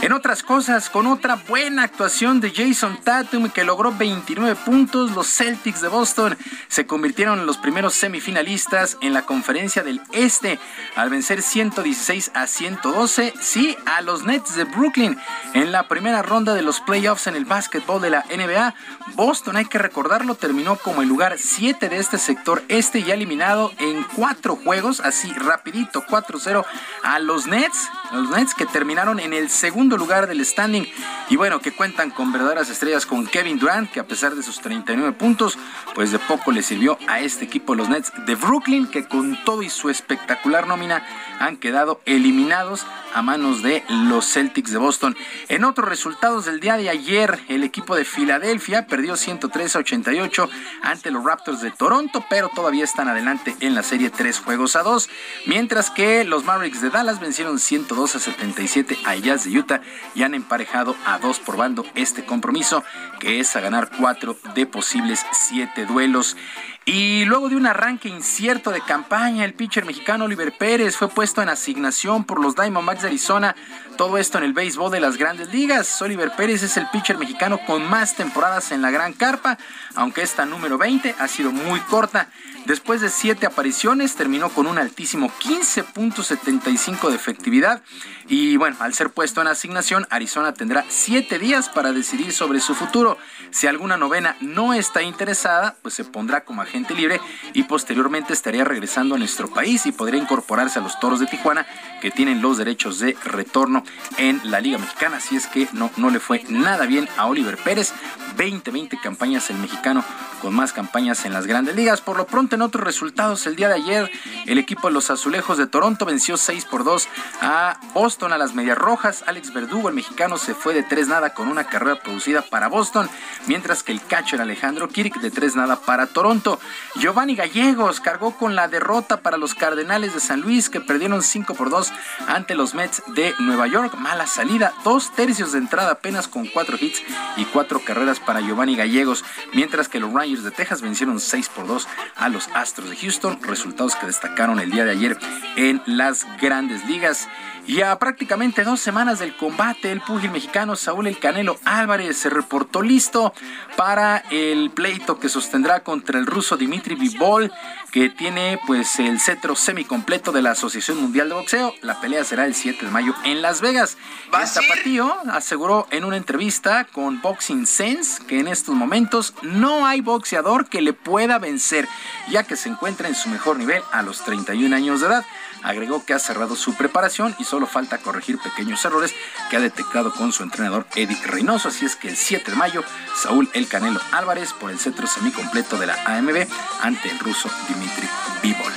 En otras cosas, con otra buena actuación de Jason Tatum que logró 29 puntos, los Celtics de Boston se convirtieron en los primeros semifinalistas en la conferencia del Este al vencer 116 a 112, sí, a los Nets de Brooklyn en la primera ronda de los playoffs en el básquetbol de la NBA. Boston, hay que recordarlo, terminó como el lugar 7 de este sector este y eliminado en cuatro juegos, así rapidito, 4-0 a los Nets, los Nets que terminaron en el segundo lugar del standing y bueno, que cuentan con verdaderas estrellas con Kevin Durant, que a pesar de sus 39 puntos, pues de poco le sirvió a este equipo los Nets de Brooklyn, que con todo y su espectacular nómina han quedado eliminados a manos de los Celtics de Boston. En otros resultados del día de ayer, el equipo de Filadelfia perdió 103 a 88 ante los Raptors de Toronto, pero todavía están adelante en la serie 3 juegos a 2, mientras que los Mavericks de Dallas vencieron 102 a 77 a Jazz de Utah y han emparejado a dos por bando este compromiso, que es a ganar cuatro de posibles siete duelos. Y luego de un arranque incierto de campaña, el pitcher mexicano Oliver Pérez fue puesto en asignación por los Diamondbacks de Arizona. Todo esto en el béisbol de las grandes ligas. Oliver Pérez es el pitcher mexicano con más temporadas en la Gran Carpa, aunque esta número 20 ha sido muy corta. Después de siete apariciones, terminó con un altísimo 15.75 de efectividad. Y bueno, al ser puesto en asignación, Arizona tendrá siete días para decidir sobre su futuro. Si alguna novena no está interesada, pues se pondrá como agente libre y posteriormente estaría regresando a nuestro país y podría incorporarse a los Toros de Tijuana, que tienen los derechos de retorno en la Liga Mexicana. Así es que no, no le fue nada bien a Oliver Pérez. 20, 20 campañas el mexicano con más campañas en las grandes ligas. Por lo pronto, en otros resultados, el día de ayer, el equipo de los Azulejos de Toronto venció 6 por 2 a Boston, a las Medias Rojas. Alex Verdugo, el mexicano, se fue de 3 nada con una carrera producida para Boston, mientras que el catcher Alejandro Kirk de 3 nada para Toronto. Giovanni Gallegos cargó con la derrota para los Cardenales de San Luis, que perdieron 5 por 2 ante los Mets de Nueva York. Mala salida, dos tercios de entrada apenas con 4 hits y 4 carreras para Giovanni Gallegos, mientras que los Rangers de Texas vencieron 6 por 2 a los Astros de Houston, resultados que destacaron el día de ayer en las grandes ligas. Y a prácticamente dos semanas del combate, el púgil mexicano Saúl El Canelo Álvarez se reportó listo para el pleito que sostendrá contra el ruso Dimitri Vivol, que tiene pues el cetro semicompleto de la Asociación Mundial de Boxeo. La pelea será el 7 de mayo en Las Vegas. El zapatillo aseguró en una entrevista con Boxing Sense que en estos momentos no hay boxeador que le pueda vencer, ya que se encuentra en su mejor nivel a los 31 años de edad. Agregó que ha cerrado su preparación y solo falta corregir pequeños errores que ha detectado con su entrenador Eddie Reynoso. Así es que el 7 de mayo, Saúl El Canelo Álvarez por el centro semicompleto de la AMB ante el ruso Dimitri Bivol.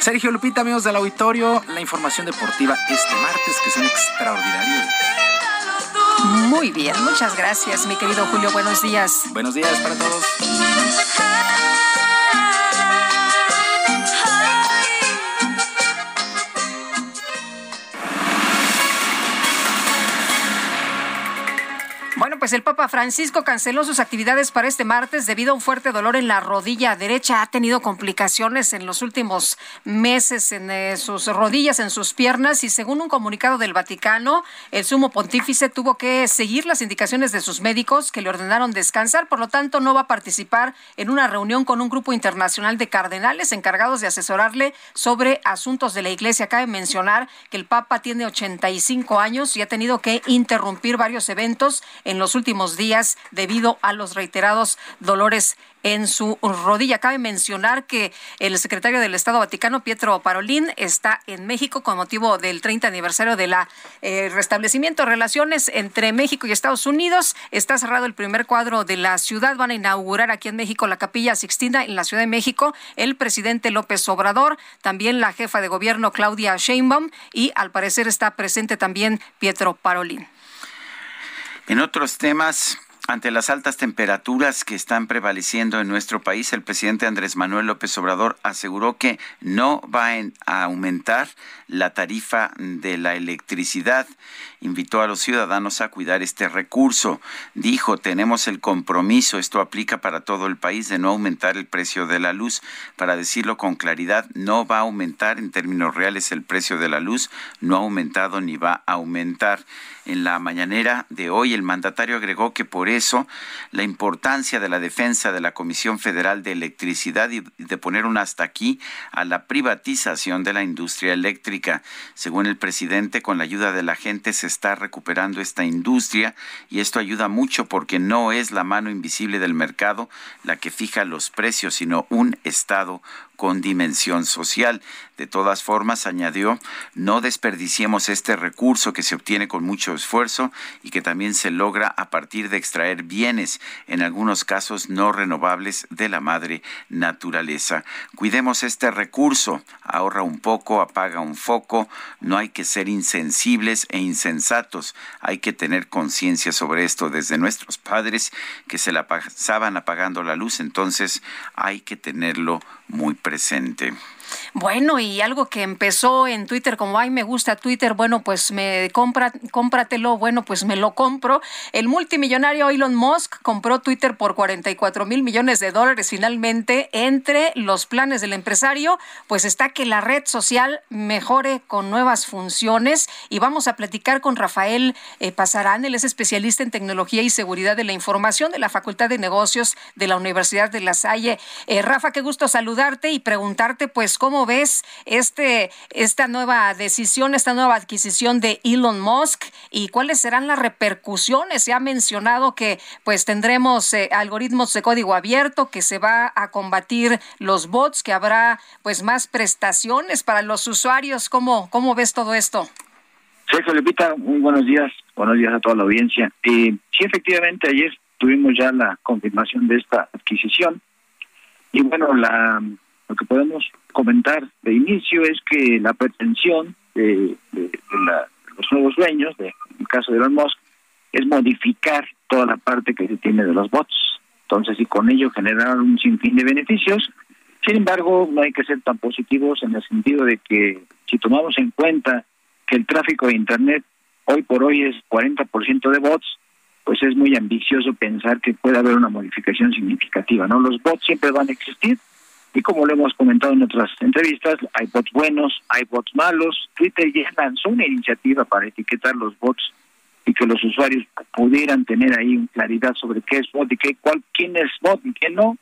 Sergio Lupita, amigos del auditorio, la información deportiva este martes, que es un extraordinario. Muy bien, muchas gracias, mi querido Julio. Buenos días. Buenos días para todos. Bueno, pues el Papa Francisco canceló sus actividades para este martes debido a un fuerte dolor en la rodilla derecha. Ha tenido complicaciones en los últimos meses en eh, sus rodillas, en sus piernas y según un comunicado del Vaticano, el sumo pontífice tuvo que seguir las indicaciones de sus médicos que le ordenaron descansar. Por lo tanto, no va a participar en una reunión con un grupo internacional de cardenales encargados de asesorarle sobre asuntos de la Iglesia. Cabe mencionar que el Papa tiene 85 años y ha tenido que interrumpir varios eventos en los últimos días debido a los reiterados dolores en su rodilla. Cabe mencionar que el secretario del Estado Vaticano, Pietro Parolín, está en México con motivo del 30 aniversario de la eh, restablecimiento de relaciones entre México y Estados Unidos. Está cerrado el primer cuadro de la ciudad. Van a inaugurar aquí en México la Capilla Sixtina en la Ciudad de México. El presidente López Obrador, también la jefa de gobierno Claudia Sheinbaum y al parecer está presente también Pietro Parolín. En otros temas, ante las altas temperaturas que están prevaleciendo en nuestro país, el presidente Andrés Manuel López Obrador aseguró que no va a aumentar la tarifa de la electricidad. Invitó a los ciudadanos a cuidar este recurso. Dijo, tenemos el compromiso, esto aplica para todo el país, de no aumentar el precio de la luz. Para decirlo con claridad, no va a aumentar en términos reales el precio de la luz, no ha aumentado ni va a aumentar. En la mañanera de hoy, el mandatario agregó que por eso la importancia de la defensa de la Comisión Federal de Electricidad y de poner un hasta aquí a la privatización de la industria eléctrica. Según el presidente, con la ayuda de la gente se está recuperando esta industria y esto ayuda mucho porque no es la mano invisible del mercado la que fija los precios, sino un Estado con dimensión social. De todas formas, añadió, no desperdiciemos este recurso que se obtiene con mucho esfuerzo y que también se logra a partir de extraer bienes, en algunos casos no renovables, de la madre naturaleza. Cuidemos este recurso, ahorra un poco, apaga un foco, no hay que ser insensibles e insensatos, hay que tener conciencia sobre esto desde nuestros padres que se la pasaban apagando la luz, entonces hay que tenerlo muy presente. Bueno, y algo que empezó en Twitter como, ay, me gusta Twitter, bueno, pues me compra, cómpratelo, bueno, pues me lo compro. El multimillonario Elon Musk compró Twitter por 44 mil millones de dólares finalmente. Entre los planes del empresario, pues está que la red social mejore con nuevas funciones. Y vamos a platicar con Rafael eh, Pasarán, él es especialista en tecnología y seguridad de la información de la Facultad de Negocios de la Universidad de La Salle. Eh, Rafa, qué gusto saludarte y preguntarte, pues, ¿Cómo ves este, esta nueva decisión, esta nueva adquisición de Elon Musk y cuáles serán las repercusiones? Se ha mencionado que pues tendremos eh, algoritmos de código abierto, que se va a combatir los bots, que habrá pues más prestaciones para los usuarios. ¿Cómo, cómo ves todo esto? Sergio Lepita, muy buenos días, buenos días a toda la audiencia. Eh, sí, efectivamente, ayer tuvimos ya la confirmación de esta adquisición y bueno, la lo que podemos comentar de inicio es que la pretensión de, los nuevos dueños, de, en el caso de Elon Musk, es modificar toda la parte que se tiene de los bots. Entonces, y con ello generar un sinfín de beneficios. Sin embargo, no hay que ser tan positivos en el sentido de que si tomamos en cuenta que el tráfico de Internet hoy por hoy es 40% de bots, pues es muy ambicioso pensar que puede haber una modificación significativa, ¿no? Los bots siempre van a existir, y como lo hemos comentado en otras entrevistas, hay bots buenos, hay bots malos. Twitter ya lanzó una iniciativa para etiquetar los bots y que los usuarios pudieran tener ahí claridad sobre qué es bot y qué, cuál, quién es bot y quién no.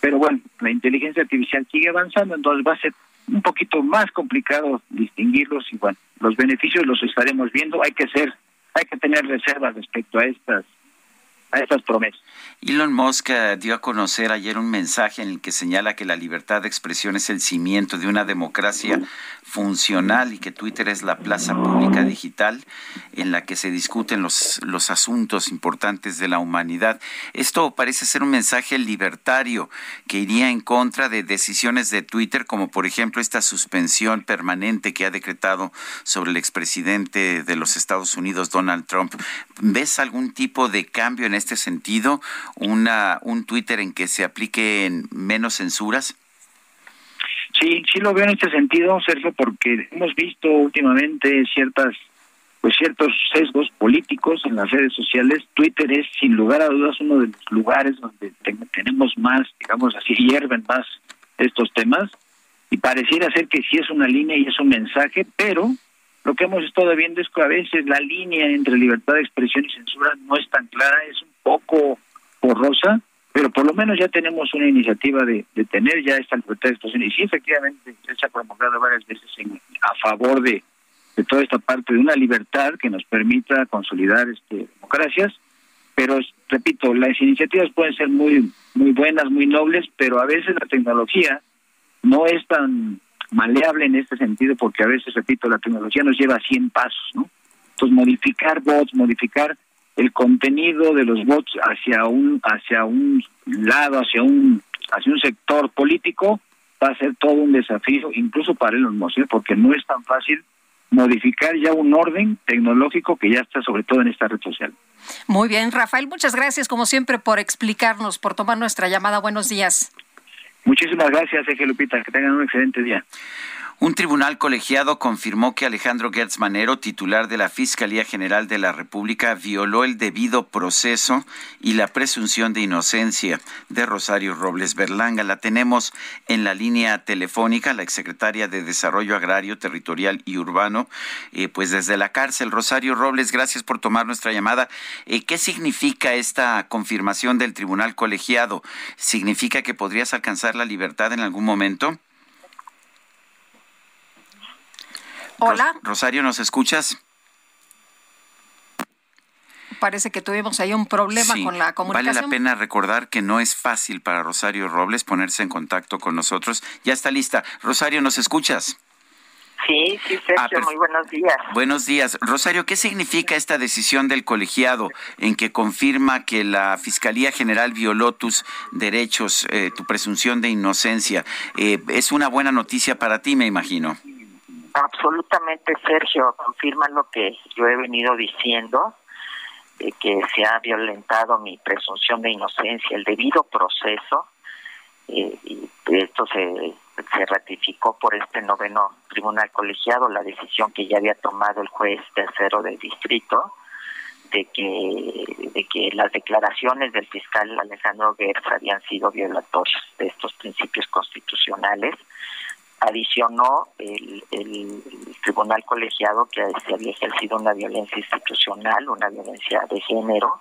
Pero bueno, la inteligencia artificial sigue avanzando, entonces va a ser un poquito más complicado distinguirlos y bueno, los beneficios los estaremos viendo. Hay que ser, hay que tener reservas respecto a estas a promesas. Elon Musk eh, dio a conocer ayer un mensaje en el que señala que la libertad de expresión es el cimiento de una democracia funcional y que Twitter es la plaza pública digital en la que se discuten los, los asuntos importantes de la humanidad. Esto parece ser un mensaje libertario que iría en contra de decisiones de Twitter, como por ejemplo esta suspensión permanente que ha decretado sobre el expresidente de los Estados Unidos, Donald Trump. ¿Ves algún tipo de cambio en este sentido? Una, ¿Un Twitter en que se apliquen menos censuras? Sí, sí lo veo en este sentido, Sergio, porque hemos visto últimamente ciertas pues ciertos sesgos políticos en las redes sociales. Twitter es sin lugar a dudas uno de los lugares donde tenemos más, digamos así, hierven más estos temas y pareciera ser que sí es una línea y es un mensaje, pero lo que hemos estado viendo es que a veces la línea entre libertad de expresión y censura no es tan clara, es un poco borrosa pero por lo menos ya tenemos una iniciativa de, tener ya esta libertad de expresión. Y sí efectivamente se ha promulgado varias veces a favor de, de toda esta parte de una libertad que nos permita consolidar este democracias. Pero repito las iniciativas pueden ser muy muy buenas muy nobles pero a veces la tecnología no es tan maleable en este sentido porque a veces repito la tecnología nos lleva a 100 pasos no entonces modificar bots modificar el contenido de los bots hacia un hacia un lado, hacia un hacia un sector político va a ser todo un desafío, incluso para Elon Musk, ¿eh? porque no es tan fácil modificar ya un orden tecnológico que ya está sobre todo en esta red social. Muy bien, Rafael, muchas gracias como siempre por explicarnos, por tomar nuestra llamada. Buenos días. Muchísimas gracias, Eje Lupita. Que tengan un excelente día. Un tribunal colegiado confirmó que Alejandro Gertz Manero, titular de la Fiscalía General de la República, violó el debido proceso y la presunción de inocencia de Rosario Robles Berlanga. La tenemos en la línea telefónica, la exsecretaria de Desarrollo Agrario, Territorial y Urbano, eh, pues desde la cárcel. Rosario Robles, gracias por tomar nuestra llamada. Eh, ¿Qué significa esta confirmación del tribunal colegiado? ¿Significa que podrías alcanzar la libertad en algún momento? Hola. Rosario, ¿nos escuchas? Parece que tuvimos ahí un problema con la comunicación. Vale la pena recordar que no es fácil para Rosario Robles ponerse en contacto con nosotros. Ya está lista. Rosario, ¿nos escuchas? Sí, sí, Sergio, ah, muy buenos días. Buenos días. Rosario, ¿qué significa esta decisión del colegiado en que confirma que la Fiscalía General violó tus derechos, eh, tu presunción de inocencia? Eh, es una buena noticia para ti, me imagino. Absolutamente, Sergio, confirma lo que yo he venido diciendo, que se ha violentado mi presunción de inocencia, el debido proceso, eh, y esto se se ratificó por este noveno tribunal colegiado la decisión que ya había tomado el juez tercero del distrito de que de que las declaraciones del fiscal Alejandro Gertz habían sido violatorias de estos principios constitucionales adicionó el, tribunal colegiado que se había ejercido una violencia institucional una violencia de género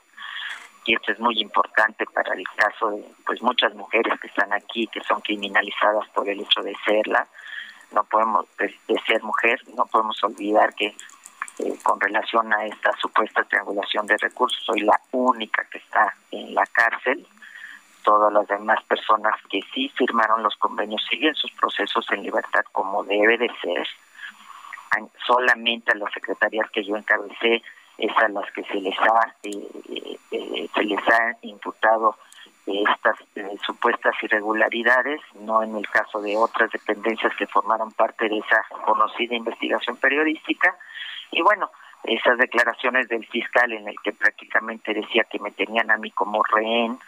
y esto es muy importante para el caso de pues muchas mujeres que están aquí que son criminalizadas por el hecho de serla. No podemos de, ser mujer no podemos olvidar que eh, con relación a esta supuesta triangulación de recursos soy la única que está en la cárcel todas las demás personas que sí firmaron los convenios siguen sus procesos en libertad como debe de ser solamente a las secretarías que yo encabecé es a las que se les ha eh, eh, se les ha imputado estas eh, supuestas irregularidades, no en el caso de otras dependencias que formaron parte de esa conocida investigación periodística. Y bueno, esas declaraciones del fiscal en el que prácticamente decía que me tenían a mí como rehén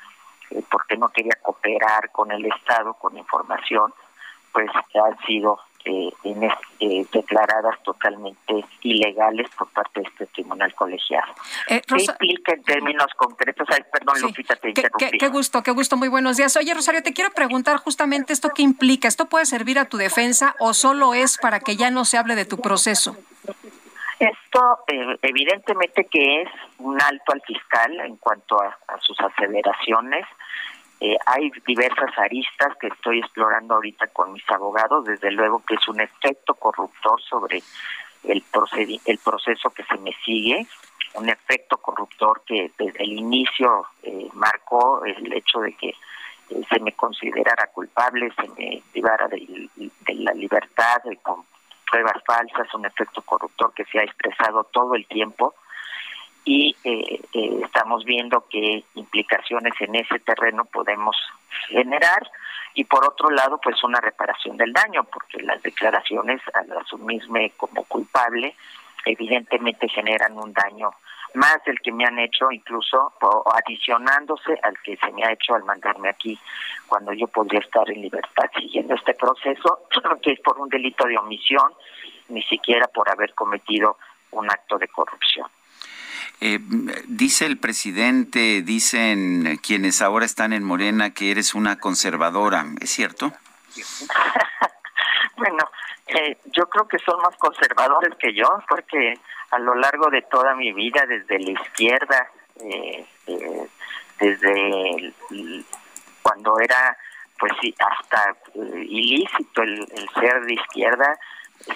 porque no quería cooperar con el Estado con información, pues han sido eh, eh, declaradas totalmente ilegales por parte de este tribunal colegiado. Eh, ¿Qué implica en términos concretos? perdón, Lupita, te interrumpí. Qué, gusto, qué gusto, muy buenos días. Oye, Rosario, te quiero preguntar justamente esto qué implica. ¿Esto puede servir a tu defensa o solo es para que ya no se hable de tu proceso? Esto eh, evidentemente que es un alto al fiscal en cuanto a sus aceleraciones. Eh, hay diversas aristas que estoy explorando ahorita con mis abogados, desde luego que es un efecto corruptor sobre el, el proceso que se me sigue, un efecto corruptor que desde el inicio eh, marcó el hecho de que eh, se me considerara culpable, se me privara de, de la libertad con pruebas falsas, un efecto corruptor que se ha expresado todo el tiempo. Y eh, eh, estamos viendo qué implicaciones en ese terreno podemos generar. Y por otro lado pues una reparación del daño porque las declaraciones al asumirme como culpable evidentemente generan un daño más del que me han hecho incluso adicionándose al que se me ha hecho al mandarme aquí cuando yo podría estar en libertad siguiendo este proceso que es por un delito de omisión ni siquiera por haber cometido un acto de corrupción. Eh, dice el presidente, dicen quienes ahora están en Morena que eres una conservadora, ¿es cierto? bueno, eh, yo creo que son más conservadores que yo, porque a lo largo de toda mi vida, desde la izquierda, eh, eh desde cuando era, pues sí, hasta ilícito el, el ser de izquierda,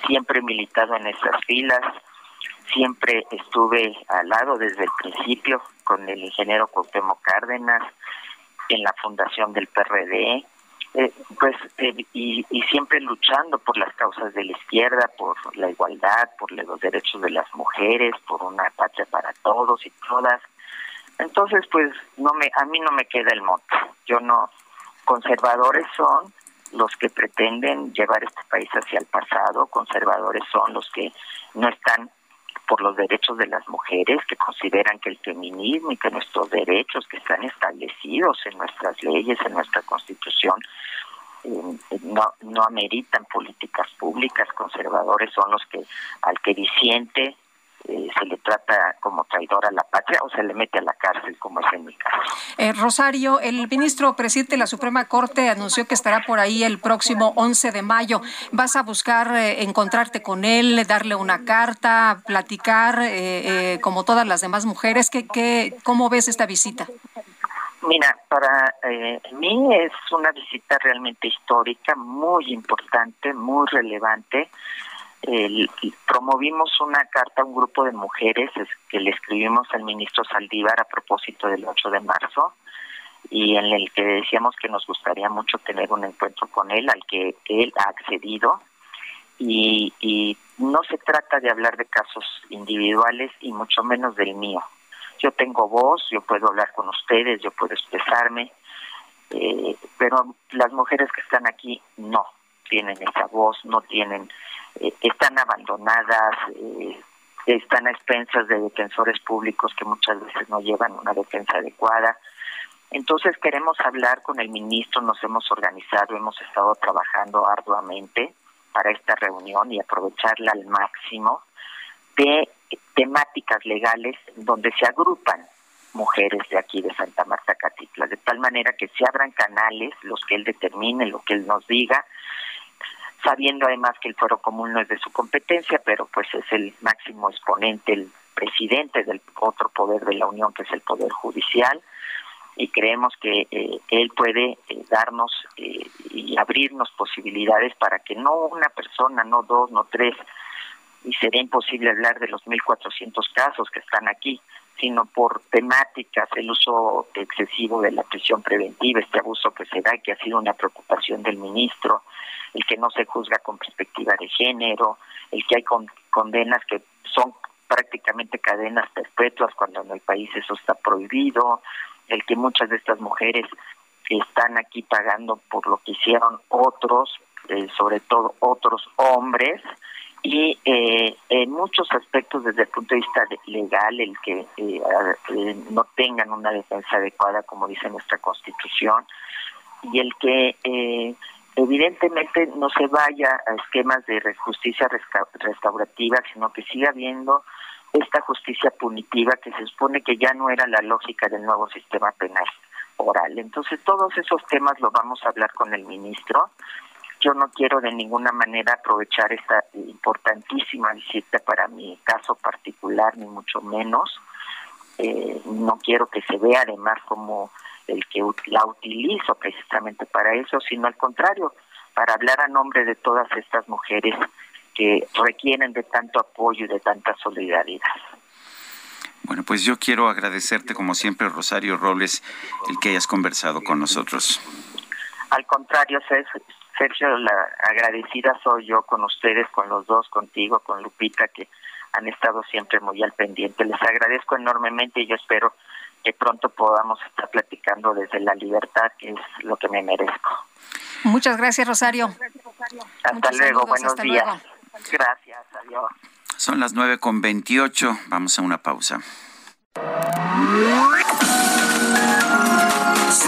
siempre he militado en esas filas siempre estuve al lado desde el principio con el ingeniero Cuauhtémoc Cárdenas en la fundación del PRD, eh, pues eh, y, y, siempre luchando por las causas de la izquierda, por la igualdad, por los derechos de las mujeres, por una patria para todos y todas. Entonces, pues no me, a mí no me queda el mote. Yo no, conservadores son los que pretenden llevar este país hacia el pasado, conservadores son los que no están por los derechos de las mujeres, que consideran que el feminismo y que nuestros derechos que están establecidos en nuestras leyes, en nuestra constitución, eh, no, no ameritan políticas públicas, conservadores son los que al que disiente eh, se le trata como traidor a la patria o se le mete a la cárcel, como es en mi caso. Eh, Rosario, el ministro presidente de la Suprema Corte anunció que estará por ahí el próximo 11 de mayo. ¿Vas a buscar eh, encontrarte con él, darle una carta, platicar como todas las demás mujeres? ¿Qué, qué, ¿Cómo ves esta visita? Mira, para mí es una visita realmente histórica, muy importante, muy relevante promovimos una carta a un grupo de mujeres que le escribimos al ministro Saldívar a propósito del 8 de marzo y en el que decíamos que nos gustaría mucho tener un encuentro con él, al que él ha accedido. Y, y no se trata de hablar de casos individuales y mucho menos del mío. Yo tengo voz, yo puedo hablar con ustedes, yo puedo expresarme, eh, pero las mujeres que están aquí no tienen esa voz, no tienen, eh, están abandonadas, eh, están a expensas de defensores públicos que muchas veces no llevan una defensa adecuada. Entonces queremos hablar con el ministro, nos hemos organizado, hemos estado trabajando arduamente para esta reunión y aprovecharla al máximo de temáticas legales donde se agrupan mujeres de aquí de Santa Marta Catitla, de tal manera que se abran canales, los que él determine, lo que él nos diga, sabiendo además que el foro común no es de su competencia, pero pues es el máximo exponente, el presidente del otro poder de la Unión, que es el Poder Judicial, y creemos que eh, él puede eh, darnos eh, y abrirnos posibilidades para que no una persona, no dos, no tres, y sería imposible hablar de los 1.400 casos que están aquí, sino por temáticas, el uso excesivo de la prisión preventiva, este abuso que se da, que ha sido una preocupación del ministro, el que no se juzga con perspectiva de género, el que hay condenas que son prácticamente cadenas perpetuas cuando en el país eso está prohibido, el que muchas de estas mujeres están aquí pagando por lo que hicieron otros, eh, sobre todo otros hombres, y eh, en muchos aspectos desde el punto de vista legal, el que eh, eh, no tengan una defensa adecuada, como dice nuestra Constitución, y el que evidentemente no se vaya a esquemas de justicia restaurativa, sino que siga habiendo esta justicia punitiva que se supone que ya no era la lógica del nuevo sistema penal oral. Entonces todos esos temas los vamos a hablar con el ministro yo no quiero de ninguna manera aprovechar esta importantísima visita para mi caso particular, ni mucho menos. Eh, no quiero que se vea además como el que la utilizo precisamente para eso, sino al contrario, para hablar a nombre de todas estas mujeres que requieren de tanto apoyo y de tanta solidaridad. Bueno, pues yo quiero agradecerte como siempre, Rosario Robles, el que hayas conversado con nosotros. Al contrario, Sergio, la agradecida soy yo con ustedes, con los dos, contigo, con Lupita, que han estado siempre muy al pendiente. Les agradezco enormemente y yo espero que pronto podamos estar platicando desde la libertad, que es lo que me merezco. Muchas gracias, Rosario. Hasta luego, buenos días. Gracias, adiós. Son las nueve con veintiocho. Vamos a una pausa.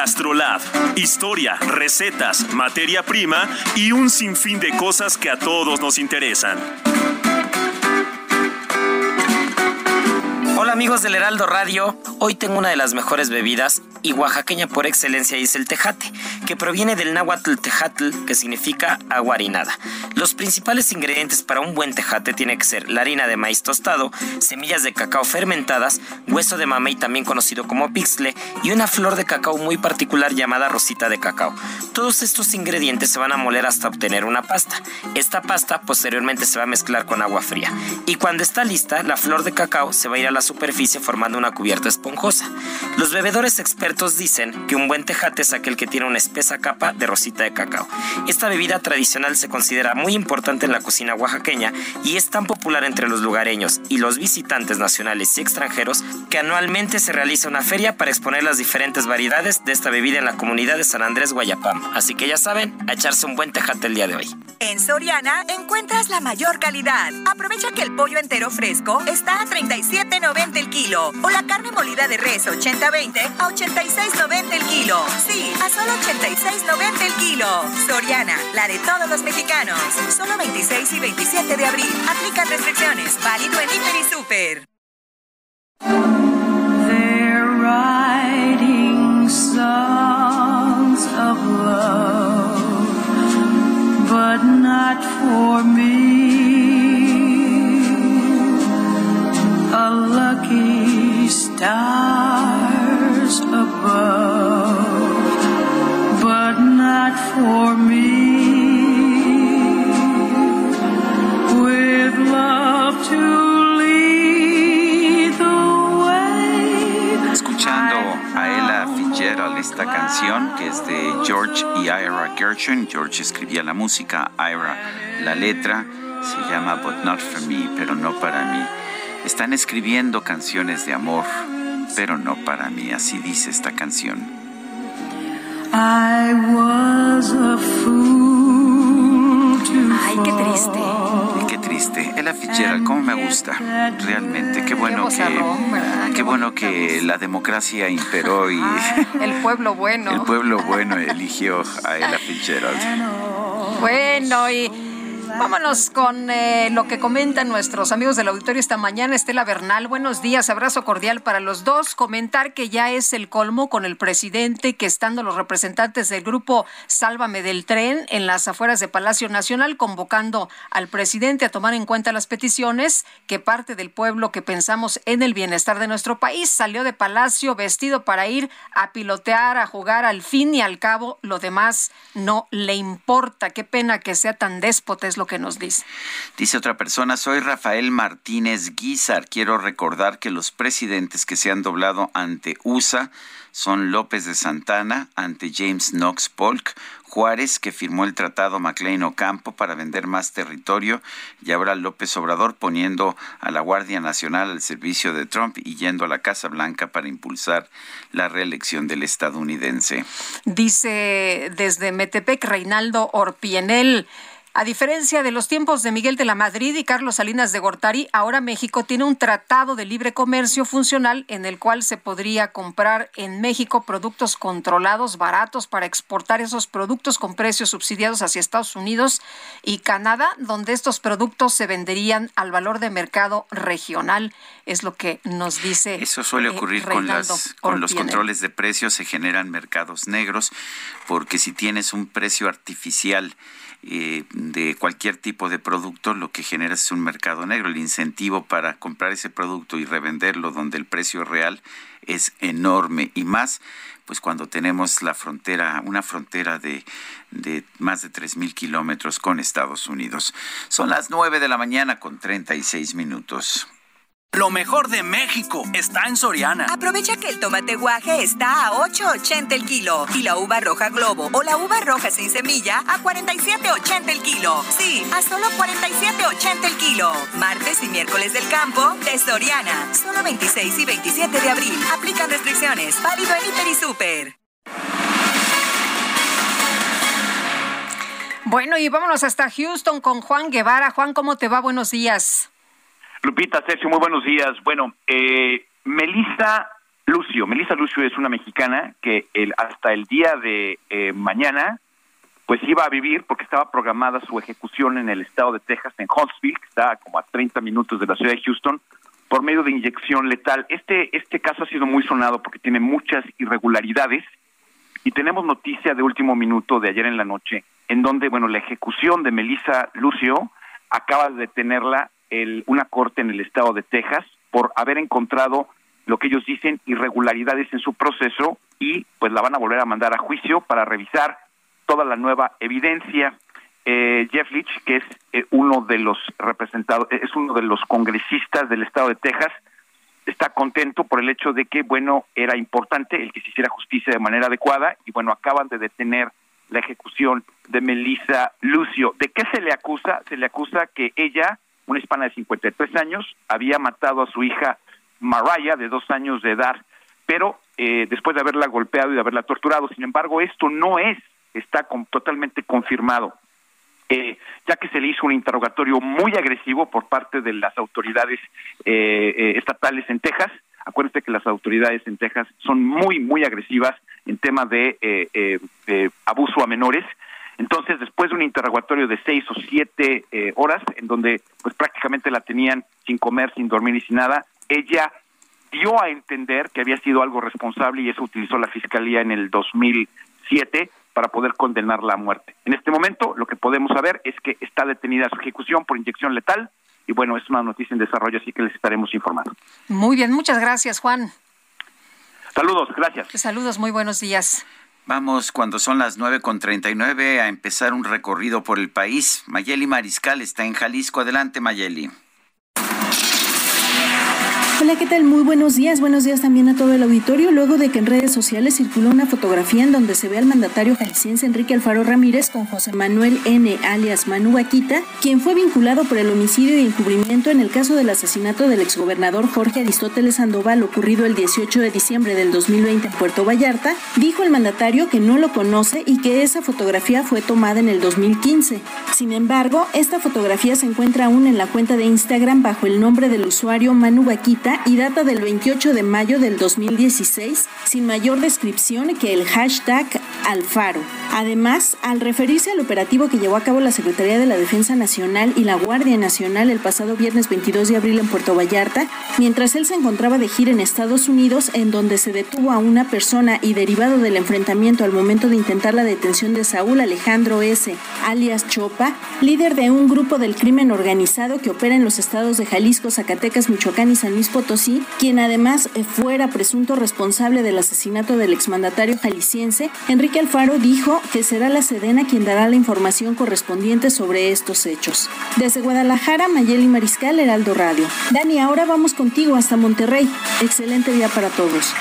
Gastrolab. Historia, recetas, materia prima y un sinfín de cosas que a todos nos interesan. Hola amigos del Heraldo Radio, hoy tengo una de las mejores bebidas y oaxaqueña por excelencia es el tejate, que proviene del náhuatl tejatl, que significa agua harinada. Los principales ingredientes para un buen tejate tiene que ser la harina de maíz tostado, semillas de cacao fermentadas, hueso de mamey también conocido como pixle y una flor de cacao muy particular llamada rosita de cacao. Todos estos ingredientes se van a moler hasta obtener una pasta. Esta pasta posteriormente se va a mezclar con agua fría y cuando está lista, la flor de cacao se va a ir a la superficie formando una cubierta esponjosa. Los bebedores expertos dicen que un buen tejate es aquel que tiene una espesa capa de rosita de cacao. Esta bebida tradicional se considera muy importante en la cocina oaxaqueña y es tan popular entre los lugareños y los visitantes nacionales y extranjeros que anualmente se realiza una feria para exponer las diferentes variedades de esta bebida en la comunidad de San Andrés Guayapam. Así que ya saben, a echarse un buen tejate el día de hoy. En Soriana encuentras la mayor calidad. Aprovecha que el pollo entero fresco está a 37 37.90 el kilo. O la carne molida de res 80-20 a 86.90 el kilo. Sí, a solo 86.90 el kilo. Soriana, la de todos los mexicanos. Solo 26 y 27 de abril. Aplican restricciones. Válido en Hiper y Super. They're writing songs of love, but not for me. A lucky above, but not for me. With love to lead the way. Escuchando a Ella Fitzgerald esta canción que es de George y Ira Gershwin. George escribía la música, Ira la letra. Se llama But Not For Me, pero no para mí. Están escribiendo canciones de amor, pero no para mí. Así dice esta canción. I was a fool to Ay, qué triste. Y qué triste. Ella Fitzgerald, cómo me gusta. Realmente, qué bueno Qué que, qué bueno que la democracia imperó y El pueblo bueno. el pueblo bueno eligió a Ella Fitzgerald. Bueno, y vámonos con eh, lo que comentan nuestros amigos del auditorio esta mañana. Estela Bernal, buenos días, abrazo cordial para los dos. Comentar que ya es el colmo con el presidente, que estando los representantes del grupo Sálvame del Tren en las afueras de Palacio Nacional, convocando al presidente a tomar en cuenta las peticiones que parte del pueblo que pensamos en el bienestar de nuestro país salió de Palacio vestido para ir a pilotear, a jugar al fin y al cabo, lo demás no le importa. Qué pena que sea tan déspota, es lo que nos dice. Dice otra persona, soy Rafael Martínez Guizar. Quiero recordar que los presidentes que se han doblado ante USA son López de Santana ante James Knox Polk, Juárez, que firmó el tratado MacLean Ocampo para vender más territorio, y ahora López Obrador poniendo a la Guardia Nacional al servicio de Trump y yendo a la Casa Blanca para impulsar la reelección del estadounidense. Dice desde Metepec Reinaldo Orpienel. A diferencia de los tiempos de Miguel de la Madrid y Carlos Salinas de Gortari, ahora México tiene un tratado de libre comercio funcional en el cual se podría comprar en México productos controlados, baratos, para exportar esos productos con precios subsidiados hacia Estados Unidos y Canadá, donde estos productos se venderían al valor de mercado regional. Es lo que nos dice. Eso suele eh, ocurrir con, las, con los controles de precios, se generan mercados negros, porque si tienes un precio artificial eh, de cualquier tipo de producto, lo que generas es un mercado negro. El incentivo para comprar ese producto y revenderlo donde el precio real es enorme y más pues cuando tenemos la frontera, una frontera de, de más de 3.000 kilómetros con Estados Unidos. Son las 9 de la mañana con 36 minutos. Lo mejor de México está en Soriana. Aprovecha que el tomate guaje está a 8.80 el kilo y la uva roja globo o la uva roja sin semilla a 47.80 el kilo. Sí, a solo 47.80 el kilo. Martes y miércoles del campo de Soriana. Solo 26 y 27 de abril. Aplican restricciones. Válido en Hiper y Super. Bueno, y vámonos hasta Houston con Juan Guevara. Juan, ¿cómo te va? Buenos días. Lupita, Sergio, muy buenos días. Bueno, eh, Melissa Lucio, Melissa Lucio es una mexicana que el, hasta el día de eh, mañana pues iba a vivir porque estaba programada su ejecución en el estado de Texas, en Huntsville, que está como a 30 minutos de la ciudad de Houston, por medio de inyección letal. Este, este caso ha sido muy sonado porque tiene muchas irregularidades y tenemos noticia de último minuto de ayer en la noche, en donde, bueno, la ejecución de Melissa Lucio acaba de detenerla el, una corte en el estado de Texas por haber encontrado lo que ellos dicen irregularidades en su proceso y pues la van a volver a mandar a juicio para revisar toda la nueva evidencia. Eh, Jeff Leach, que es eh, uno de los representados, es uno de los congresistas del estado de Texas, está contento por el hecho de que, bueno, era importante el que se hiciera justicia de manera adecuada y, bueno, acaban de detener la ejecución de Melissa Lucio. ¿De qué se le acusa? Se le acusa que ella, una hispana de 53 años, había matado a su hija Mariah, de dos años de edad, pero eh, después de haberla golpeado y de haberla torturado. Sin embargo, esto no es, está con- totalmente confirmado. eh, ya que se le hizo un interrogatorio muy agresivo por parte de las autoridades eh, eh, estatales en Texas. Acuérdense que las autoridades en Texas son muy, muy agresivas en tema de, de abuso a menores. Entonces, después de un interrogatorio de seis o siete horas, en donde pues prácticamente la tenían sin comer, sin dormir y sin nada, ella dio a entender que había sido algo responsable y eso utilizó la fiscalía en el 2007 para poder condenarla a muerte. En este momento lo que podemos saber es que está detenida su ejecución por inyección letal y bueno, es una noticia en desarrollo, así que les estaremos informando. Muy bien, muchas gracias Juan. Saludos, gracias. Saludos, muy buenos días. Vamos, cuando son las nueve con nueve a empezar un recorrido por el país. Mayeli Mariscal está en Jalisco. Adelante, Mayeli. Hola, ¿qué tal? Muy buenos días. Buenos días también a todo el auditorio. Luego de que en redes sociales circuló una fotografía en donde se ve al mandatario jalisciense Enrique Alfaro Ramírez con José Manuel N., alias Manu Baquita, quien fue vinculado por el homicidio y encubrimiento en el caso del asesinato del exgobernador Jorge Aristóteles Sandoval ocurrido el 18 de diciembre del 2020 en Puerto Vallarta, dijo el mandatario que no lo conoce y que esa fotografía fue tomada en el 2015. Sin embargo, esta fotografía se encuentra aún en la cuenta de Instagram bajo el nombre del usuario Manu Y data del 28 de mayo del 2016, sin mayor descripción que el hashtag Alfaro. Además, al referirse al operativo que llevó a cabo la Secretaría de la Defensa Nacional y la Guardia Nacional el pasado viernes 22 de abril en Puerto Vallarta, mientras él se encontraba de gira en Estados Unidos, en donde se detuvo a una persona y derivado del enfrentamiento al momento de intentar la detención de Saúl Alejandro S., alias Chopa, líder de un grupo del crimen organizado que opera en los estados de Jalisco, Zacatecas, Michoacán y San Luis Potosí, quien además eh, fuera presunto responsable del asesinato del exmandatario jalisciense, Enrique Alfaro dijo que será la Sedena quien dará la información correspondiente sobre estos hechos. Desde Guadalajara, Mayeli Mariscal, Heraldo Radio. Dani, ahora vamos contigo hasta Monterrey. Excelente día para todos.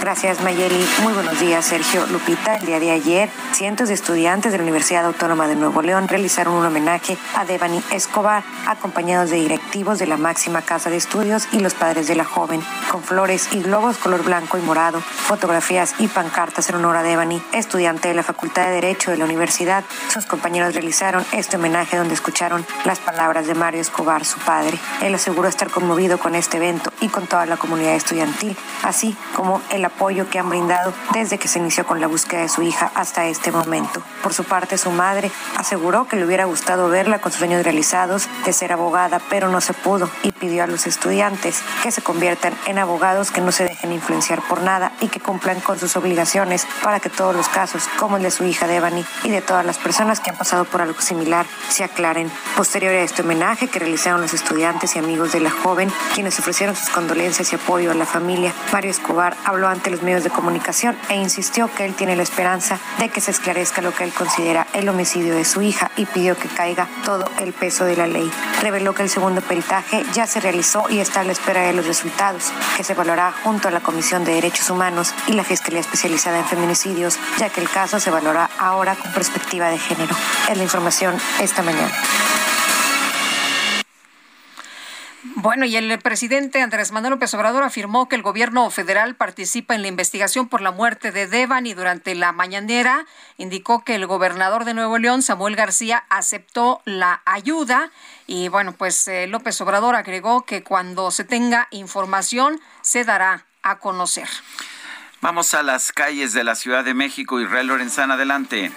Gracias, Mayeli. Muy buenos días, Sergio Lupita. El día de ayer, cientos de estudiantes de la Universidad Autónoma de Nuevo León realizaron un homenaje a Devani Escobar, acompañados de directivos de la máxima casa de estudios y los padres de la joven, con flores y globos color blanco y morado, fotografías y pancartas en honor a Devani, estudiante de la Facultad de Derecho de la universidad. Sus compañeros realizaron este homenaje donde escucharon las palabras de Mario Escobar, su padre. Él aseguró estar conmovido con este evento y con toda la comunidad estudiantil, así como el apoyo que han brindado desde que se inició con la búsqueda de su hija hasta este momento. Por su parte, su madre aseguró que le hubiera gustado verla con sus sueños realizados de ser abogada, pero no se pudo y pidió a los estudiantes que se conviertan en abogados que no se dejen influenciar por nada y que cumplan con sus obligaciones para que todos los casos, como el de su hija Devani y de todas las personas que han pasado por algo similar, se aclaren. Posterior a este homenaje que realizaron los estudiantes y amigos de la joven, quienes ofrecieron sus condolencias y apoyo a la familia, Mario Escobar habló ante los medios de comunicación e insistió que él tiene la esperanza de que se esclarezca lo que él considera el homicidio de su hija y pidió que caiga todo el peso de la ley. Reveló que el segundo peritaje ya se realizó y está a la espera de los resultados, que se evaluará junto a la Comisión de Derechos Humanos y la Fiscalía Especializada en Feminicidios, ya que el caso se valora ahora con perspectiva de género. Es la información esta mañana. Bueno, y el presidente Andrés Manuel López Obrador afirmó que el gobierno federal participa en la investigación por la muerte de Devan y durante la mañanera indicó que el gobernador de Nuevo León, Samuel García, aceptó la ayuda. Y bueno, pues eh, López Obrador agregó que cuando se tenga información se dará a conocer. Vamos a las calles de la Ciudad de México. Israel Lorenzana, adelante.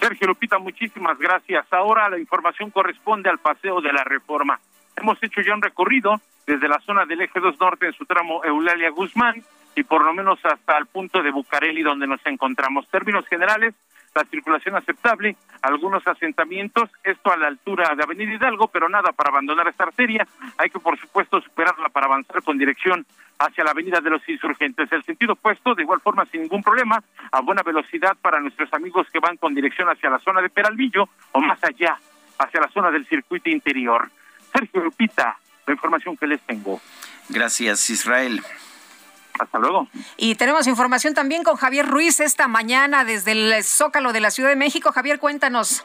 Sergio Lupita, muchísimas gracias. Ahora la información corresponde al Paseo de la Reforma. Hemos hecho ya un recorrido desde la zona del eje 2 norte en su tramo Eulalia Guzmán y por lo menos hasta el punto de Bucareli donde nos encontramos. Términos generales, la circulación aceptable, algunos asentamientos, esto a la altura de Avenida Hidalgo, pero nada para abandonar esta arteria. Hay que, por supuesto, superarla para avanzar con dirección hacia la Avenida de los Insurgentes. El sentido opuesto, de igual forma, sin ningún problema, a buena velocidad para nuestros amigos que van con dirección hacia la zona de Peralvillo o más allá, hacia la zona del circuito interior. Sergio Lupita, la información que les tengo. Gracias, Israel. Hasta luego. Y tenemos información también con Javier Ruiz esta mañana desde el Zócalo de la Ciudad de México. Javier, cuéntanos.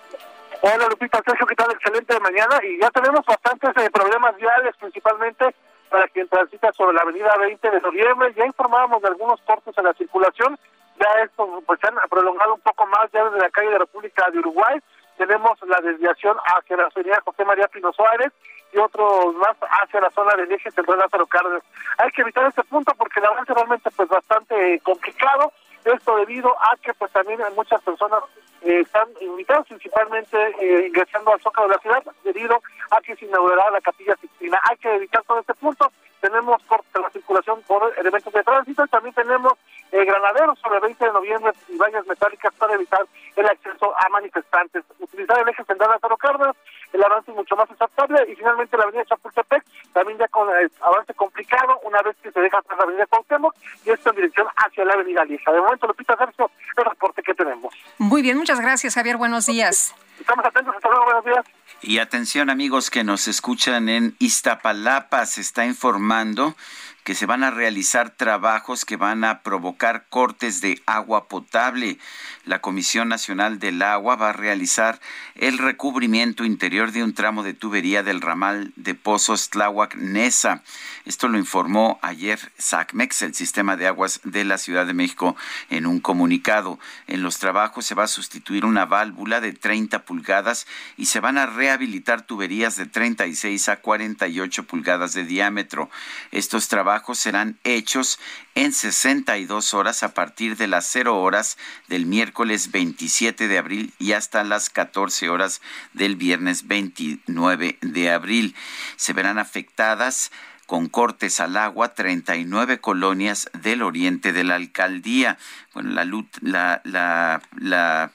Hola Lupita, Sergio, ¿qué tal? Excelente mañana. Y ya tenemos bastantes eh, problemas viales, principalmente para quien transita sobre la avenida 20 de noviembre. Ya informábamos de algunos cortes en la circulación. Ya esto pues se han prolongado un poco más ya desde la calle de República de Uruguay tenemos la desviación hacia la avenida José María Pino Suárez y otros más hacia la zona del eje central Lázaro Cárdenas. Hay que evitar este punto porque el avance realmente pues bastante complicado, esto debido a que pues también muchas personas eh, están invitadas principalmente eh, ingresando al Zócalo de la ciudad debido a que se inaugurará la Capilla Sixtina. Hay que evitar todo este punto. Tenemos corte la circulación por elementos de tránsito y también tenemos eh, granaderos sobre el 20 de noviembre y vallas metálicas para evitar el acceso a manifestantes. Utilizar el eje central de Lázaro Cárdenas, el avance mucho más aceptable y finalmente la avenida Chapultepec, también ya con el avance complicado una vez que se deja atrás la avenida Cuauhtémoc y esto en dirección hacia la avenida Lieja. De momento, Lupita Sergio, el reporte que tenemos. Muy bien, muchas gracias, Javier. Buenos días. Estamos atentos. Hasta luego. Buenos días. Y atención amigos que nos escuchan en Iztapalapa, se está informando que se van a realizar trabajos que van a provocar cortes de agua potable. La Comisión Nacional del Agua va a realizar el recubrimiento interior de un tramo de tubería del ramal de Pozos Tláhuac Nesa. Esto lo informó ayer SACMEX, el Sistema de Aguas de la Ciudad de México, en un comunicado. En los trabajos se va a sustituir una válvula de 30 pulgadas y se van a rehabilitar tuberías de 36 a 48 pulgadas de diámetro. Estos trabajos serán hechos en 62 horas a partir de las 0 horas del miércoles 27 de abril y hasta las 14 horas del viernes 29 de abril. Se verán afectadas con cortes al agua 39 colonias del oriente de la alcaldía. Bueno, la, la, la, la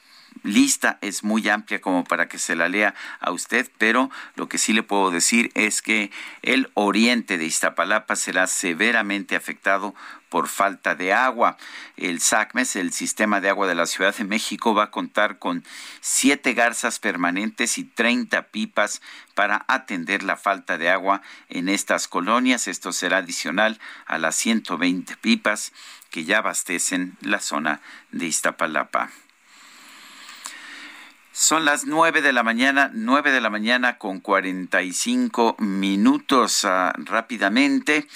lista es muy amplia como para que se la lea a usted, pero lo que sí le puedo decir es que el oriente de Iztapalapa será severamente afectado por falta de agua. El SACMES, el Sistema de Agua de la Ciudad de México, va a contar con siete garzas permanentes y 30 pipas para atender la falta de agua en estas colonias. Esto será adicional a las 120 pipas que ya abastecen la zona de Iztapalapa. Son las nueve de la mañana, nueve de la mañana con cuarenta y cinco minutos uh, rápidamente.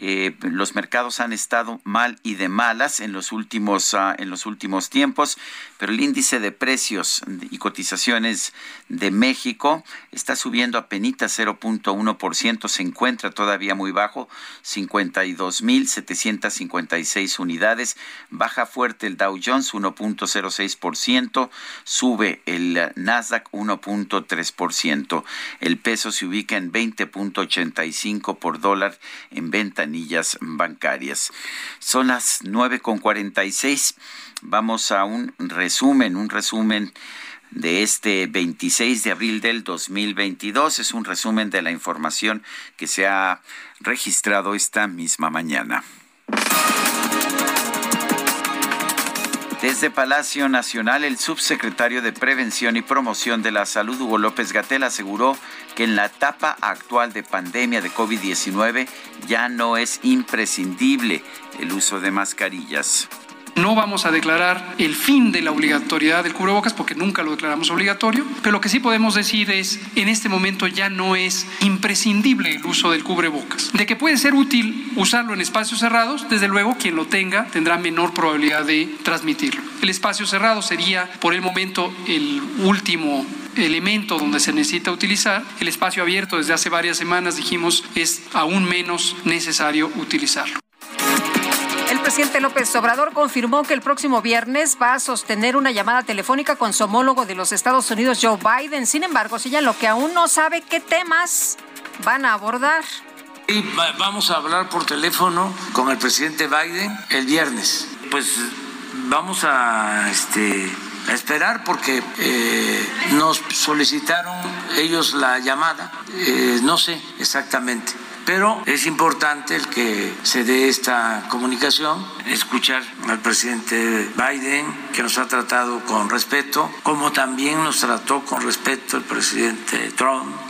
Eh, los mercados han estado mal y de malas en los últimos uh, en los últimos tiempos, pero el índice de precios y cotizaciones de México está subiendo a penita 0.1%, se encuentra todavía muy bajo, 52.756 unidades, baja fuerte el Dow Jones 1.06%, sube el Nasdaq 1.3%, el peso se ubica en 20.85 por dólar en venta bancarias. Son las 9.46. Vamos a un resumen, un resumen de este 26 de abril del 2022. Es un resumen de la información que se ha registrado esta misma mañana. Desde Palacio Nacional, el subsecretario de Prevención y Promoción de la Salud, Hugo López Gatel, aseguró que en la etapa actual de pandemia de COVID-19 ya no es imprescindible el uso de mascarillas. No vamos a declarar el fin de la obligatoriedad del cubrebocas porque nunca lo declaramos obligatorio, pero lo que sí podemos decir es, en este momento ya no es imprescindible el uso del cubrebocas. De que puede ser útil usarlo en espacios cerrados, desde luego quien lo tenga tendrá menor probabilidad de transmitirlo. El espacio cerrado sería por el momento el último elemento donde se necesita utilizar. El espacio abierto desde hace varias semanas dijimos es aún menos necesario utilizarlo. Presidente López Obrador confirmó que el próximo viernes va a sostener una llamada telefónica con su homólogo de los Estados Unidos, Joe Biden. Sin embargo, lo que aún no sabe qué temas van a abordar. Vamos a hablar por teléfono con el presidente Biden el viernes. Pues vamos a, este, esperar porque eh, nos solicitaron ellos la llamada. Eh, no sé exactamente pero es importante el que se dé esta comunicación, escuchar al presidente Biden, que nos ha tratado con respeto, como también nos trató con respeto el presidente Trump.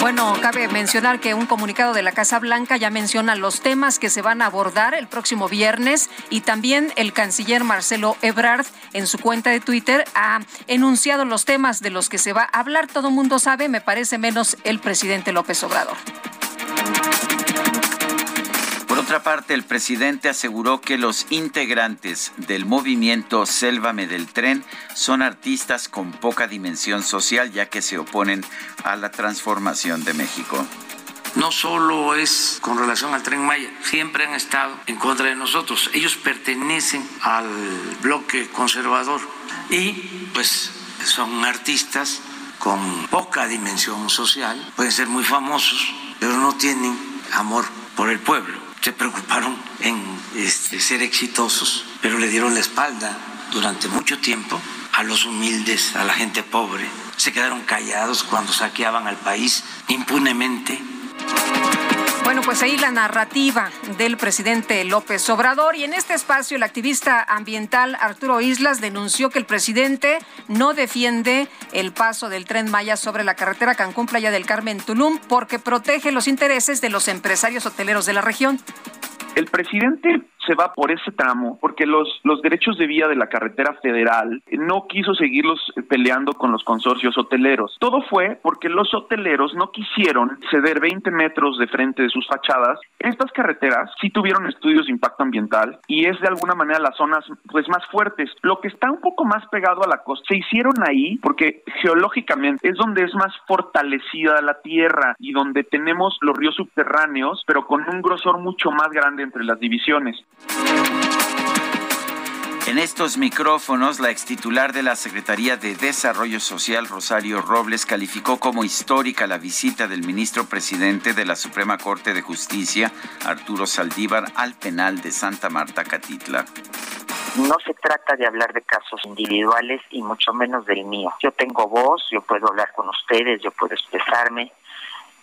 Bueno, cabe mencionar que un comunicado de la Casa Blanca ya menciona los temas que se van a abordar el próximo viernes y también el canciller Marcelo Ebrard en su cuenta de Twitter ha enunciado los temas de los que se va a hablar. Todo mundo sabe, me parece menos el presidente López Obrador. Otra parte, el presidente aseguró que los integrantes del movimiento Sélvame del Tren son artistas con poca dimensión social, ya que se oponen a la transformación de México no solo es con relación al tren Maya, siempre han estado en contra de nosotros. Ellos pertenecen al bloque conservador y pues son artistas con poca dimensión social, pueden ser muy famosos, pero no tienen amor por el pueblo se preocuparon en este, ser exitosos, pero le dieron la espalda durante mucho tiempo a los humildes, a la gente pobre. Se quedaron callados cuando saqueaban al país impunemente bueno, pues ahí la narrativa del presidente López Obrador y en este espacio el activista ambiental Arturo Islas denunció que el presidente no defiende el paso del tren Maya sobre la carretera Cancún Playa del Carmen Tulum porque protege los intereses de los empresarios hoteleros de la región. El presidente se va por ese tramo porque los, los derechos de vía de la carretera federal no quiso seguirlos peleando con los consorcios hoteleros. Todo fue porque los hoteleros no quisieron ceder 20 metros de frente de sus fachadas. Estas carreteras sí tuvieron estudios de impacto ambiental y es de alguna manera las zonas pues más fuertes. Lo que está un poco más pegado a la costa se hicieron ahí porque geológicamente es donde es más fortalecida la tierra y donde tenemos los ríos subterráneos, pero con un grosor mucho más grande entre las divisiones. En estos micrófonos, la extitular de la Secretaría de Desarrollo Social, Rosario Robles, calificó como histórica la visita del ministro presidente de la Suprema Corte de Justicia, Arturo Saldívar, al penal de Santa Marta, Catitla. No se trata de hablar de casos individuales y mucho menos del mío. Yo tengo voz, yo puedo hablar con ustedes, yo puedo expresarme,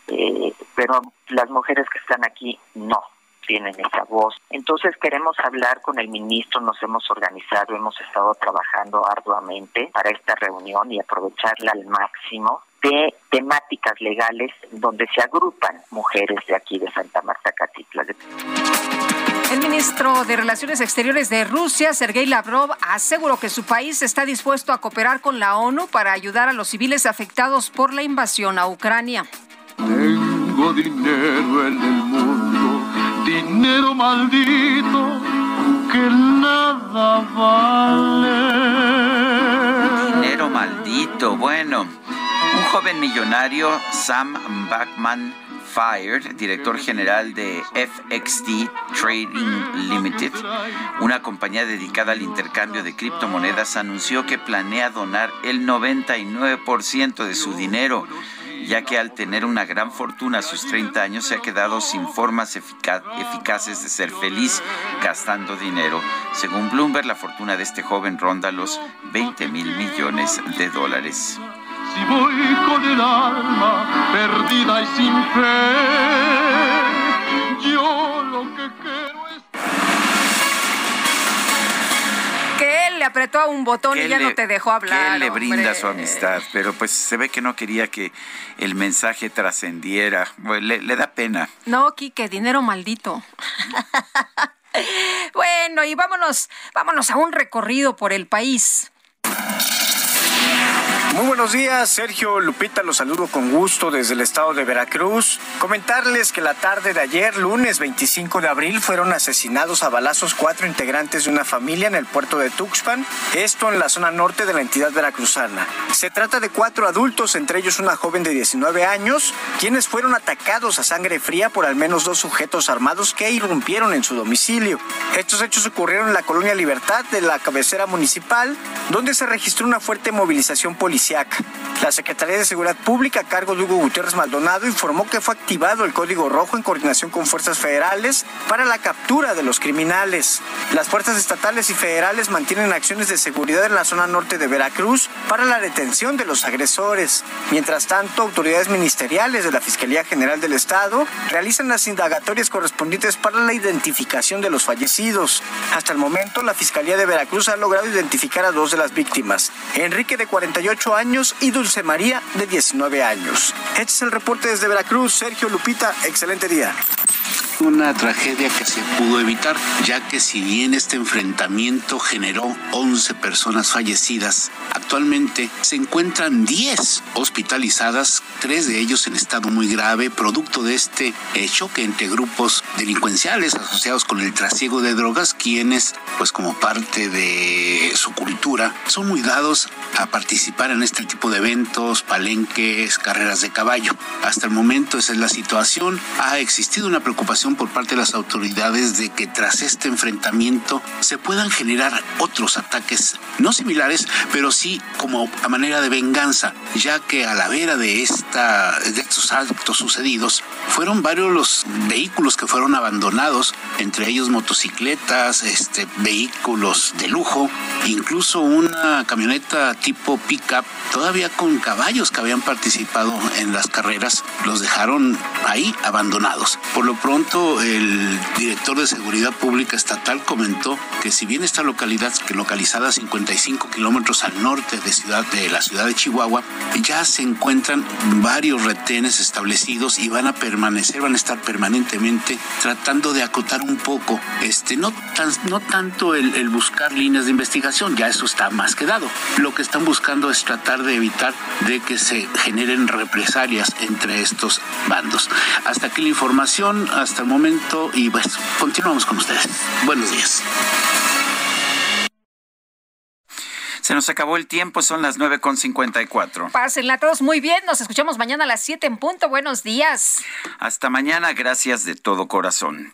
eh, pero las mujeres que están aquí no tienen esa voz. Entonces queremos hablar con el ministro, nos hemos organizado, hemos estado trabajando arduamente para esta reunión y aprovecharla al máximo de temáticas legales donde se agrupan mujeres de aquí de Santa Marta Catitla. El ministro de Relaciones Exteriores de Rusia, Sergei Lavrov, aseguró que su país está dispuesto a cooperar con la ONU para ayudar a los civiles afectados por la invasión a Ucrania. Tengo dinero en el mundo dinero maldito que nada vale. Dinero maldito, bueno. Un joven millonario, Sam Backman Fire, director general de FXT Trading Limited, una compañía dedicada al intercambio de criptomonedas, anunció que planea donar el 99% de su dinero ya que al tener una gran fortuna a sus 30 años se ha quedado sin formas eficaces de ser feliz gastando dinero. Según Bloomberg, la fortuna de este joven ronda los 20 mil millones de dólares. Si voy con el alma perdida y sin fe, yo lo que le apretó a un botón y ya no te dejó hablar. Que le brinda su amistad, pero pues se ve que no quería que el mensaje trascendiera. le, le, da pena. No, Quique, dinero maldito. bueno, y vámonos, vámonos a un recorrido por el país. Muy buenos días, Sergio Lupita, los saludo con gusto desde el estado de Veracruz. Comentarles que la tarde de ayer, lunes 25 de abril, fueron asesinados a balazos cuatro integrantes de una familia en el puerto de Tuxpan, esto en la zona norte de la entidad veracruzana. Se trata de cuatro adultos, entre ellos una joven de 19 años, quienes fueron atacados a sangre fría por al menos dos sujetos armados que irrumpieron en su domicilio. Estos hechos ocurrieron en la colonia Libertad de la cabecera municipal, donde se registró una fuerte movilización policial la Secretaría de Seguridad Pública a cargo de Hugo Gutiérrez Maldonado informó que fue activado el Código Rojo en coordinación con fuerzas federales para la captura de los criminales. Las fuerzas estatales y federales mantienen acciones de seguridad en la zona norte de Veracruz para la detención de los agresores. Mientras tanto, autoridades ministeriales de la Fiscalía General del Estado realizan las indagatorias correspondientes para la identificación de los fallecidos. Hasta el momento, la Fiscalía de Veracruz ha logrado identificar a dos de las víctimas. Enrique de 48 años y Dulce María de 19 años. Este es el reporte desde Veracruz. Sergio Lupita, excelente día. Una tragedia que se pudo evitar, ya que si bien este enfrentamiento generó 11 personas fallecidas, actualmente se encuentran 10 hospitalizadas, tres de ellos en estado muy grave, producto de este eh, choque entre grupos delincuenciales asociados con el trasiego de drogas, quienes, pues como parte de su cultura, son muy dados a participar en este tipo de eventos, palenques, carreras de caballo. Hasta el momento esa es la situación. Ha existido una preocupación por parte de las autoridades de que tras este enfrentamiento se puedan generar otros ataques, no similares, pero sí como a manera de venganza, ya que a la vera de, esta, de estos actos sucedidos fueron varios los vehículos que fueron abandonados, entre ellos motocicletas, este, vehículos de lujo, incluso una camioneta tipo pickup, todavía con caballos que habían participado en las carreras, los dejaron ahí abandonados. Por lo pronto, el director de Seguridad Pública Estatal comentó que si bien esta localidad, que localizada a 55 kilómetros al norte de, ciudad, de la ciudad de Chihuahua, ya se encuentran varios retenes establecidos y van a permanecer, van a estar permanentemente tratando de acotar un poco, este, no, tan, no tanto el, buscar líneas de investigación, ya eso está más que dado. Lo que están buscando es tratar de evitar de que se generen represalias entre estos bandos. Hasta aquí la información, hasta el momento, y pues continuamos con ustedes. Buenos días. Se nos acabó el tiempo, son las 9.54. Pásenla todos muy bien, nos escuchamos mañana a las 7 en punto. Buenos días. Hasta mañana, gracias de todo corazón.